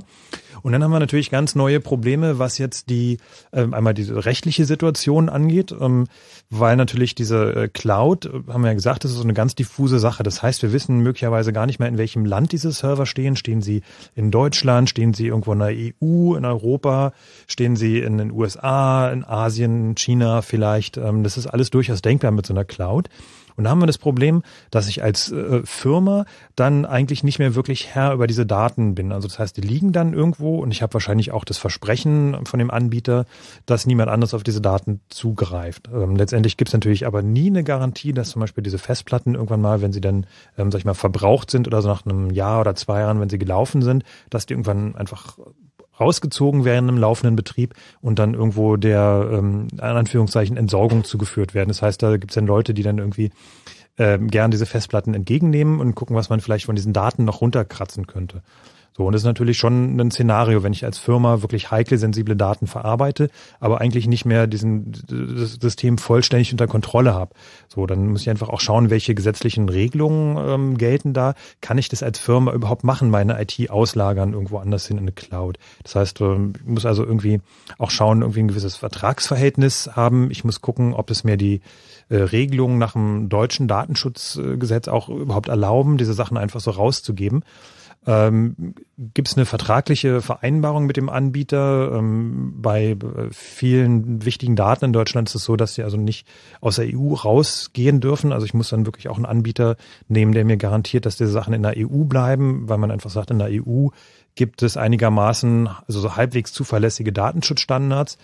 Und dann haben wir natürlich ganz neue Probleme, was jetzt die ähm, einmal diese rechtliche Situation angeht, ähm, weil natürlich diese äh, Cloud, äh, haben wir ja gesagt, das ist so eine ganz diffuse Sache. Das heißt, wir wissen möglicherweise gar nicht mehr, in welchem Land diese Server stehen. Stehen sie in Deutschland, stehen sie irgendwo in der EU, in Europa, stehen sie in den USA, in Asien, China vielleicht. Ähm, das ist alles durchaus denkbar mit so einer Cloud. Und da haben wir das Problem, dass ich als äh, Firma dann eigentlich nicht mehr wirklich Herr über diese Daten bin. Also das heißt, die liegen dann irgendwo und ich habe wahrscheinlich auch das Versprechen von dem Anbieter, dass niemand anders auf diese Daten zugreift. Ähm, letztendlich gibt es natürlich aber nie eine Garantie, dass zum Beispiel diese Festplatten irgendwann mal, wenn sie dann, ähm, sag ich mal, verbraucht sind oder so nach einem Jahr oder zwei Jahren, wenn sie gelaufen sind, dass die irgendwann einfach rausgezogen werden im laufenden Betrieb und dann irgendwo der, ähm, in Anführungszeichen, Entsorgung zugeführt werden. Das heißt, da gibt es dann Leute, die dann irgendwie ähm, gern diese Festplatten entgegennehmen und gucken, was man vielleicht von diesen Daten noch runterkratzen könnte. So, und das ist natürlich schon ein Szenario, wenn ich als Firma wirklich heikle, sensible Daten verarbeite, aber eigentlich nicht mehr diesen das System vollständig unter Kontrolle habe. So, dann muss ich einfach auch schauen, welche gesetzlichen Regelungen ähm, gelten da. Kann ich das als Firma überhaupt machen, meine IT auslagern irgendwo anders hin in eine Cloud? Das heißt, ähm, ich muss also irgendwie auch schauen, irgendwie ein gewisses Vertragsverhältnis haben. Ich muss gucken, ob es mir die äh, Regelungen nach dem deutschen Datenschutzgesetz auch überhaupt erlauben, diese Sachen einfach so rauszugeben. Ähm, Gibt es eine vertragliche Vereinbarung mit dem Anbieter? Ähm, bei äh, vielen wichtigen Daten in Deutschland ist es so, dass sie also nicht aus der EU rausgehen dürfen. Also ich muss dann wirklich auch einen Anbieter nehmen, der mir garantiert, dass diese Sachen in der EU bleiben, weil man einfach sagt, in der EU gibt es einigermaßen, also so halbwegs zuverlässige Datenschutzstandards.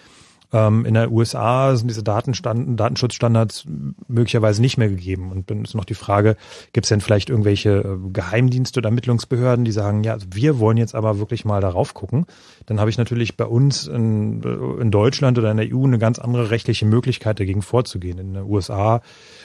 Ähm, in der USA sind diese Datenstand Datenschutzstandards möglicherweise nicht mehr gegeben. Und dann ist noch die Frage, gibt es denn vielleicht irgendwelche äh, Geheimdienste oder Ermittlungsbehörden, die sagen, ja, also wir wollen jetzt aber wirklich mal darauf gucken. Dann habe ich natürlich bei uns in, in Deutschland oder in der EU eine ganz andere rechtliche Möglichkeit, dagegen vorzugehen. In den USA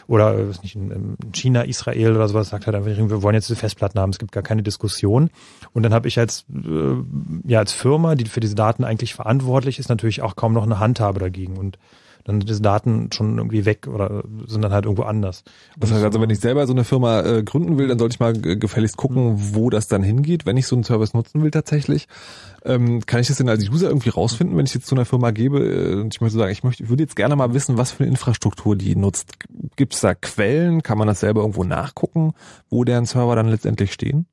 oder äh, was nicht, in China, Israel oder sowas sagt halt einfach, wir wollen jetzt diese Festplatten haben, es gibt gar keine Diskussion. Und dann habe ich als, äh, ja, als Firma, die für diese Daten eigentlich verantwortlich ist, natürlich auch kaum noch eine Handhabe dagegen. Und dann sind diese Daten schon irgendwie weg oder sind dann halt irgendwo anders. Das heißt also, wenn ich selber so eine Firma äh, gründen will, dann sollte ich mal gefälligst gucken, wo das dann hingeht, wenn ich so einen Service nutzen will tatsächlich. Ähm, kann ich das denn als User irgendwie rausfinden, wenn ich jetzt zu einer Firma gebe äh, und ich möchte sagen, ich möchte, ich würde jetzt gerne mal wissen, was für eine Infrastruktur die nutzt. Gibt es da Quellen? Kann man das selber irgendwo nachgucken, wo deren Server dann letztendlich stehen?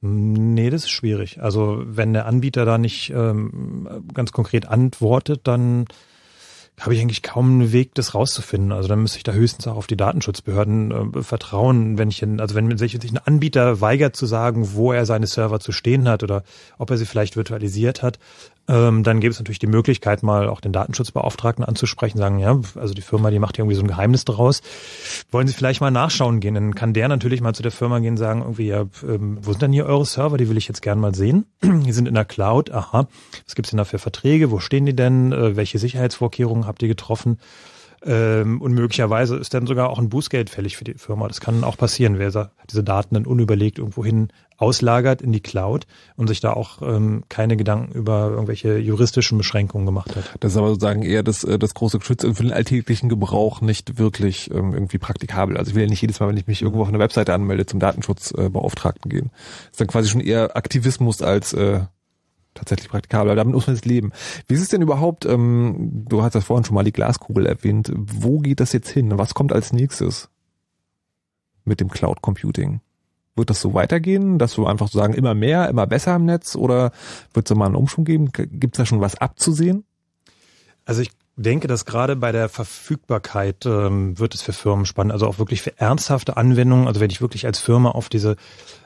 Nee, das ist schwierig. Also wenn der Anbieter da nicht ähm, ganz konkret antwortet, dann habe ich eigentlich kaum einen Weg, das rauszufinden. Also dann müsste ich da höchstens auch auf die Datenschutzbehörden äh, vertrauen, wenn ich, also wenn sich ein Anbieter weigert zu sagen, wo er seine Server zu stehen hat oder ob er sie vielleicht virtualisiert hat, ähm, dann gäbe es natürlich die Möglichkeit, mal auch den Datenschutzbeauftragten anzusprechen, sagen, ja, also die Firma, die macht irgendwie so ein Geheimnis daraus. Wollen Sie vielleicht mal nachschauen gehen? Dann kann der natürlich mal zu der Firma gehen und sagen, irgendwie, ja, ähm, wo sind denn hier eure Server? Die will ich jetzt gern mal sehen. die sind in der Cloud, aha. Was gibt's denn da für Verträge? Wo stehen die denn? Äh, welche Sicherheitsvorkehrungen habt ihr getroffen? Ähm, und möglicherweise ist dann sogar auch ein Bußgeld fällig für die Firma. Das kann auch passieren, wer diese Daten dann unüberlegt irgendwohin auslagert in die Cloud und sich da auch ähm, keine Gedanken über irgendwelche juristischen Beschränkungen gemacht hat. Das ist aber sozusagen eher das, äh, das große Geschütz für den alltäglichen Gebrauch nicht wirklich ähm, irgendwie praktikabel. Also ich will ja nicht jedes Mal, wenn ich mich irgendwo auf einer Webseite anmelde, zum Datenschutzbeauftragten äh, gehen. Das ist dann quasi schon eher Aktivismus als äh, tatsächlich praktikabel. Damit muss man jetzt leben. Wie ist es denn überhaupt, ähm, du hast ja vorhin schon mal die Glaskugel erwähnt, wo geht das jetzt hin? Was kommt als nächstes mit dem Cloud Computing? Wird das so weitergehen, dass du einfach so sagen, immer mehr, immer besser im Netz oder wird es da mal einen Umschwung geben? Gibt es da schon was abzusehen? Also ich denke, dass gerade bei der Verfügbarkeit ähm, wird es für Firmen spannend, also auch wirklich für ernsthafte Anwendungen, also wenn ich wirklich als Firma auf diese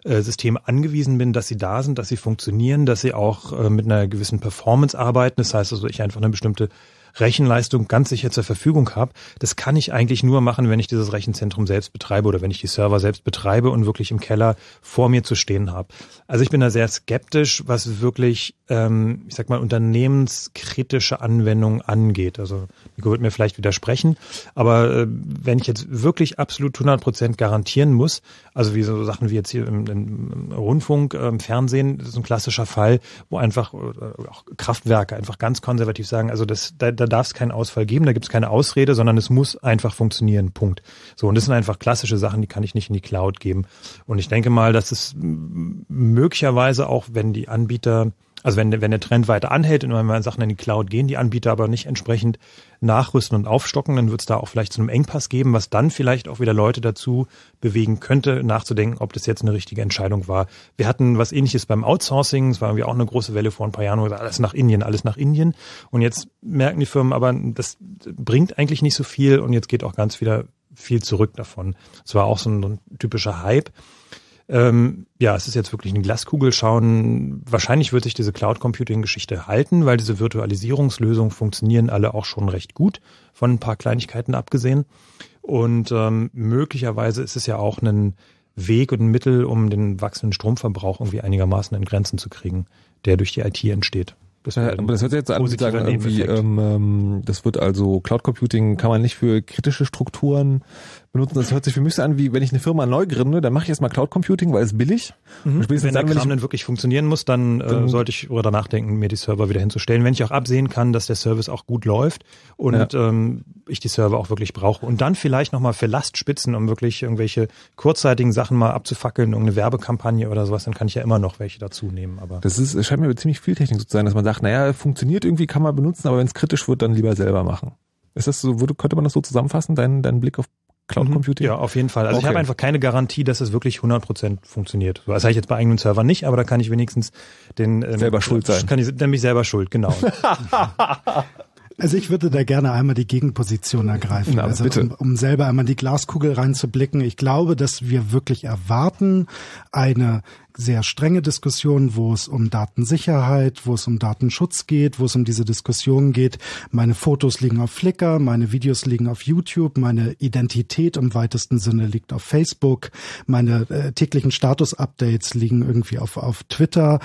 äh, Systeme angewiesen bin, dass sie da sind, dass sie funktionieren, dass sie auch äh, mit einer gewissen Performance arbeiten, das heißt also, ich einfach eine bestimmte Rechenleistung ganz sicher zur Verfügung habe. Das kann ich eigentlich nur machen, wenn ich dieses Rechenzentrum selbst betreibe oder wenn ich die Server selbst betreibe und wirklich im Keller vor mir zu stehen habe. Also ich bin da sehr skeptisch, was wirklich, ähm, ich sag mal, unternehmenskritische Anwendungen angeht. Also Nico wird mir vielleicht widersprechen, aber äh, wenn ich jetzt wirklich absolut 100 Prozent garantieren muss, also wie so Sachen wie jetzt hier im, im Rundfunk, äh, im Fernsehen, das ist ein klassischer Fall, wo einfach äh, auch Kraftwerke einfach ganz konservativ sagen, also das, da, da da darf es keinen Ausfall geben, da gibt es keine Ausrede, sondern es muss einfach funktionieren. Punkt. So, und das sind einfach klassische Sachen, die kann ich nicht in die Cloud geben. Und ich denke mal, dass es möglicherweise auch, wenn die Anbieter also wenn, wenn der Trend weiter anhält und wenn man Sachen in die Cloud gehen, die Anbieter aber nicht entsprechend nachrüsten und aufstocken, dann wird es da auch vielleicht zu einem Engpass geben, was dann vielleicht auch wieder Leute dazu bewegen könnte, nachzudenken, ob das jetzt eine richtige Entscheidung war. Wir hatten was ähnliches beim Outsourcing, es war irgendwie auch eine große Welle vor ein paar Jahren, alles nach Indien, alles nach Indien. Und jetzt merken die Firmen aber, das bringt eigentlich nicht so viel und jetzt geht auch ganz wieder viel zurück davon. Es war auch so ein, so ein typischer Hype. Ähm, ja, es ist jetzt wirklich eine Glaskugel schauen. Wahrscheinlich wird sich diese Cloud Computing Geschichte halten, weil diese Virtualisierungslösungen funktionieren alle auch schon recht gut, von ein paar Kleinigkeiten abgesehen. Und ähm, möglicherweise ist es ja auch ein Weg und ein Mittel, um den wachsenden Stromverbrauch irgendwie einigermaßen in Grenzen zu kriegen, der durch die IT entsteht. Das, ja, aber das hört sich jetzt an, wie sagen, irgendwie, ähm, ähm, das wird also Cloud Computing kann man nicht für kritische Strukturen benutzen. Das hört sich für mich so an, wie wenn ich eine Firma neu gründe, dann mache ich erstmal Cloud Computing, weil es billig. Mhm. Wenn der dann, Kram dann wirklich funktionieren muss, dann, äh, sollte ich darüber nachdenken, mir die Server wieder hinzustellen. Wenn ich auch absehen kann, dass der Service auch gut läuft und ja. ähm, ich die Server auch wirklich brauche. Und dann vielleicht nochmal für Lastspitzen, um wirklich irgendwelche kurzzeitigen Sachen mal abzufackeln, irgendeine Werbekampagne oder sowas, dann kann ich ja immer noch welche dazu nehmen. Aber das ist, scheint mir ziemlich viel Technik zu sein, dass man sagt, naja, funktioniert irgendwie, kann man benutzen, aber wenn es kritisch wird, dann lieber selber machen. Ist das so, könnte man das so zusammenfassen, dein, dein Blick auf Cloud mhm. Computing? Ja, auf jeden Fall. Also okay. ich habe einfach keine Garantie, dass es wirklich 100% funktioniert. Das habe ich jetzt bei eigenen Servern nicht, aber da kann ich wenigstens den ähm, selber schuld sein. Kann ich nämlich selber schuld, genau. Also ich würde da gerne einmal die Gegenposition ergreifen, Na, also um, um selber einmal die Glaskugel reinzublicken. Ich glaube, dass wir wirklich erwarten eine sehr strenge Diskussion, wo es um Datensicherheit, wo es um Datenschutz geht, wo es um diese Diskussion geht. Meine Fotos liegen auf Flickr, meine Videos liegen auf YouTube, meine Identität im weitesten Sinne liegt auf Facebook, meine äh, täglichen Status-Updates liegen irgendwie auf, auf Twitter.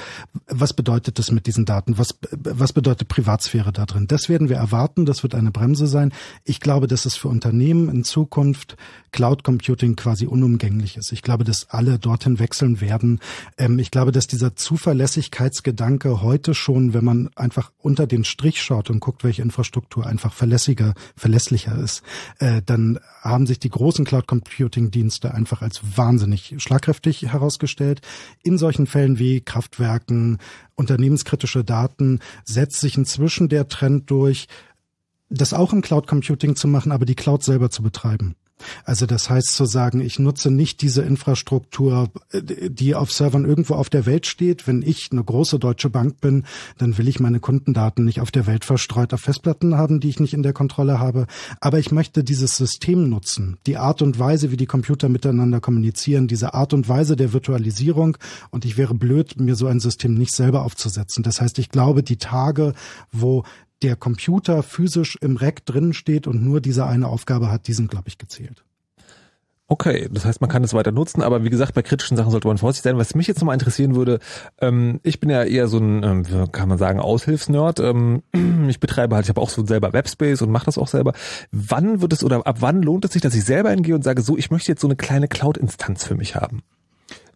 Was bedeutet das mit diesen Daten? Was, was bedeutet Privatsphäre da drin? Das werden wir erwarten, das wird eine Bremse sein. Ich glaube, dass es für Unternehmen in Zukunft Cloud Computing quasi unumgänglich ist. Ich glaube, dass alle dorthin wechseln werden. Ähm, ich glaube, dass dieser Zuverlässigkeitsgedanke heute schon, wenn man einfach unter den Strich schaut und guckt, welche Infrastruktur einfach verlässlicher, verlässlicher ist, äh, dann haben sich die großen Cloud Computing Dienste einfach als wahnsinnig schlagkräftig herausgestellt. In solchen Fällen wie Kraftwerken, unternehmenskritische Daten setzt sich inzwischen der Trend durch, das auch im Cloud Computing zu machen, aber die Cloud selber zu betreiben. Also das heißt zu sagen, ich nutze nicht diese Infrastruktur, die auf Servern irgendwo auf der Welt steht. Wenn ich eine große deutsche Bank bin, dann will ich meine Kundendaten nicht auf der Welt verstreut auf Festplatten haben, die ich nicht in der Kontrolle habe. Aber ich möchte dieses System nutzen, die Art und Weise, wie die Computer miteinander kommunizieren, diese Art und Weise der Virtualisierung. Und ich wäre blöd, mir so ein System nicht selber aufzusetzen. Das heißt, ich glaube, die Tage, wo der Computer physisch im Rack drin steht und nur diese eine Aufgabe hat, die glaube ich, gezählt. Okay, das heißt, man kann es weiter nutzen, aber wie gesagt, bei kritischen Sachen sollte man vorsichtig sein. Was mich jetzt nochmal interessieren würde, ähm, ich bin ja eher so ein, ähm, kann man sagen, Aushilfsnerd. Ähm, ich betreibe halt, ich habe auch so selber Webspace und mache das auch selber. Wann wird es oder ab wann lohnt es sich, dass ich selber hingehe und sage, so, ich möchte jetzt so eine kleine Cloud-Instanz für mich haben?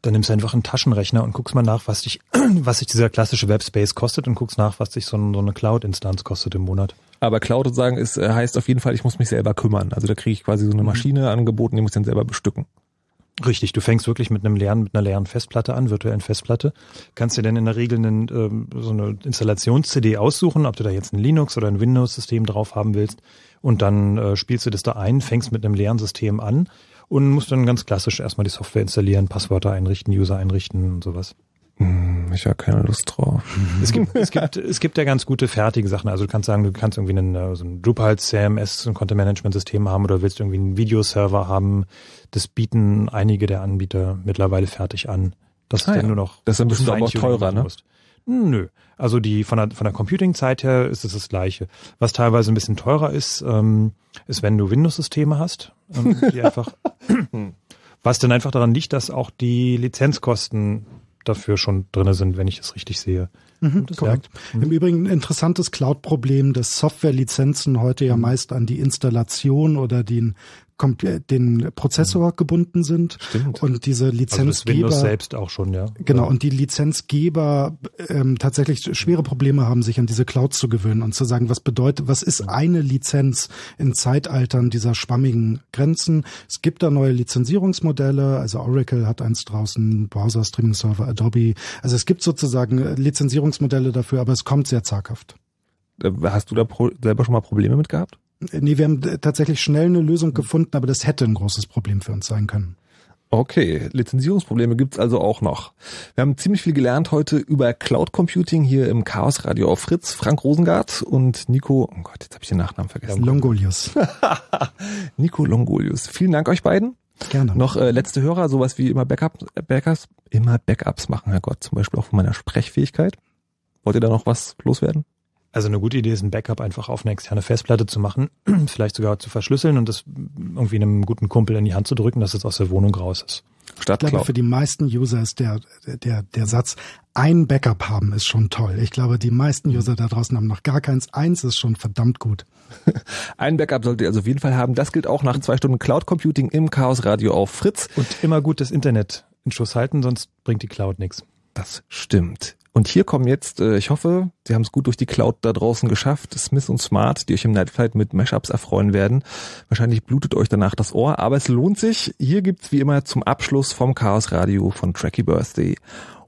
Dann nimmst du einfach einen Taschenrechner und guckst mal nach, was dich, was sich dieser klassische Webspace kostet und guckst nach, was sich so, eine Cloud-Instanz kostet im Monat. Aber Cloud sozusagen ist, äh, heißt auf jeden Fall, ich muss mich selber kümmern. Also da kriege ich quasi so eine mhm. Maschine angeboten, die muss ich dann selber bestücken. Richtig, du fängst wirklich mit einem leeren, mit einer leeren Festplatte an, virtuellen Festplatte. Kannst dir dann in der Regel einen, ähm, so eine Installations-CD aussuchen, ob du da jetzt ein Linux oder ein Windows-System drauf haben willst. Und dann äh, spielst du das da ein, fängst mit einem leeren System an und musst dann ganz klassisch erstmal die Software installieren, Passwörter einrichten, User einrichten und sowas. Hm, ich habe keine Lust drauf. Es gibt, es gibt, es gibt ja ganz gute fertige Sachen. Also du kannst sagen, du kannst irgendwie einen, äh, so ein Drupal CMS, ein Content Management System haben oder willst irgendwie einen Videoserver haben. Das bieten einige der Anbieter mittlerweile fertig an. Das ah, ist dann nur noch. Das ist bestimmt aber auch teurer, ne? Musst. Nö. Also die von der, von der Computing-Zeit her ist es das gleiche. Was teilweise ein bisschen teurer ist, ähm, ist, wenn du Windows-Systeme hast, ähm, die einfach, was dann einfach daran liegt, dass auch die Lizenzkosten dafür schon drinne sind, wenn ich es richtig sehe. Mhm, korrekt. Mhm. Im Übrigen ein interessantes Cloud-Problem, dass Softwarelizenzen heute ja mhm. meist an die Installation oder den den Prozessor gebunden sind Stimmt. und diese Also das Lizenzgeber Windows selbst auch schon, ja. Genau, und die Lizenzgeber ähm, tatsächlich schwere Probleme haben, sich an diese Cloud zu gewöhnen und zu sagen, was bedeutet, was ist eine Lizenz in Zeitaltern dieser schwammigen Grenzen? Es gibt da neue Lizenzierungsmodelle, also Oracle hat eins draußen, Browser Streaming Server, Adobe. Also es gibt sozusagen äh, Lizenzierungsmodelle dafür, aber es kommt sehr zaghaft. Äh, Hast du da selber schon mal Probleme mit gehabt? Nee, wir haben tatsächlich schnell eine Lösung gefunden, aber das hätte ein großes Problem für uns sein können. Okay, Lizenzierungsprobleme gibt's also auch noch. Wir haben ziemlich viel gelernt heute über Cloud Computing hier im Chaos Radio auf Fritz. Frank Rosengart und Nico, oh Gott, jetzt habe ich den Nachnamen vergessen. Longolius. Nico Longolius. Vielen Dank euch beiden. Gerne. Noch äh, letzte Hörer, sowas wie immer Backup, Backups, immer Backups machen, Herrgott, zum Beispiel auch von meiner Sprechfähigkeit. Wollt ihr da noch was loswerden? Also eine gute Idee ist, ein Backup einfach auf eine externe Festplatte zu machen, vielleicht sogar zu verschlüsseln und das irgendwie einem guten Kumpel in die Hand zu drücken, dass es aus der Wohnung raus ist. Statt Ich glaube, für die meisten User ist der, der, der Satz, ein Backup haben ist schon toll. Ich glaube, die meisten User da draußen haben noch gar keins. Eins ist schon verdammt gut. Ein Backup solltet ihr also auf jeden Fall haben. Das gilt auch nach zwei Stunden Cloud Computing im Chaos Radio auf Fritz. Und immer gut das Internet in Schuss halten, sonst bringt die Cloud nichts. Das stimmt. Und hier kommen jetzt, äh, ich hoffe, Sie haben es gut durch die Cloud da draußen geschafft, Smith und Smart, die euch im Nightflight mit Mashups erfreuen werden. Wahrscheinlich blutet euch danach das Ohr, aber es lohnt sich. Hier gibt's wie immer zum Abschluss vom Chaos Radio von Tracky Birthday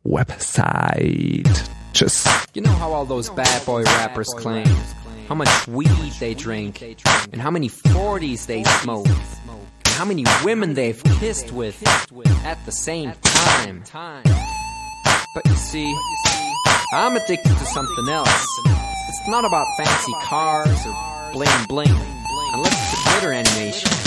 Website. Tschüss. You know how all those bad boy rappers claim how much weed they drink and how many 40s they smoke how many women they've kissed with at the same time. But you see, I'm addicted to something else. It's not about fancy cars or bling bling, unless it's a glitter animation.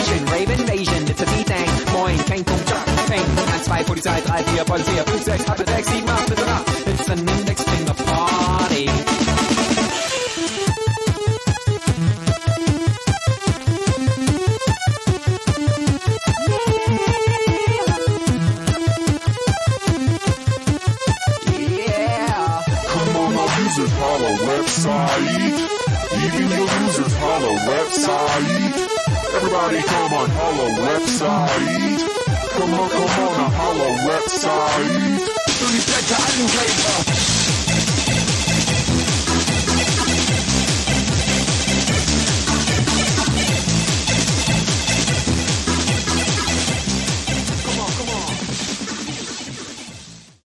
Rave invasion, it's a D-Thing. Moin, kein Punkt, Peng. 1, 2, Polizei, 3, 4, Polizei, 5, 6, 8, 6, 7, 8, bitte nach. It's an index finger party. Yeah. Come on, our users holla website. Even your users holla website. Everybody come on holla website. Come on, come on, holla website.